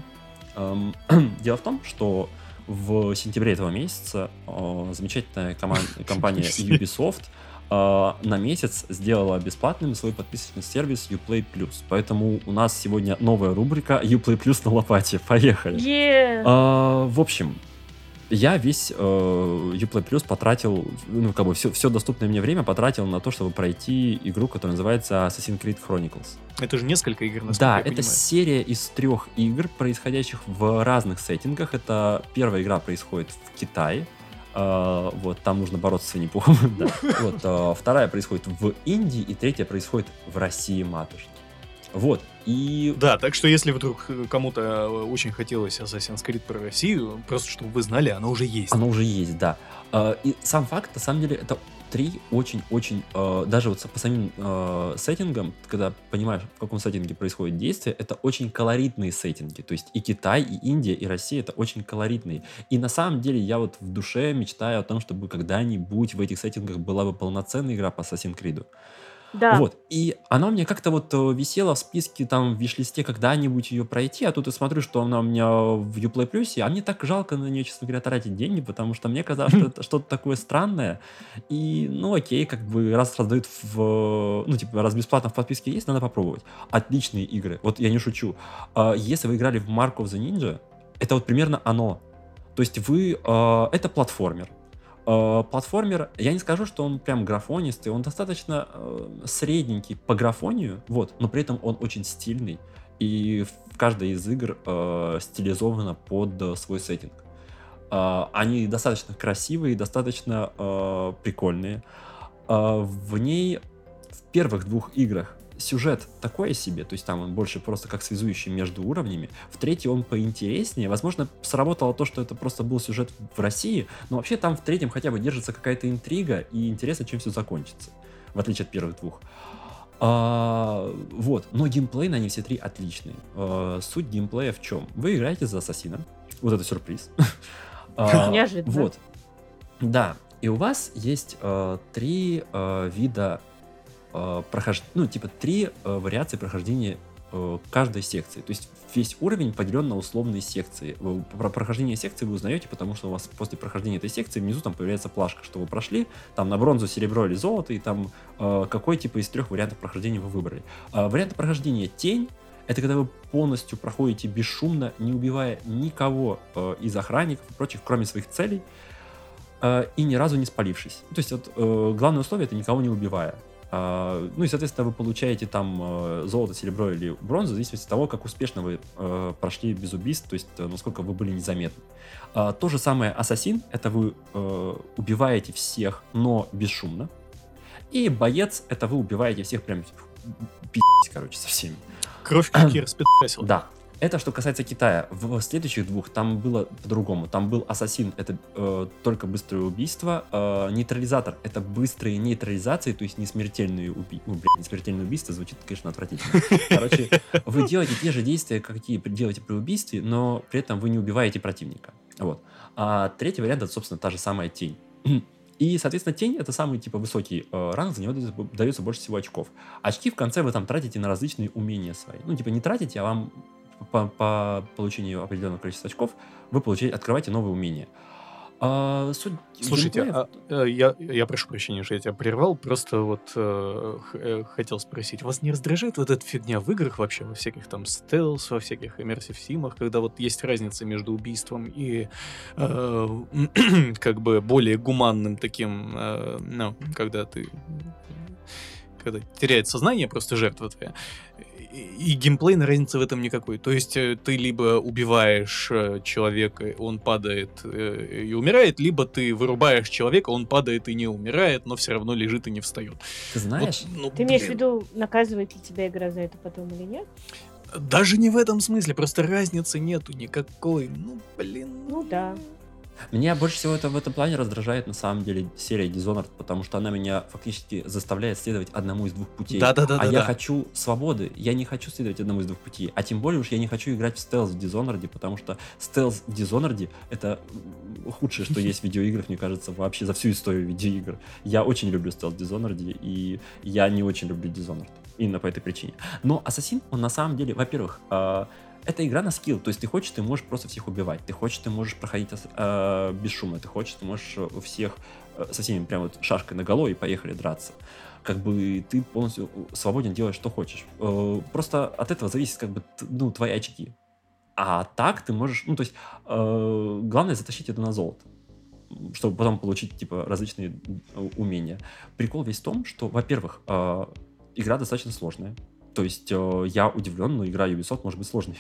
Эм, Дело в том, что в сентябре этого месяца э, замечательная компания Ubisoft э, на месяц сделала бесплатным свой подписочный сервис Uplay Plus. Поэтому у нас сегодня новая рубрика Uplay Plus на лопате. Поехали. Е. А, в общем, я весь э, Uplay Plus потратил, ну, как бы все, все доступное мне время потратил на то, чтобы пройти игру, которая называется Assassin's Creed Chronicles. Это же несколько игр, насколько Да, я это понимаю. серия из трех игр, происходящих в разных сеттингах. Это первая игра происходит в Китае. э, вот, там нужно бороться с Винни-Пухом. да. Вот, э, вторая происходит в Индии, и третья происходит в России матушке. Вот, и Да, так что если вдруг э, кому-то э, очень хотелось Assassin's Creed про Россию, просто чтобы вы знали, оно уже есть. Оно уже есть, да. Э, И сам факт, на самом деле, это три очень-очень, э, даже вот по самим сеттингам, когда понимаешь, в каком сеттинге происходит действие, это очень колоритные сеттинги. То есть и Китай, и Индия, и Россия это очень колоритные. И на самом деле я вот в душе мечтаю о том, чтобы когда-нибудь в этих сеттингах была бы полноценная игра по Assassin's Creed. Да. Вот. И она у меня как-то вот э, висела в списке, там, в виш-листе когда-нибудь ее пройти, а тут я смотрю, что она у меня в Uplay Plus, а мне так жалко на нее, честно говоря, тратить деньги, потому что мне казалось, что это что-то такое странное. И, ну, окей, как бы раз раздают в... Ну, типа, раз бесплатно в подписке есть, надо попробовать. Отличные игры. Вот я не шучу. А, Если вы играли в Mark of the Ninja, это вот примерно оно. То есть вы... э, Это платформер. Э, Платформер, я не скажу, что он прям графонистый, он достаточно э, средненький по графонию, вот, но при этом он очень стильный, и в каждой из игр э, стилизовано под свой сеттинг. Они достаточно красивые, достаточно прикольные. В ней в первых двух играх сюжет такой себе, то есть там он больше просто как связующий между уровнями. В третьей он поинтереснее. Возможно, сработало то, что это просто был сюжет в России, но вообще там в третьем хотя бы держится какая-то интрига, и интересно, чем все закончится, в отличие от первых двух. А, вот, но геймплей на они все три отличные. А, суть геймплея в чем? Вы играете за ассасина, вот это сюрприз. А, Неожиданно. Вот, да, и у вас есть э, три э, вида э, прохож- ну, типа три э, вариации прохождения э, каждой секции. То есть весь уровень поделен на условные секции. Про прохождение секции вы узнаете, потому что у вас после прохождения этой секции внизу там появляется плашка, что вы прошли, там на бронзу, серебро или золото, и там э, какой типа из трех вариантов прохождения вы выбрали. А, вариант прохождения тень это когда вы полностью проходите бесшумно, не убивая никого э, из охранников и прочих, кроме своих целей, э, и ни разу не спалившись. То есть вот, э, главное условие это никого не убивая. А, ну и, соответственно, вы получаете там э, золото, серебро или бронзу, в зависимости от того, как успешно вы э, прошли без убийств, то есть э, насколько вы были незаметны. А, то же самое ассасин, это вы убиваете всех, но бесшумно. И боец, это вы убиваете всех прям пи***ть, короче, со всеми. Кровь как я распидасил. Да. Это что касается Китая. В следующих двух там было по-другому. Там был ассасин, это э, только быстрое убийство. Э, нейтрализатор это быстрые нейтрализации, то есть не смертельные убийства. Ну, убийство звучит, конечно, отвратительно. Короче, вы делаете те же действия, какие делаете при убийстве, но при этом вы не убиваете противника. Вот. А третий вариант это, собственно, та же самая тень. И, соответственно, тень это самый типа высокий э, ранг, за него дается, дается больше всего очков. Очки в конце вы там тратите на различные умения свои. Ну, типа не тратите, а вам по, по получению определенного количества очков вы получаете, открываете новые умения. А, суть Слушайте, геймплея- а, э, я, я прошу прощения, что я тебя прервал, просто вот э, э, хотел спросить, вас не раздражает вот эта фигня в играх вообще, во всяких там стелс, во всяких immersive симах, когда вот есть разница между убийством и э, как бы более гуманным таким, э, ну, когда ты когда теряет сознание просто жертва твоя. И, геймплейной разницы в этом никакой. То есть э, ты либо убиваешь э, человека, он падает э, и умирает, либо ты вырубаешь человека, он падает и не умирает, но все равно лежит и не встает. Ты знаешь, Вот, ну, Ты имеешь в виду, наказывает ли тебя игра за это потом или нет? Даже не в этом смысле, просто разницы нету никакой. Ну, блин. Ну да. Меня больше всего это в этом плане раздражает на самом деле серия Dishonored, потому что она меня фактически заставляет следовать одному из двух путей. Да-да-да. а я хочу свободы, я не хочу следовать одному из двух путей. А тем более уж я не хочу играть в стелс в Dishonored, потому что стелс в Dishonored это худшее, что есть в видеоиграх, мне кажется, вообще за всю историю видеоигр. Я очень люблю стелс в Dishonored, и я не очень люблю Dishonored. Именно по этой причине. Но Ассасин, он на самом деле, во-первых, а, это игра на скилл. То есть ты хочешь, ты можешь просто всех убивать. Ты хочешь, ты можешь проходить э, без шума. Ты хочешь, ты можешь у всех э, со всеми прям вот шашкой на голову и поехали драться. Как бы ты полностью свободен делать, что хочешь. Э, просто от этого зависит как бы ну, твои очки. А так ты можешь, ну то есть э, главное затащить это на золото чтобы потом получить типа различные умения. Прикол весь в том, что, во-первых, э, игра достаточно сложная. То есть э, я удивлен, но игра Ubisoft может быть сложной.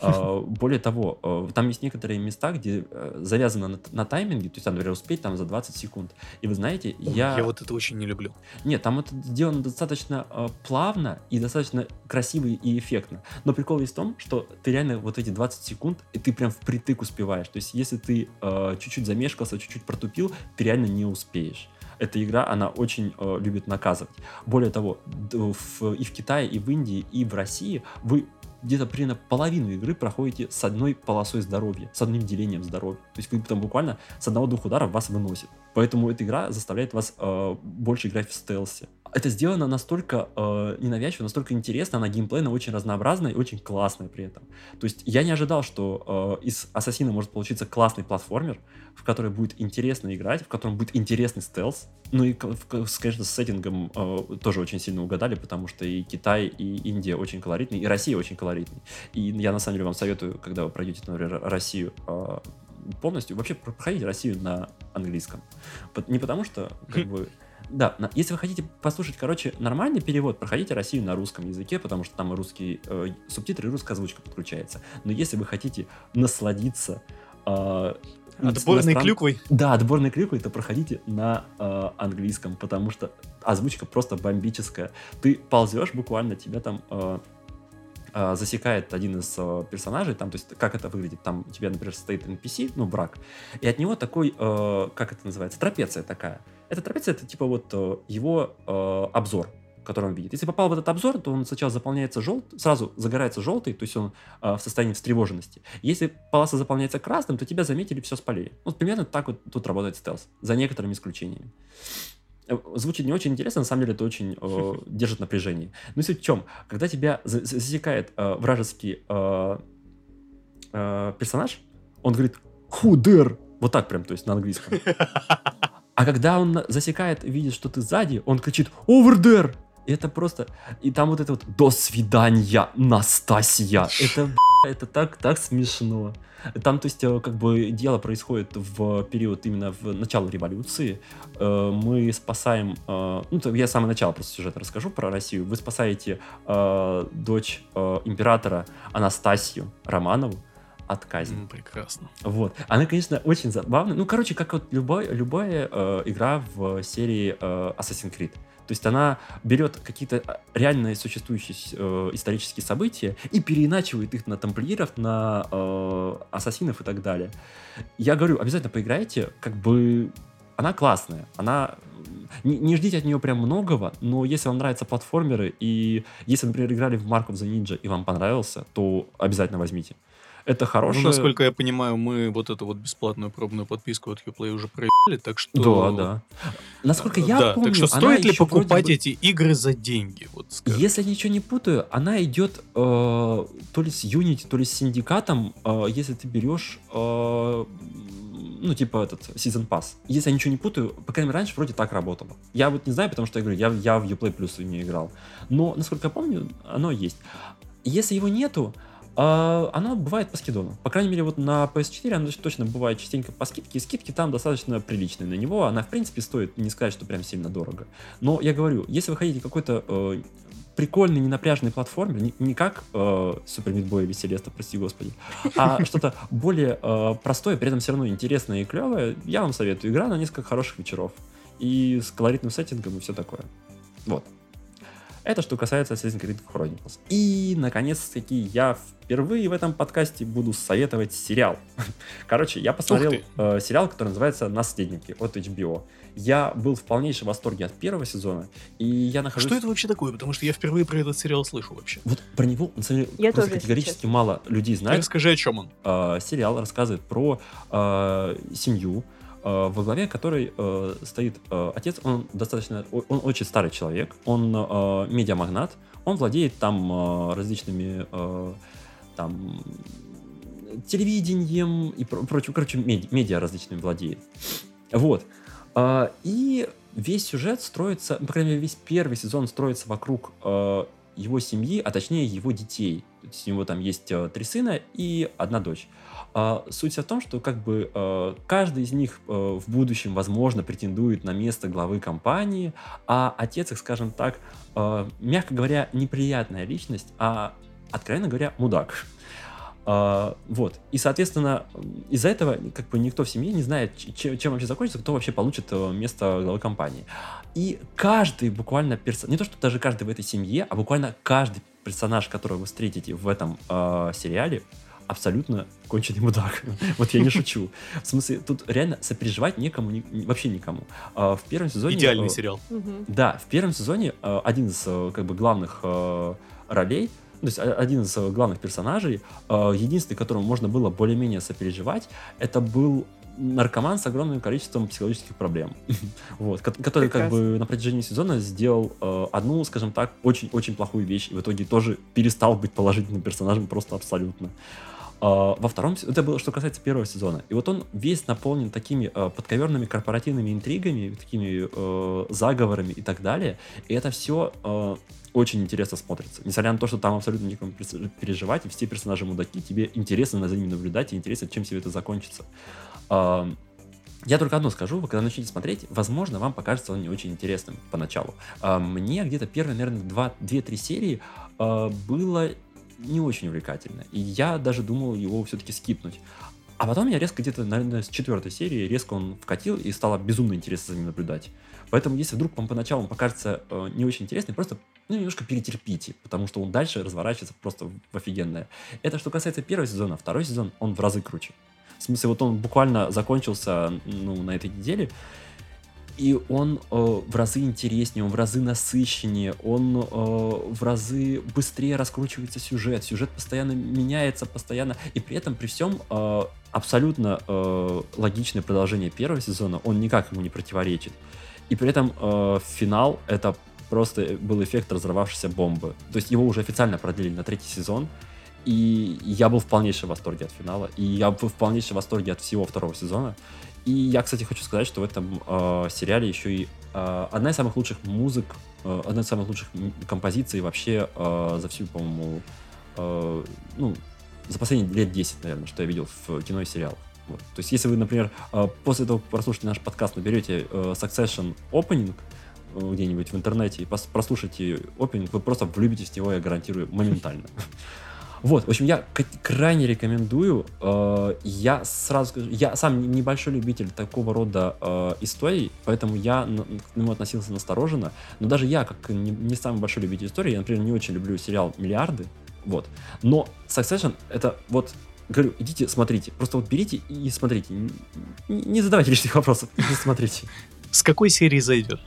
Э, более того, э, там есть некоторые места, где э, завязано на, на тайминге, то есть, там, например, успеть там за 20 секунд. И вы знаете, я... Я вот это очень не люблю. Нет, там это сделано достаточно плавно и достаточно красиво и эффектно. Но прикол есть в том, что ты реально вот эти 20 секунд, и ты прям впритык успеваешь. То есть если ты чуть-чуть замешкался, чуть-чуть протупил, ты реально не успеешь эта игра, она очень э, любит наказывать. Более того, в, и в Китае, и в Индии, и в России вы где-то примерно половину игры проходите с одной полосой здоровья, с одним делением здоровья. То есть вы там буквально с одного-двух ударов вас выносит. Поэтому эта игра заставляет вас э, больше играть в стелсе это сделано настолько э, ненавязчиво, настолько интересно, она геймплейно очень разнообразная и очень классная при этом. То есть я не ожидал, что э, из Ассасина может получиться классный платформер, в который будет интересно играть, в котором будет интересный стелс. Ну и, конечно, с сеттингом э, тоже очень сильно угадали, потому что и Китай, и Индия очень колоритные, и Россия очень колоритный. И я на самом деле вам советую, когда вы пройдете, например, Россию, э, полностью вообще проходите Россию на английском. Не потому что как бы да, если вы хотите послушать, короче, нормальный перевод, проходите Россию на русском языке, потому что там и русские э, субтитры, и русская озвучка подключается. Но если вы хотите насладиться э, Отборной клюквой? Да, отборной клюквой, то проходите на э, английском, потому что озвучка просто бомбическая. Ты ползешь буквально, тебя там э, э, засекает один из э, персонажей, там, то есть как это выглядит, там у тебя, например, стоит NPC, ну, брак, и от него такой, э, как это называется, трапеция такая. Эта трапеция, это типа вот его обзор, который он видит. Если попал в этот обзор, то он сначала заполняется желтый, сразу загорается желтый, то есть он в состоянии встревоженности. Если полоса заполняется красным, то тебя заметили, все спалили. Вот примерно так вот тут работает стелс, за некоторыми исключениями. Э, звучит не очень интересно, на самом деле это очень э, держит напряжение. Но суть в чем? Когда тебя засекает э, вражеский э, э, персонаж, он говорит «Who there?» Вот так прям, то есть на английском. А когда он засекает, видит, что ты сзади, он кричит «Over there!» Это просто... И там вот это вот «До свидания, Настасья!» Это, это так, так смешно. Там, то есть, э, как бы дело происходит в период именно в начало революции. Э, мы спасаем... Э, ну, я с самого начала просто сюжет расскажу про Россию. Вы спасаете дочь императора Анастасию Романову, от казни. Mm, прекрасно. Вот. Она, конечно, очень забавная. Ну, короче, как вот любой, любая э, игра в серии э, Assassin's Creed. То есть она берет какие-то э, реальные существующие э, исторические события и переиначивает их на тамплиеров, на э, ассасинов и так далее. Я говорю, обязательно поиграйте, как бы она классная, она не, не ждите от нее прям многого, но если вам нравятся платформеры и если, например, играли в Mark of the Ninja и вам понравился, то обязательно возьмите. Это хорошее... Ну, насколько я понимаю, мы вот эту вот бесплатную пробную подписку от Uplay уже проебали, так что... Да, да. Насколько я да, помню, так что стоит ли покупать бы... эти игры за деньги? Вот, если я ничего не путаю, она идет э, то ли с Unity, то ли с синдикатом, э, если ты берешь э, ну, типа этот Season Pass. Если я ничего не путаю, по крайней мере, раньше вроде так работало. Я вот не знаю, потому что я говорю, я, я в Uplay Plus не играл. Но, насколько я помню, оно есть. Если его нету, а, оно бывает по скидону. По крайней мере, вот на PS4 оно точно бывает частенько по скидке, и скидки там достаточно приличные на него. Она, в принципе, стоит, не сказать, что прям сильно дорого. Но я говорю, если вы хотите какой-то э, прикольный, ненапряжный платформер, не, не как э, Super Meat Boy или Селеста, прости господи, а что-то более э, простое, при этом все равно интересное и клевое, я вам советую. Игра на несколько хороших вечеров. И с колоритным сеттингом и все такое. Вот. Это что касается Assassin's Creed Chronicles. И, наконец-таки, я впервые в этом подкасте буду советовать сериал. Короче, я посмотрел э, сериал, который называется «Наследники» от HBO. Я был в полнейшем восторге от первого сезона, и я нахожусь... Что это вообще такое? Потому что я впервые про этот сериал слышу вообще. Вот про него, на самом деле, я просто категорически мало людей знает. расскажи, о чем он. Э, сериал рассказывает про э, семью, во главе которой э, стоит э, отец, он достаточно, он очень старый человек, он медиамагнат, он владеет там различными там телевидением и прочим, короче, меди, медиа различными владеет. Вот. И весь сюжет строится, по крайней мере, весь первый сезон строится вокруг э, его семьи, а точнее его детей. То есть у него там есть э, три сына и одна дочь. А, суть в том, что как бы э, каждый из них э, в будущем, возможно, претендует на место главы компании, а отец их, скажем так, мягко говоря, неприятная личность, а, откровенно говоря, мудак. Вот. И, соответственно, из-за этого как бы никто в семье не знает, чем, чем вообще закончится, кто вообще получит место главы компании. И каждый буквально персонаж, не то, что даже каждый в этой семье, а буквально каждый персонаж, которого вы встретите в этом э, сериале, абсолютно конченый мудак. вот я не шучу. В смысле, тут реально сопереживать некому, ни, вообще никому. А, в первом сезоне... Идеальный э, сериал. Да, в первом сезоне э, один из э, как бы главных ролей то есть один из главных персонажей, единственный, которому можно было более-менее сопереживать, это был наркоман с огромным количеством психологических проблем, вот, который как бы на протяжении сезона сделал э, одну, скажем так, очень-очень плохую вещь и в итоге тоже перестал быть положительным персонажем просто абсолютно. Uh, во втором это было что касается первого сезона. И вот он весь наполнен такими uh, подковерными корпоративными интригами, такими uh, заговорами и так далее. И это все очень интересно смотрится. Несмотря на то, что там абсолютно никому переживать, все персонажи мудаки, тебе интересно за ними наблюдать, и интересно, чем все это закончится. Я только одно скажу, вы когда начнете смотреть, возможно, вам покажется он не очень интересным поначалу. Мне где-то первые, наверное, 2-3 серии было не очень увлекательно. И я даже думал его все-таки скипнуть. А потом я резко где-то, наверное, с четвертой серии резко он вкатил и стало безумно интересно за ним наблюдать. Поэтому, если вдруг вам поначалу он покажется э, не очень интересным, просто ну, немножко перетерпите, потому что он дальше разворачивается просто в офигенное. Это что касается первого сезона. Второй сезон, он в разы круче. В смысле, вот он буквально закончился ну, на этой неделе, и он э, в разы интереснее, он в разы насыщеннее, он э, в разы быстрее раскручивается сюжет, сюжет постоянно меняется, постоянно, и при этом при всем э, абсолютно э, логичное продолжение первого сезона, он никак ему не противоречит. И при этом э, финал это просто был эффект разорвавшейся бомбы. То есть его уже официально продлили на третий сезон, и я был в полнейшем восторге от финала, и я был в полнейшем восторге от всего второго сезона. И я, кстати, хочу сказать, что в этом э, сериале еще и э, одна из самых лучших музык, э, одна из самых лучших композиций вообще э, за всю, по-моему, э, ну, за последние лет 10, наверное, что я видел в кино и сериалах. Вот. То есть, если вы, например, э, после того, как прослушаете наш подкаст, наберете э, Succession Opening э, где-нибудь в интернете и прослушаете Opening, вы просто влюбитесь в него, я гарантирую, моментально. Вот, в общем, я крайне рекомендую. Э, я сразу скажу, я сам небольшой любитель такого рода э, историй, поэтому я к нему относился настороженно. Но даже я, как не, самый большой любитель истории, я, например, не очень люблю сериал «Миллиарды», вот. Но Succession — это вот говорю, идите, смотрите. Просто вот берите и смотрите. Не, задавайте лишних вопросов, не смотрите. С какой серии зайдет?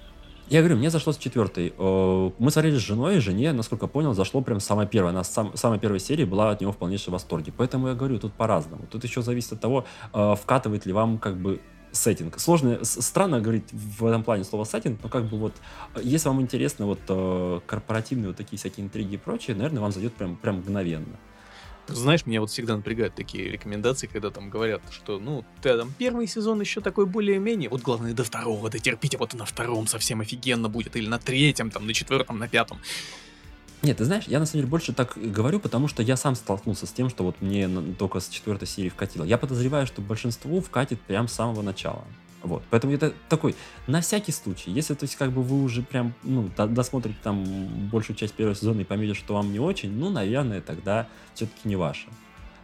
Я говорю, мне зашло с четвертой. Э, мы смотрели с женой, и жене, насколько понял, зашло прям самая первая. Она сам, самой первой серии была от него в полнейшем восторге. Поэтому я говорю, тут по-разному. Тут еще зависит от того, э, вкатывает ли вам как бы сеттинг. Сложно, странно говорить в этом плане слово сеттинг, но как бы вот, э, если вам интересно вот корпоративные вот такие всякие интриги и прочее, наверное, вам зайдет прям, прям мгновенно. Знаешь, меня вот всегда напрягают такие рекомендации, когда там говорят, что, ну, ты там первый сезон еще такой более-менее, вот главное до второго дотерпите, вот на втором совсем офигенно будет, или на третьем, там, на четвертом, на пятом. Нет, ты знаешь, я на самом деле больше так говорю, потому что я сам столкнулся с тем, что вот мне только с четвертой серии вкатило. Я подозреваю, что большинство вкатит прям с самого начала. Вот. Поэтому это такой, на всякий случай, если, то есть, как бы вы уже прям, ну, досмотрите там большую часть первого сезона и поймете, что вам не очень, ну, наверное, тогда все-таки не ваше.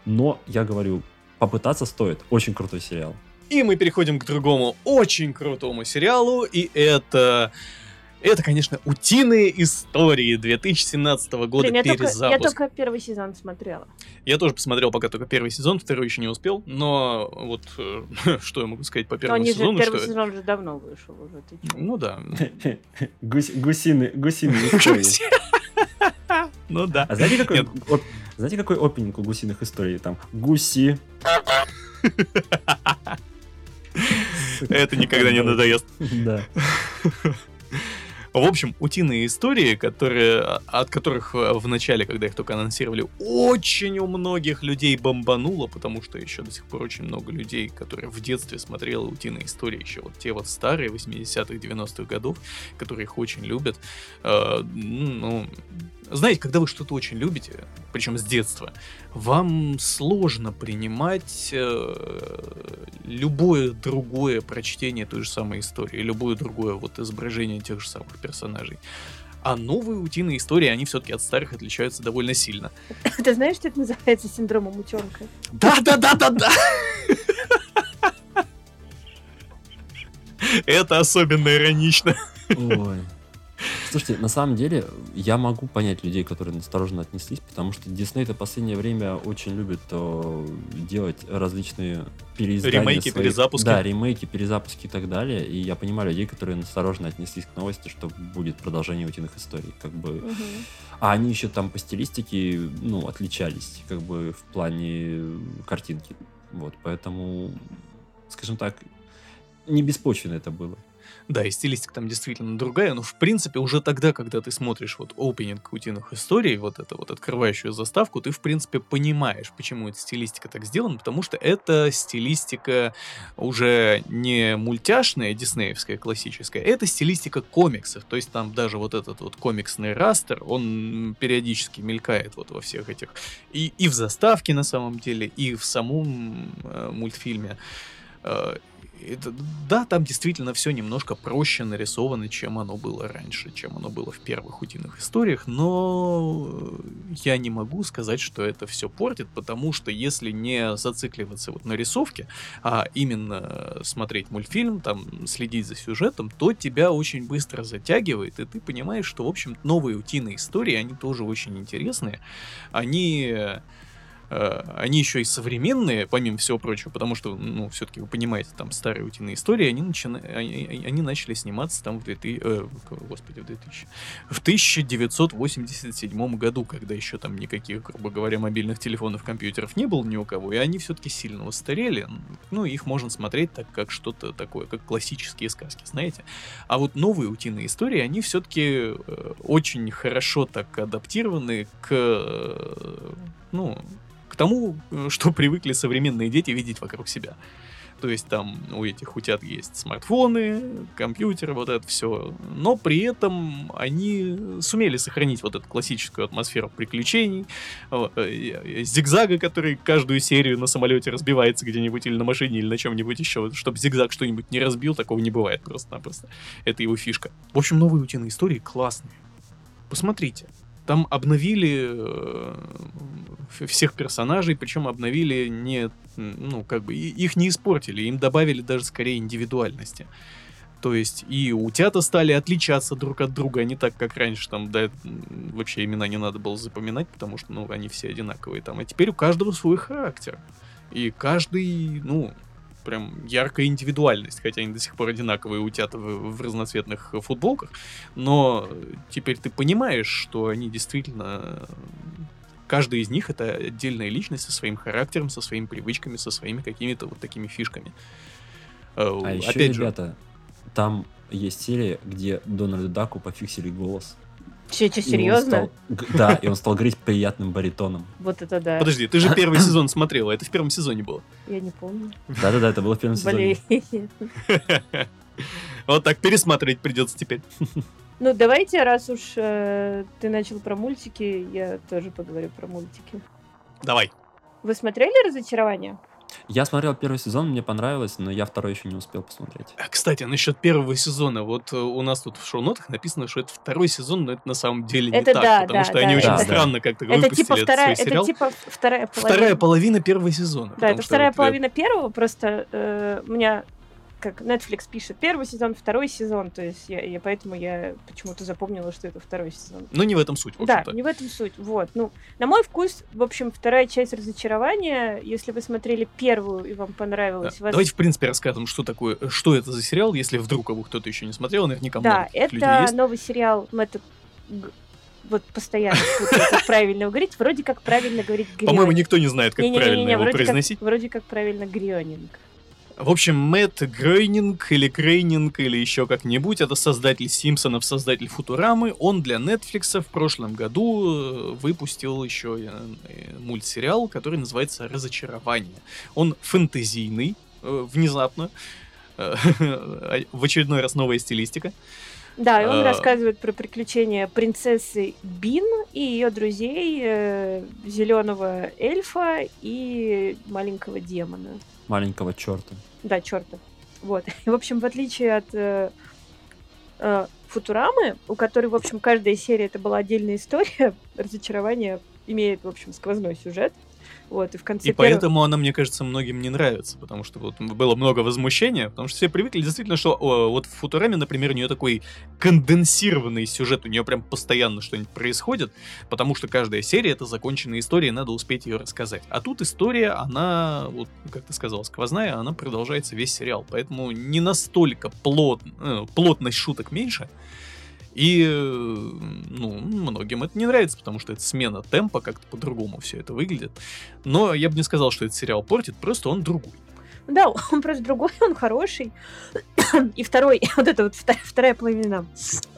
Но, я говорю, попытаться стоит. Очень крутой сериал. И мы переходим к другому очень крутому сериалу, и это это, конечно, утиные истории 2017 года Блин, я перезапуск. Только, я только первый сезон смотрела. Я тоже посмотрел пока только первый сезон, второй еще не успел, но вот э, что я могу сказать по первому но сезону? Же, первый что... сезон уже давно вышел уже. Ты ну да. Гусины, гусиные истории. Ну да. А знаете, какой, оп, знаете, какой опенинг у гусиных историй? Там гуси. Это никогда не надоест. Да. В общем, утиные истории, которые, от которых э, в начале, когда их только анонсировали, очень у многих людей бомбануло, потому что еще до сих пор очень много людей, которые в детстве смотрели утиные истории, еще вот те вот старые 80-х, 90-х годов, которые их очень любят. Э, ну, знаете, когда вы что-то очень любите, причем с детства, вам сложно принимать э, любое другое прочтение той же самой истории, любое другое вот изображение тех же самых персонажей. А новые утиные истории, они все-таки от старых отличаются довольно сильно. Ты знаешь, что это называется синдромом утенка? Да-да-да-да-да! Это особенно иронично. Ой. Слушайте, на самом деле, я могу понять людей, которые осторожно отнеслись, потому что Дисней это последнее время очень любит э, делать различные переиздания. Ремейки, своих... перезапуски. Да, ремейки, перезапуски и так далее. И я понимаю людей, которые осторожно отнеслись к новости, что будет продолжение утиных историй. Как бы... Мгм. А они еще там по стилистике, ну, отличались, как бы в плане картинки. Вот, поэтому, скажем так, не беспочвенно это было. Да, и стилистика там действительно другая, но в принципе уже тогда, когда ты смотришь вот опенинг утиных историй, вот это вот открывающую заставку, ты в принципе понимаешь, почему эта стилистика так сделана, потому что это стилистика уже не мультяшная, диснеевская, классическая, это стилистика комиксов, то есть там даже вот этот вот комиксный растер, он периодически мелькает вот во всех этих, и, и в заставке на самом деле, и в самом э, мультфильме. Это, да, там действительно все немножко проще нарисовано, чем оно было раньше, чем оно было в первых утиных историях, но я не могу сказать, что это все портит, потому что если не зацикливаться вот на рисовке, а именно смотреть мультфильм, там, следить за сюжетом, то тебя очень быстро затягивает, и ты понимаешь, что, в общем, новые утиные истории, они тоже очень интересные. Они Э, они еще и современные, помимо всего прочего, потому что, ну, все-таки вы понимаете, там старые утиные истории, они, начина... они, они начали сниматься там в 2000... Э, господи, в 2000... В 1987 году, когда еще там никаких, грубо говоря, мобильных телефонов, компьютеров не было ни у кого, и они все-таки сильно устарели. Ну, их можно смотреть так, как что-то такое, как классические сказки, знаете. А вот новые утиные истории, они все-таки э, очень хорошо так адаптированы к, э, ну, тому, э, что привыкли современные дети видеть вокруг себя. То есть там у этих утят есть смартфоны, компьютеры, вот это все. Но при этом они сумели сохранить вот эту классическую атмосферу приключений, вот, э, зигзага, который каждую серию на самолете разбивается где-нибудь или на машине, или на чем-нибудь еще. Чтобы зигзаг что-нибудь не разбил, такого не бывает просто-напросто. Это его фишка. В общем, новые утиные истории классные. Посмотрите. Там обновили э, всех персонажей, причем обновили не, ну, как бы, их не испортили, им добавили даже скорее индивидуальности. То есть и утята стали отличаться друг от друга, а не так, как раньше, там, да, вообще имена не надо было запоминать, потому что, ну, они все одинаковые там. А теперь у каждого свой характер. И каждый, ну, прям яркая индивидуальность, хотя они до сих пор одинаковые утята в, в разноцветных футболках, но теперь ты понимаешь, что они действительно каждый из них это отдельная личность со своим характером, со своими привычками, со своими какими-то вот такими фишками. Э, а Опять еще, же, ребята, там есть серия, где Дональду Даку пофиксили голос. Че, че, серьезно? Стал, да, и он стал говорить приятным баритоном. Вот это да. Подожди, ты же первый сезон смотрела, это в первом сезоне было. Я не помню. Да-да-да, это было в первом сезоне. Вот так пересматривать придется теперь. Ну, давайте, раз уж э, ты начал про мультики, я тоже поговорю про мультики. Давай. Вы смотрели «Разочарование»? Я смотрел первый сезон, мне понравилось, но я второй еще не успел посмотреть. А, кстати, насчет первого сезона. Вот э, у нас тут в шоу-нотах написано, что это второй сезон, но это на самом деле не это так, да, потому да, что да, они да, очень да. странно как-то Это выпустили типа этот вторая, свой сериал. это типа вторая половина. Вторая половина первого сезона. Да, это вторая вот, э, половина первого, просто э, у меня как Netflix пишет первый сезон, второй сезон, то есть я, я поэтому я почему-то запомнила, что это второй сезон. Ну, не в этом суть, в Да, не в этом суть. Вот. Ну, на мой вкус, в общем, вторая часть разочарования, если вы смотрели первую и вам Да. понравилось, вас- Давайте, в принципе, расскажем, что такое, что это за сериал, если вдруг его кто-то еще не смотрел, наверняка Да, много таких людей это есть. новый сериал Мэтта... Вот постоянно путаю, как правильно говорить. Вроде как правильно говорить По-моему, Грёнинг. никто не знает, как правильно его вроде как- произносить. Вроде как правильно Грёнинг. В общем, Мэтт Грейнинг или Крейнинг или еще как-нибудь, это создатель Симпсонов, создатель Футурамы. Он для Netflix в прошлом году э, выпустил еще э, мультсериал, который называется «Разочарование». Он фэнтезийный, э, внезапно, в очередной раз новая стилистика. Да, и он а... рассказывает про приключения принцессы Бин и ее друзей, э, зеленого эльфа и маленького демона. Маленького черта. Да, черта. Вот. И, в общем, в отличие от э, э, Футурамы, у которой, в общем, каждая серия это была отдельная история, разочарование имеет, в общем, сквозной сюжет. Вот, и в конце и первого... поэтому она, мне кажется, многим не нравится, потому что вот было много возмущения, потому что все привыкли действительно, что о, вот в Футураме, например, у нее такой конденсированный сюжет, у нее прям постоянно что-нибудь происходит, потому что каждая серия это законченная история, надо успеть ее рассказать. А тут история, она, вот, как ты сказал, сквозная, она продолжается весь сериал, поэтому не настолько плот, э, плотность шуток меньше, и, ну, многим это не нравится, потому что это смена темпа, как-то по-другому все это выглядит. Но я бы не сказал, что этот сериал портит, просто он другой. Да, он просто другой, он хороший. И второй, вот эта вот вторая, вторая половина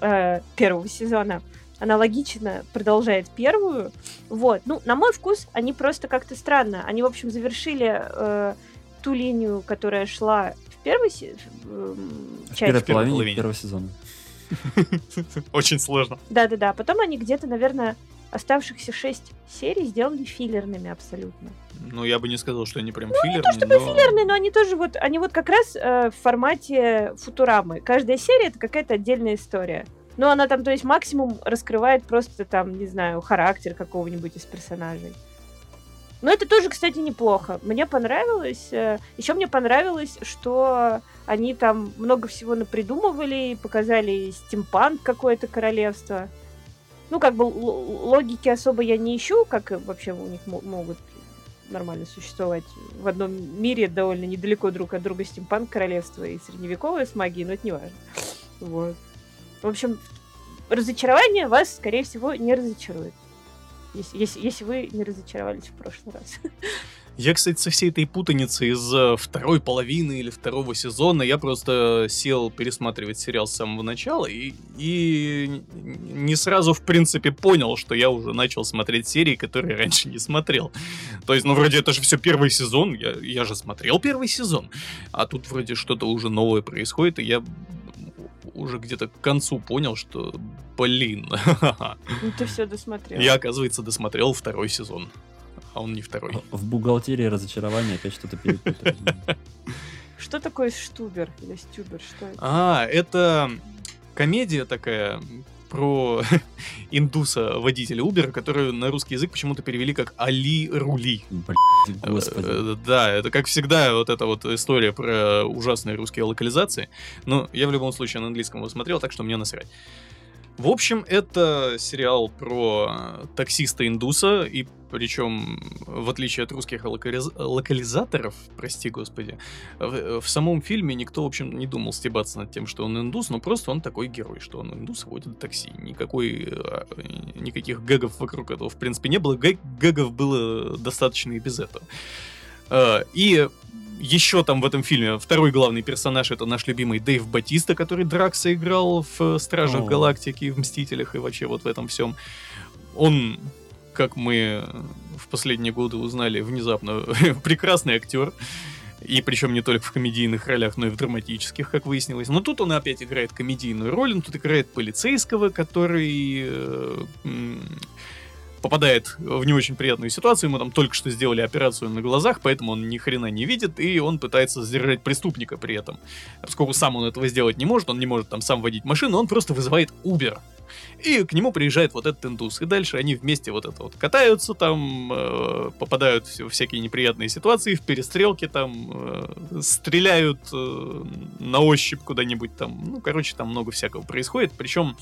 э, первого сезона, аналогично продолжает первую. Вот, ну, на мой вкус, они просто как-то странно. Они, в общем, завершили э, ту линию, которая шла в первой э, части. В первой половине первого сезона. Очень сложно. Да-да-да. Потом они где-то, наверное, оставшихся шесть серий сделали филлерными абсолютно. Ну, я бы не сказал, что они прям ну, филлерные. Не то чтобы но... филлерные, но они тоже вот, они вот как раз э, в формате футурамы. Каждая серия это какая-то отдельная история. Но она там, то есть, максимум раскрывает просто там, не знаю, характер какого-нибудь из персонажей. Но это тоже, кстати, неплохо. Мне понравилось. Э, Еще мне понравилось, что они там много всего напридумывали, показали стимпанк какое-то королевство. Ну, как бы логики особо я не ищу, как вообще у них могут нормально существовать в одном мире, довольно недалеко друг от друга стимпанк королевство и средневековое с магией, но это не важно. Вот. В общем, разочарование вас, скорее всего, не разочарует. Если, если, если вы не разочаровались в прошлый раз. Я, кстати, со всей этой путаницы из э, второй половины или второго сезона, я просто сел пересматривать сериал с самого начала и, и не сразу, в принципе, понял, что я уже начал смотреть серии, которые раньше не смотрел. То есть, ну, вроде это же все первый сезон, я, я же смотрел первый сезон, а тут вроде что-то уже новое происходит, и я уже где-то к концу понял, что, блин. Ну, ты все досмотрел. Я, оказывается, досмотрел второй сезон а он не второй. В бухгалтерии разочарования опять что-то перепутали. Что такое штубер или стюбер? Что это? А, это комедия такая про индуса водителя Uber, которую на русский язык почему-то перевели как Али Рули. Блин, господи. Э, да, это как всегда вот эта вот история про ужасные русские локализации. Но я в любом случае на английском его смотрел, так что мне насрать. В общем, это сериал про таксиста-индуса, и причем, в отличие от русских локализ... локализаторов, прости господи, в, в самом фильме никто, в общем, не думал стебаться над тем, что он индус, но просто он такой герой, что он индус водит такси. Никакой, а, никаких гэгов вокруг этого, в принципе, не было. Гэг, гэгов было достаточно и без этого. И еще там в этом фильме второй главный персонаж это наш любимый Дэйв Батиста, который Дракса играл в Стражах О. Галактики, в Мстителях и вообще вот в этом всем. Он, как мы в последние годы узнали, внезапно прекрасный актер. И причем не только в комедийных ролях, но и в драматических, как выяснилось. Но тут он опять играет комедийную роль, он тут играет полицейского, который э, попадает в не очень приятную ситуацию, ему там только что сделали операцию на глазах, поэтому он ни хрена не видит, и он пытается задержать преступника при этом. Поскольку сам он этого сделать не может, он не может там сам водить машину, он просто вызывает Uber. И к нему приезжает вот этот индус. И дальше они вместе вот это вот катаются там, э, попадают в всякие неприятные ситуации, в перестрелки там, э, стреляют э, на ощупь куда-нибудь там. Ну, короче, там много всякого происходит. Причем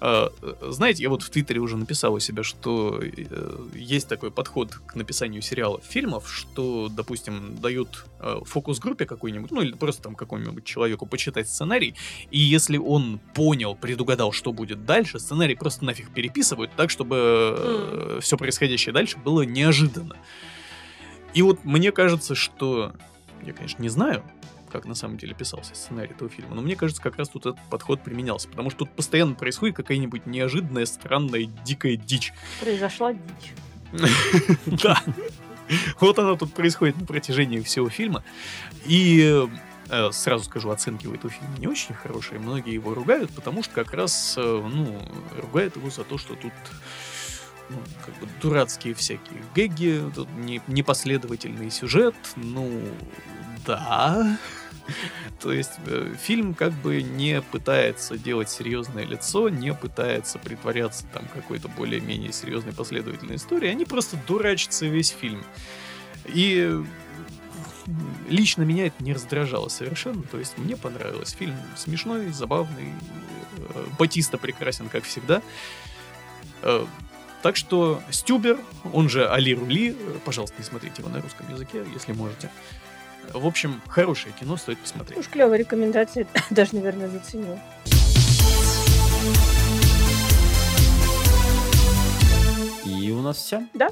знаете, я вот в Твиттере уже написал у себя, что э, есть такой подход к написанию сериалов, фильмов, что, допустим, дают э, фокус-группе какой-нибудь, ну или просто там какому-нибудь человеку почитать сценарий, и если он понял, предугадал, что будет дальше, сценарий просто нафиг переписывают так, чтобы mm. все происходящее дальше было неожиданно. И вот мне кажется, что я, конечно, не знаю, как на самом деле писался сценарий этого фильма. Но мне кажется, как раз тут этот подход применялся, потому что тут постоянно происходит какая-нибудь неожиданная, странная, дикая дичь. Произошла дичь. Да. Вот она тут происходит на протяжении всего фильма. И э, сразу скажу, оценки у этого фильма не очень хорошие. Многие его ругают, потому что как раз, э, ну, ругают его за то, что тут ну, как бы дурацкие всякие гэги, тут не, непоследовательный сюжет, ну, да. То есть э, фильм как бы не пытается делать серьезное лицо, не пытается притворяться там какой-то более-менее серьезной последовательной историей, они просто дурачатся весь фильм. И лично меня это не раздражало совершенно, то есть мне понравилось. Фильм смешной, забавный, э, Батиста прекрасен, как всегда. Э, так что Стюбер, он же Али Рули, э, пожалуйста, не смотрите его на русском языке, если можете. В общем, хорошее кино, стоит посмотреть. Уж клевая рекомендация, даже, наверное, заценил. И у нас все. Да,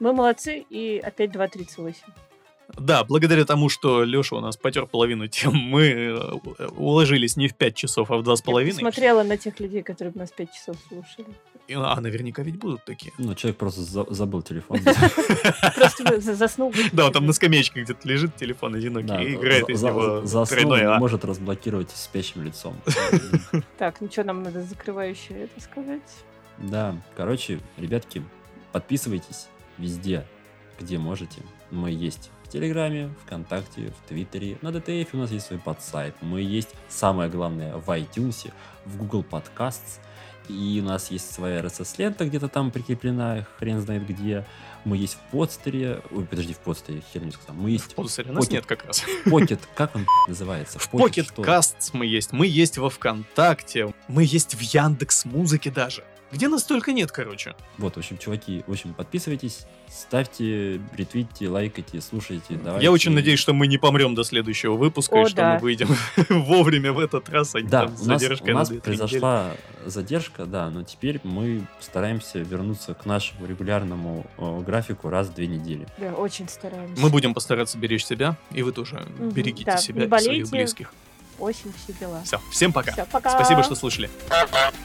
мы молодцы, и опять 2.38. Да, благодаря тому, что Леша у нас потер половину тем, мы э, уложились не в 5 часов, а в 2,5. смотрела на тех людей, которые нас 5 часов слушали. И- А наверняка ведь будут такие. Ну, человек просто за- забыл телефон. Просто заснул. Да, он там на скамеечке где-то лежит, телефон одинокий, и играет из него заснул, А. может разблокировать спящим лицом. Так, ну что, нам надо закрывающее это сказать? Да, короче, ребятки, подписывайтесь везде, где можете. Мы есть в Телеграме, ВКонтакте, в Твиттере, на ДТФ у нас есть свой подсайт. Мы есть, самое главное, в iTunes, в Google Podcasts. И у нас есть своя RSS-лента где-то там прикреплена, хрен знает где. Мы есть в подстере. Ой, подожди, в подстере, хер не сказал. Мы есть В подсере нас нет как раз. Pocket, как он называется? В что? Casts мы есть, мы есть во ВКонтакте, мы есть в Яндекс Музыке даже. Где нас только нет, короче. Вот, в общем, чуваки, в общем, подписывайтесь, ставьте, ретвитите, лайкайте, слушайте. Давайте. Я очень надеюсь, что мы не помрем до следующего выпуска, и О, что да. мы выйдем вовремя в этот раз, а не Да, там с у нас, задержкой у на нас 2-3 недели. произошла задержка, да, но теперь мы стараемся вернуться к нашему регулярному э, графику раз в две недели. Да, очень стараемся. Мы будем постараться беречь себя, и вы тоже Мгм, берегите да, себя не и своих болейте. близких. Осень, все дела. Все, всем пока. Все, пока. Спасибо, что слушали.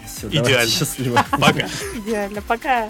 Всё, Идеально. счастливо. Пока. Идеально, пока.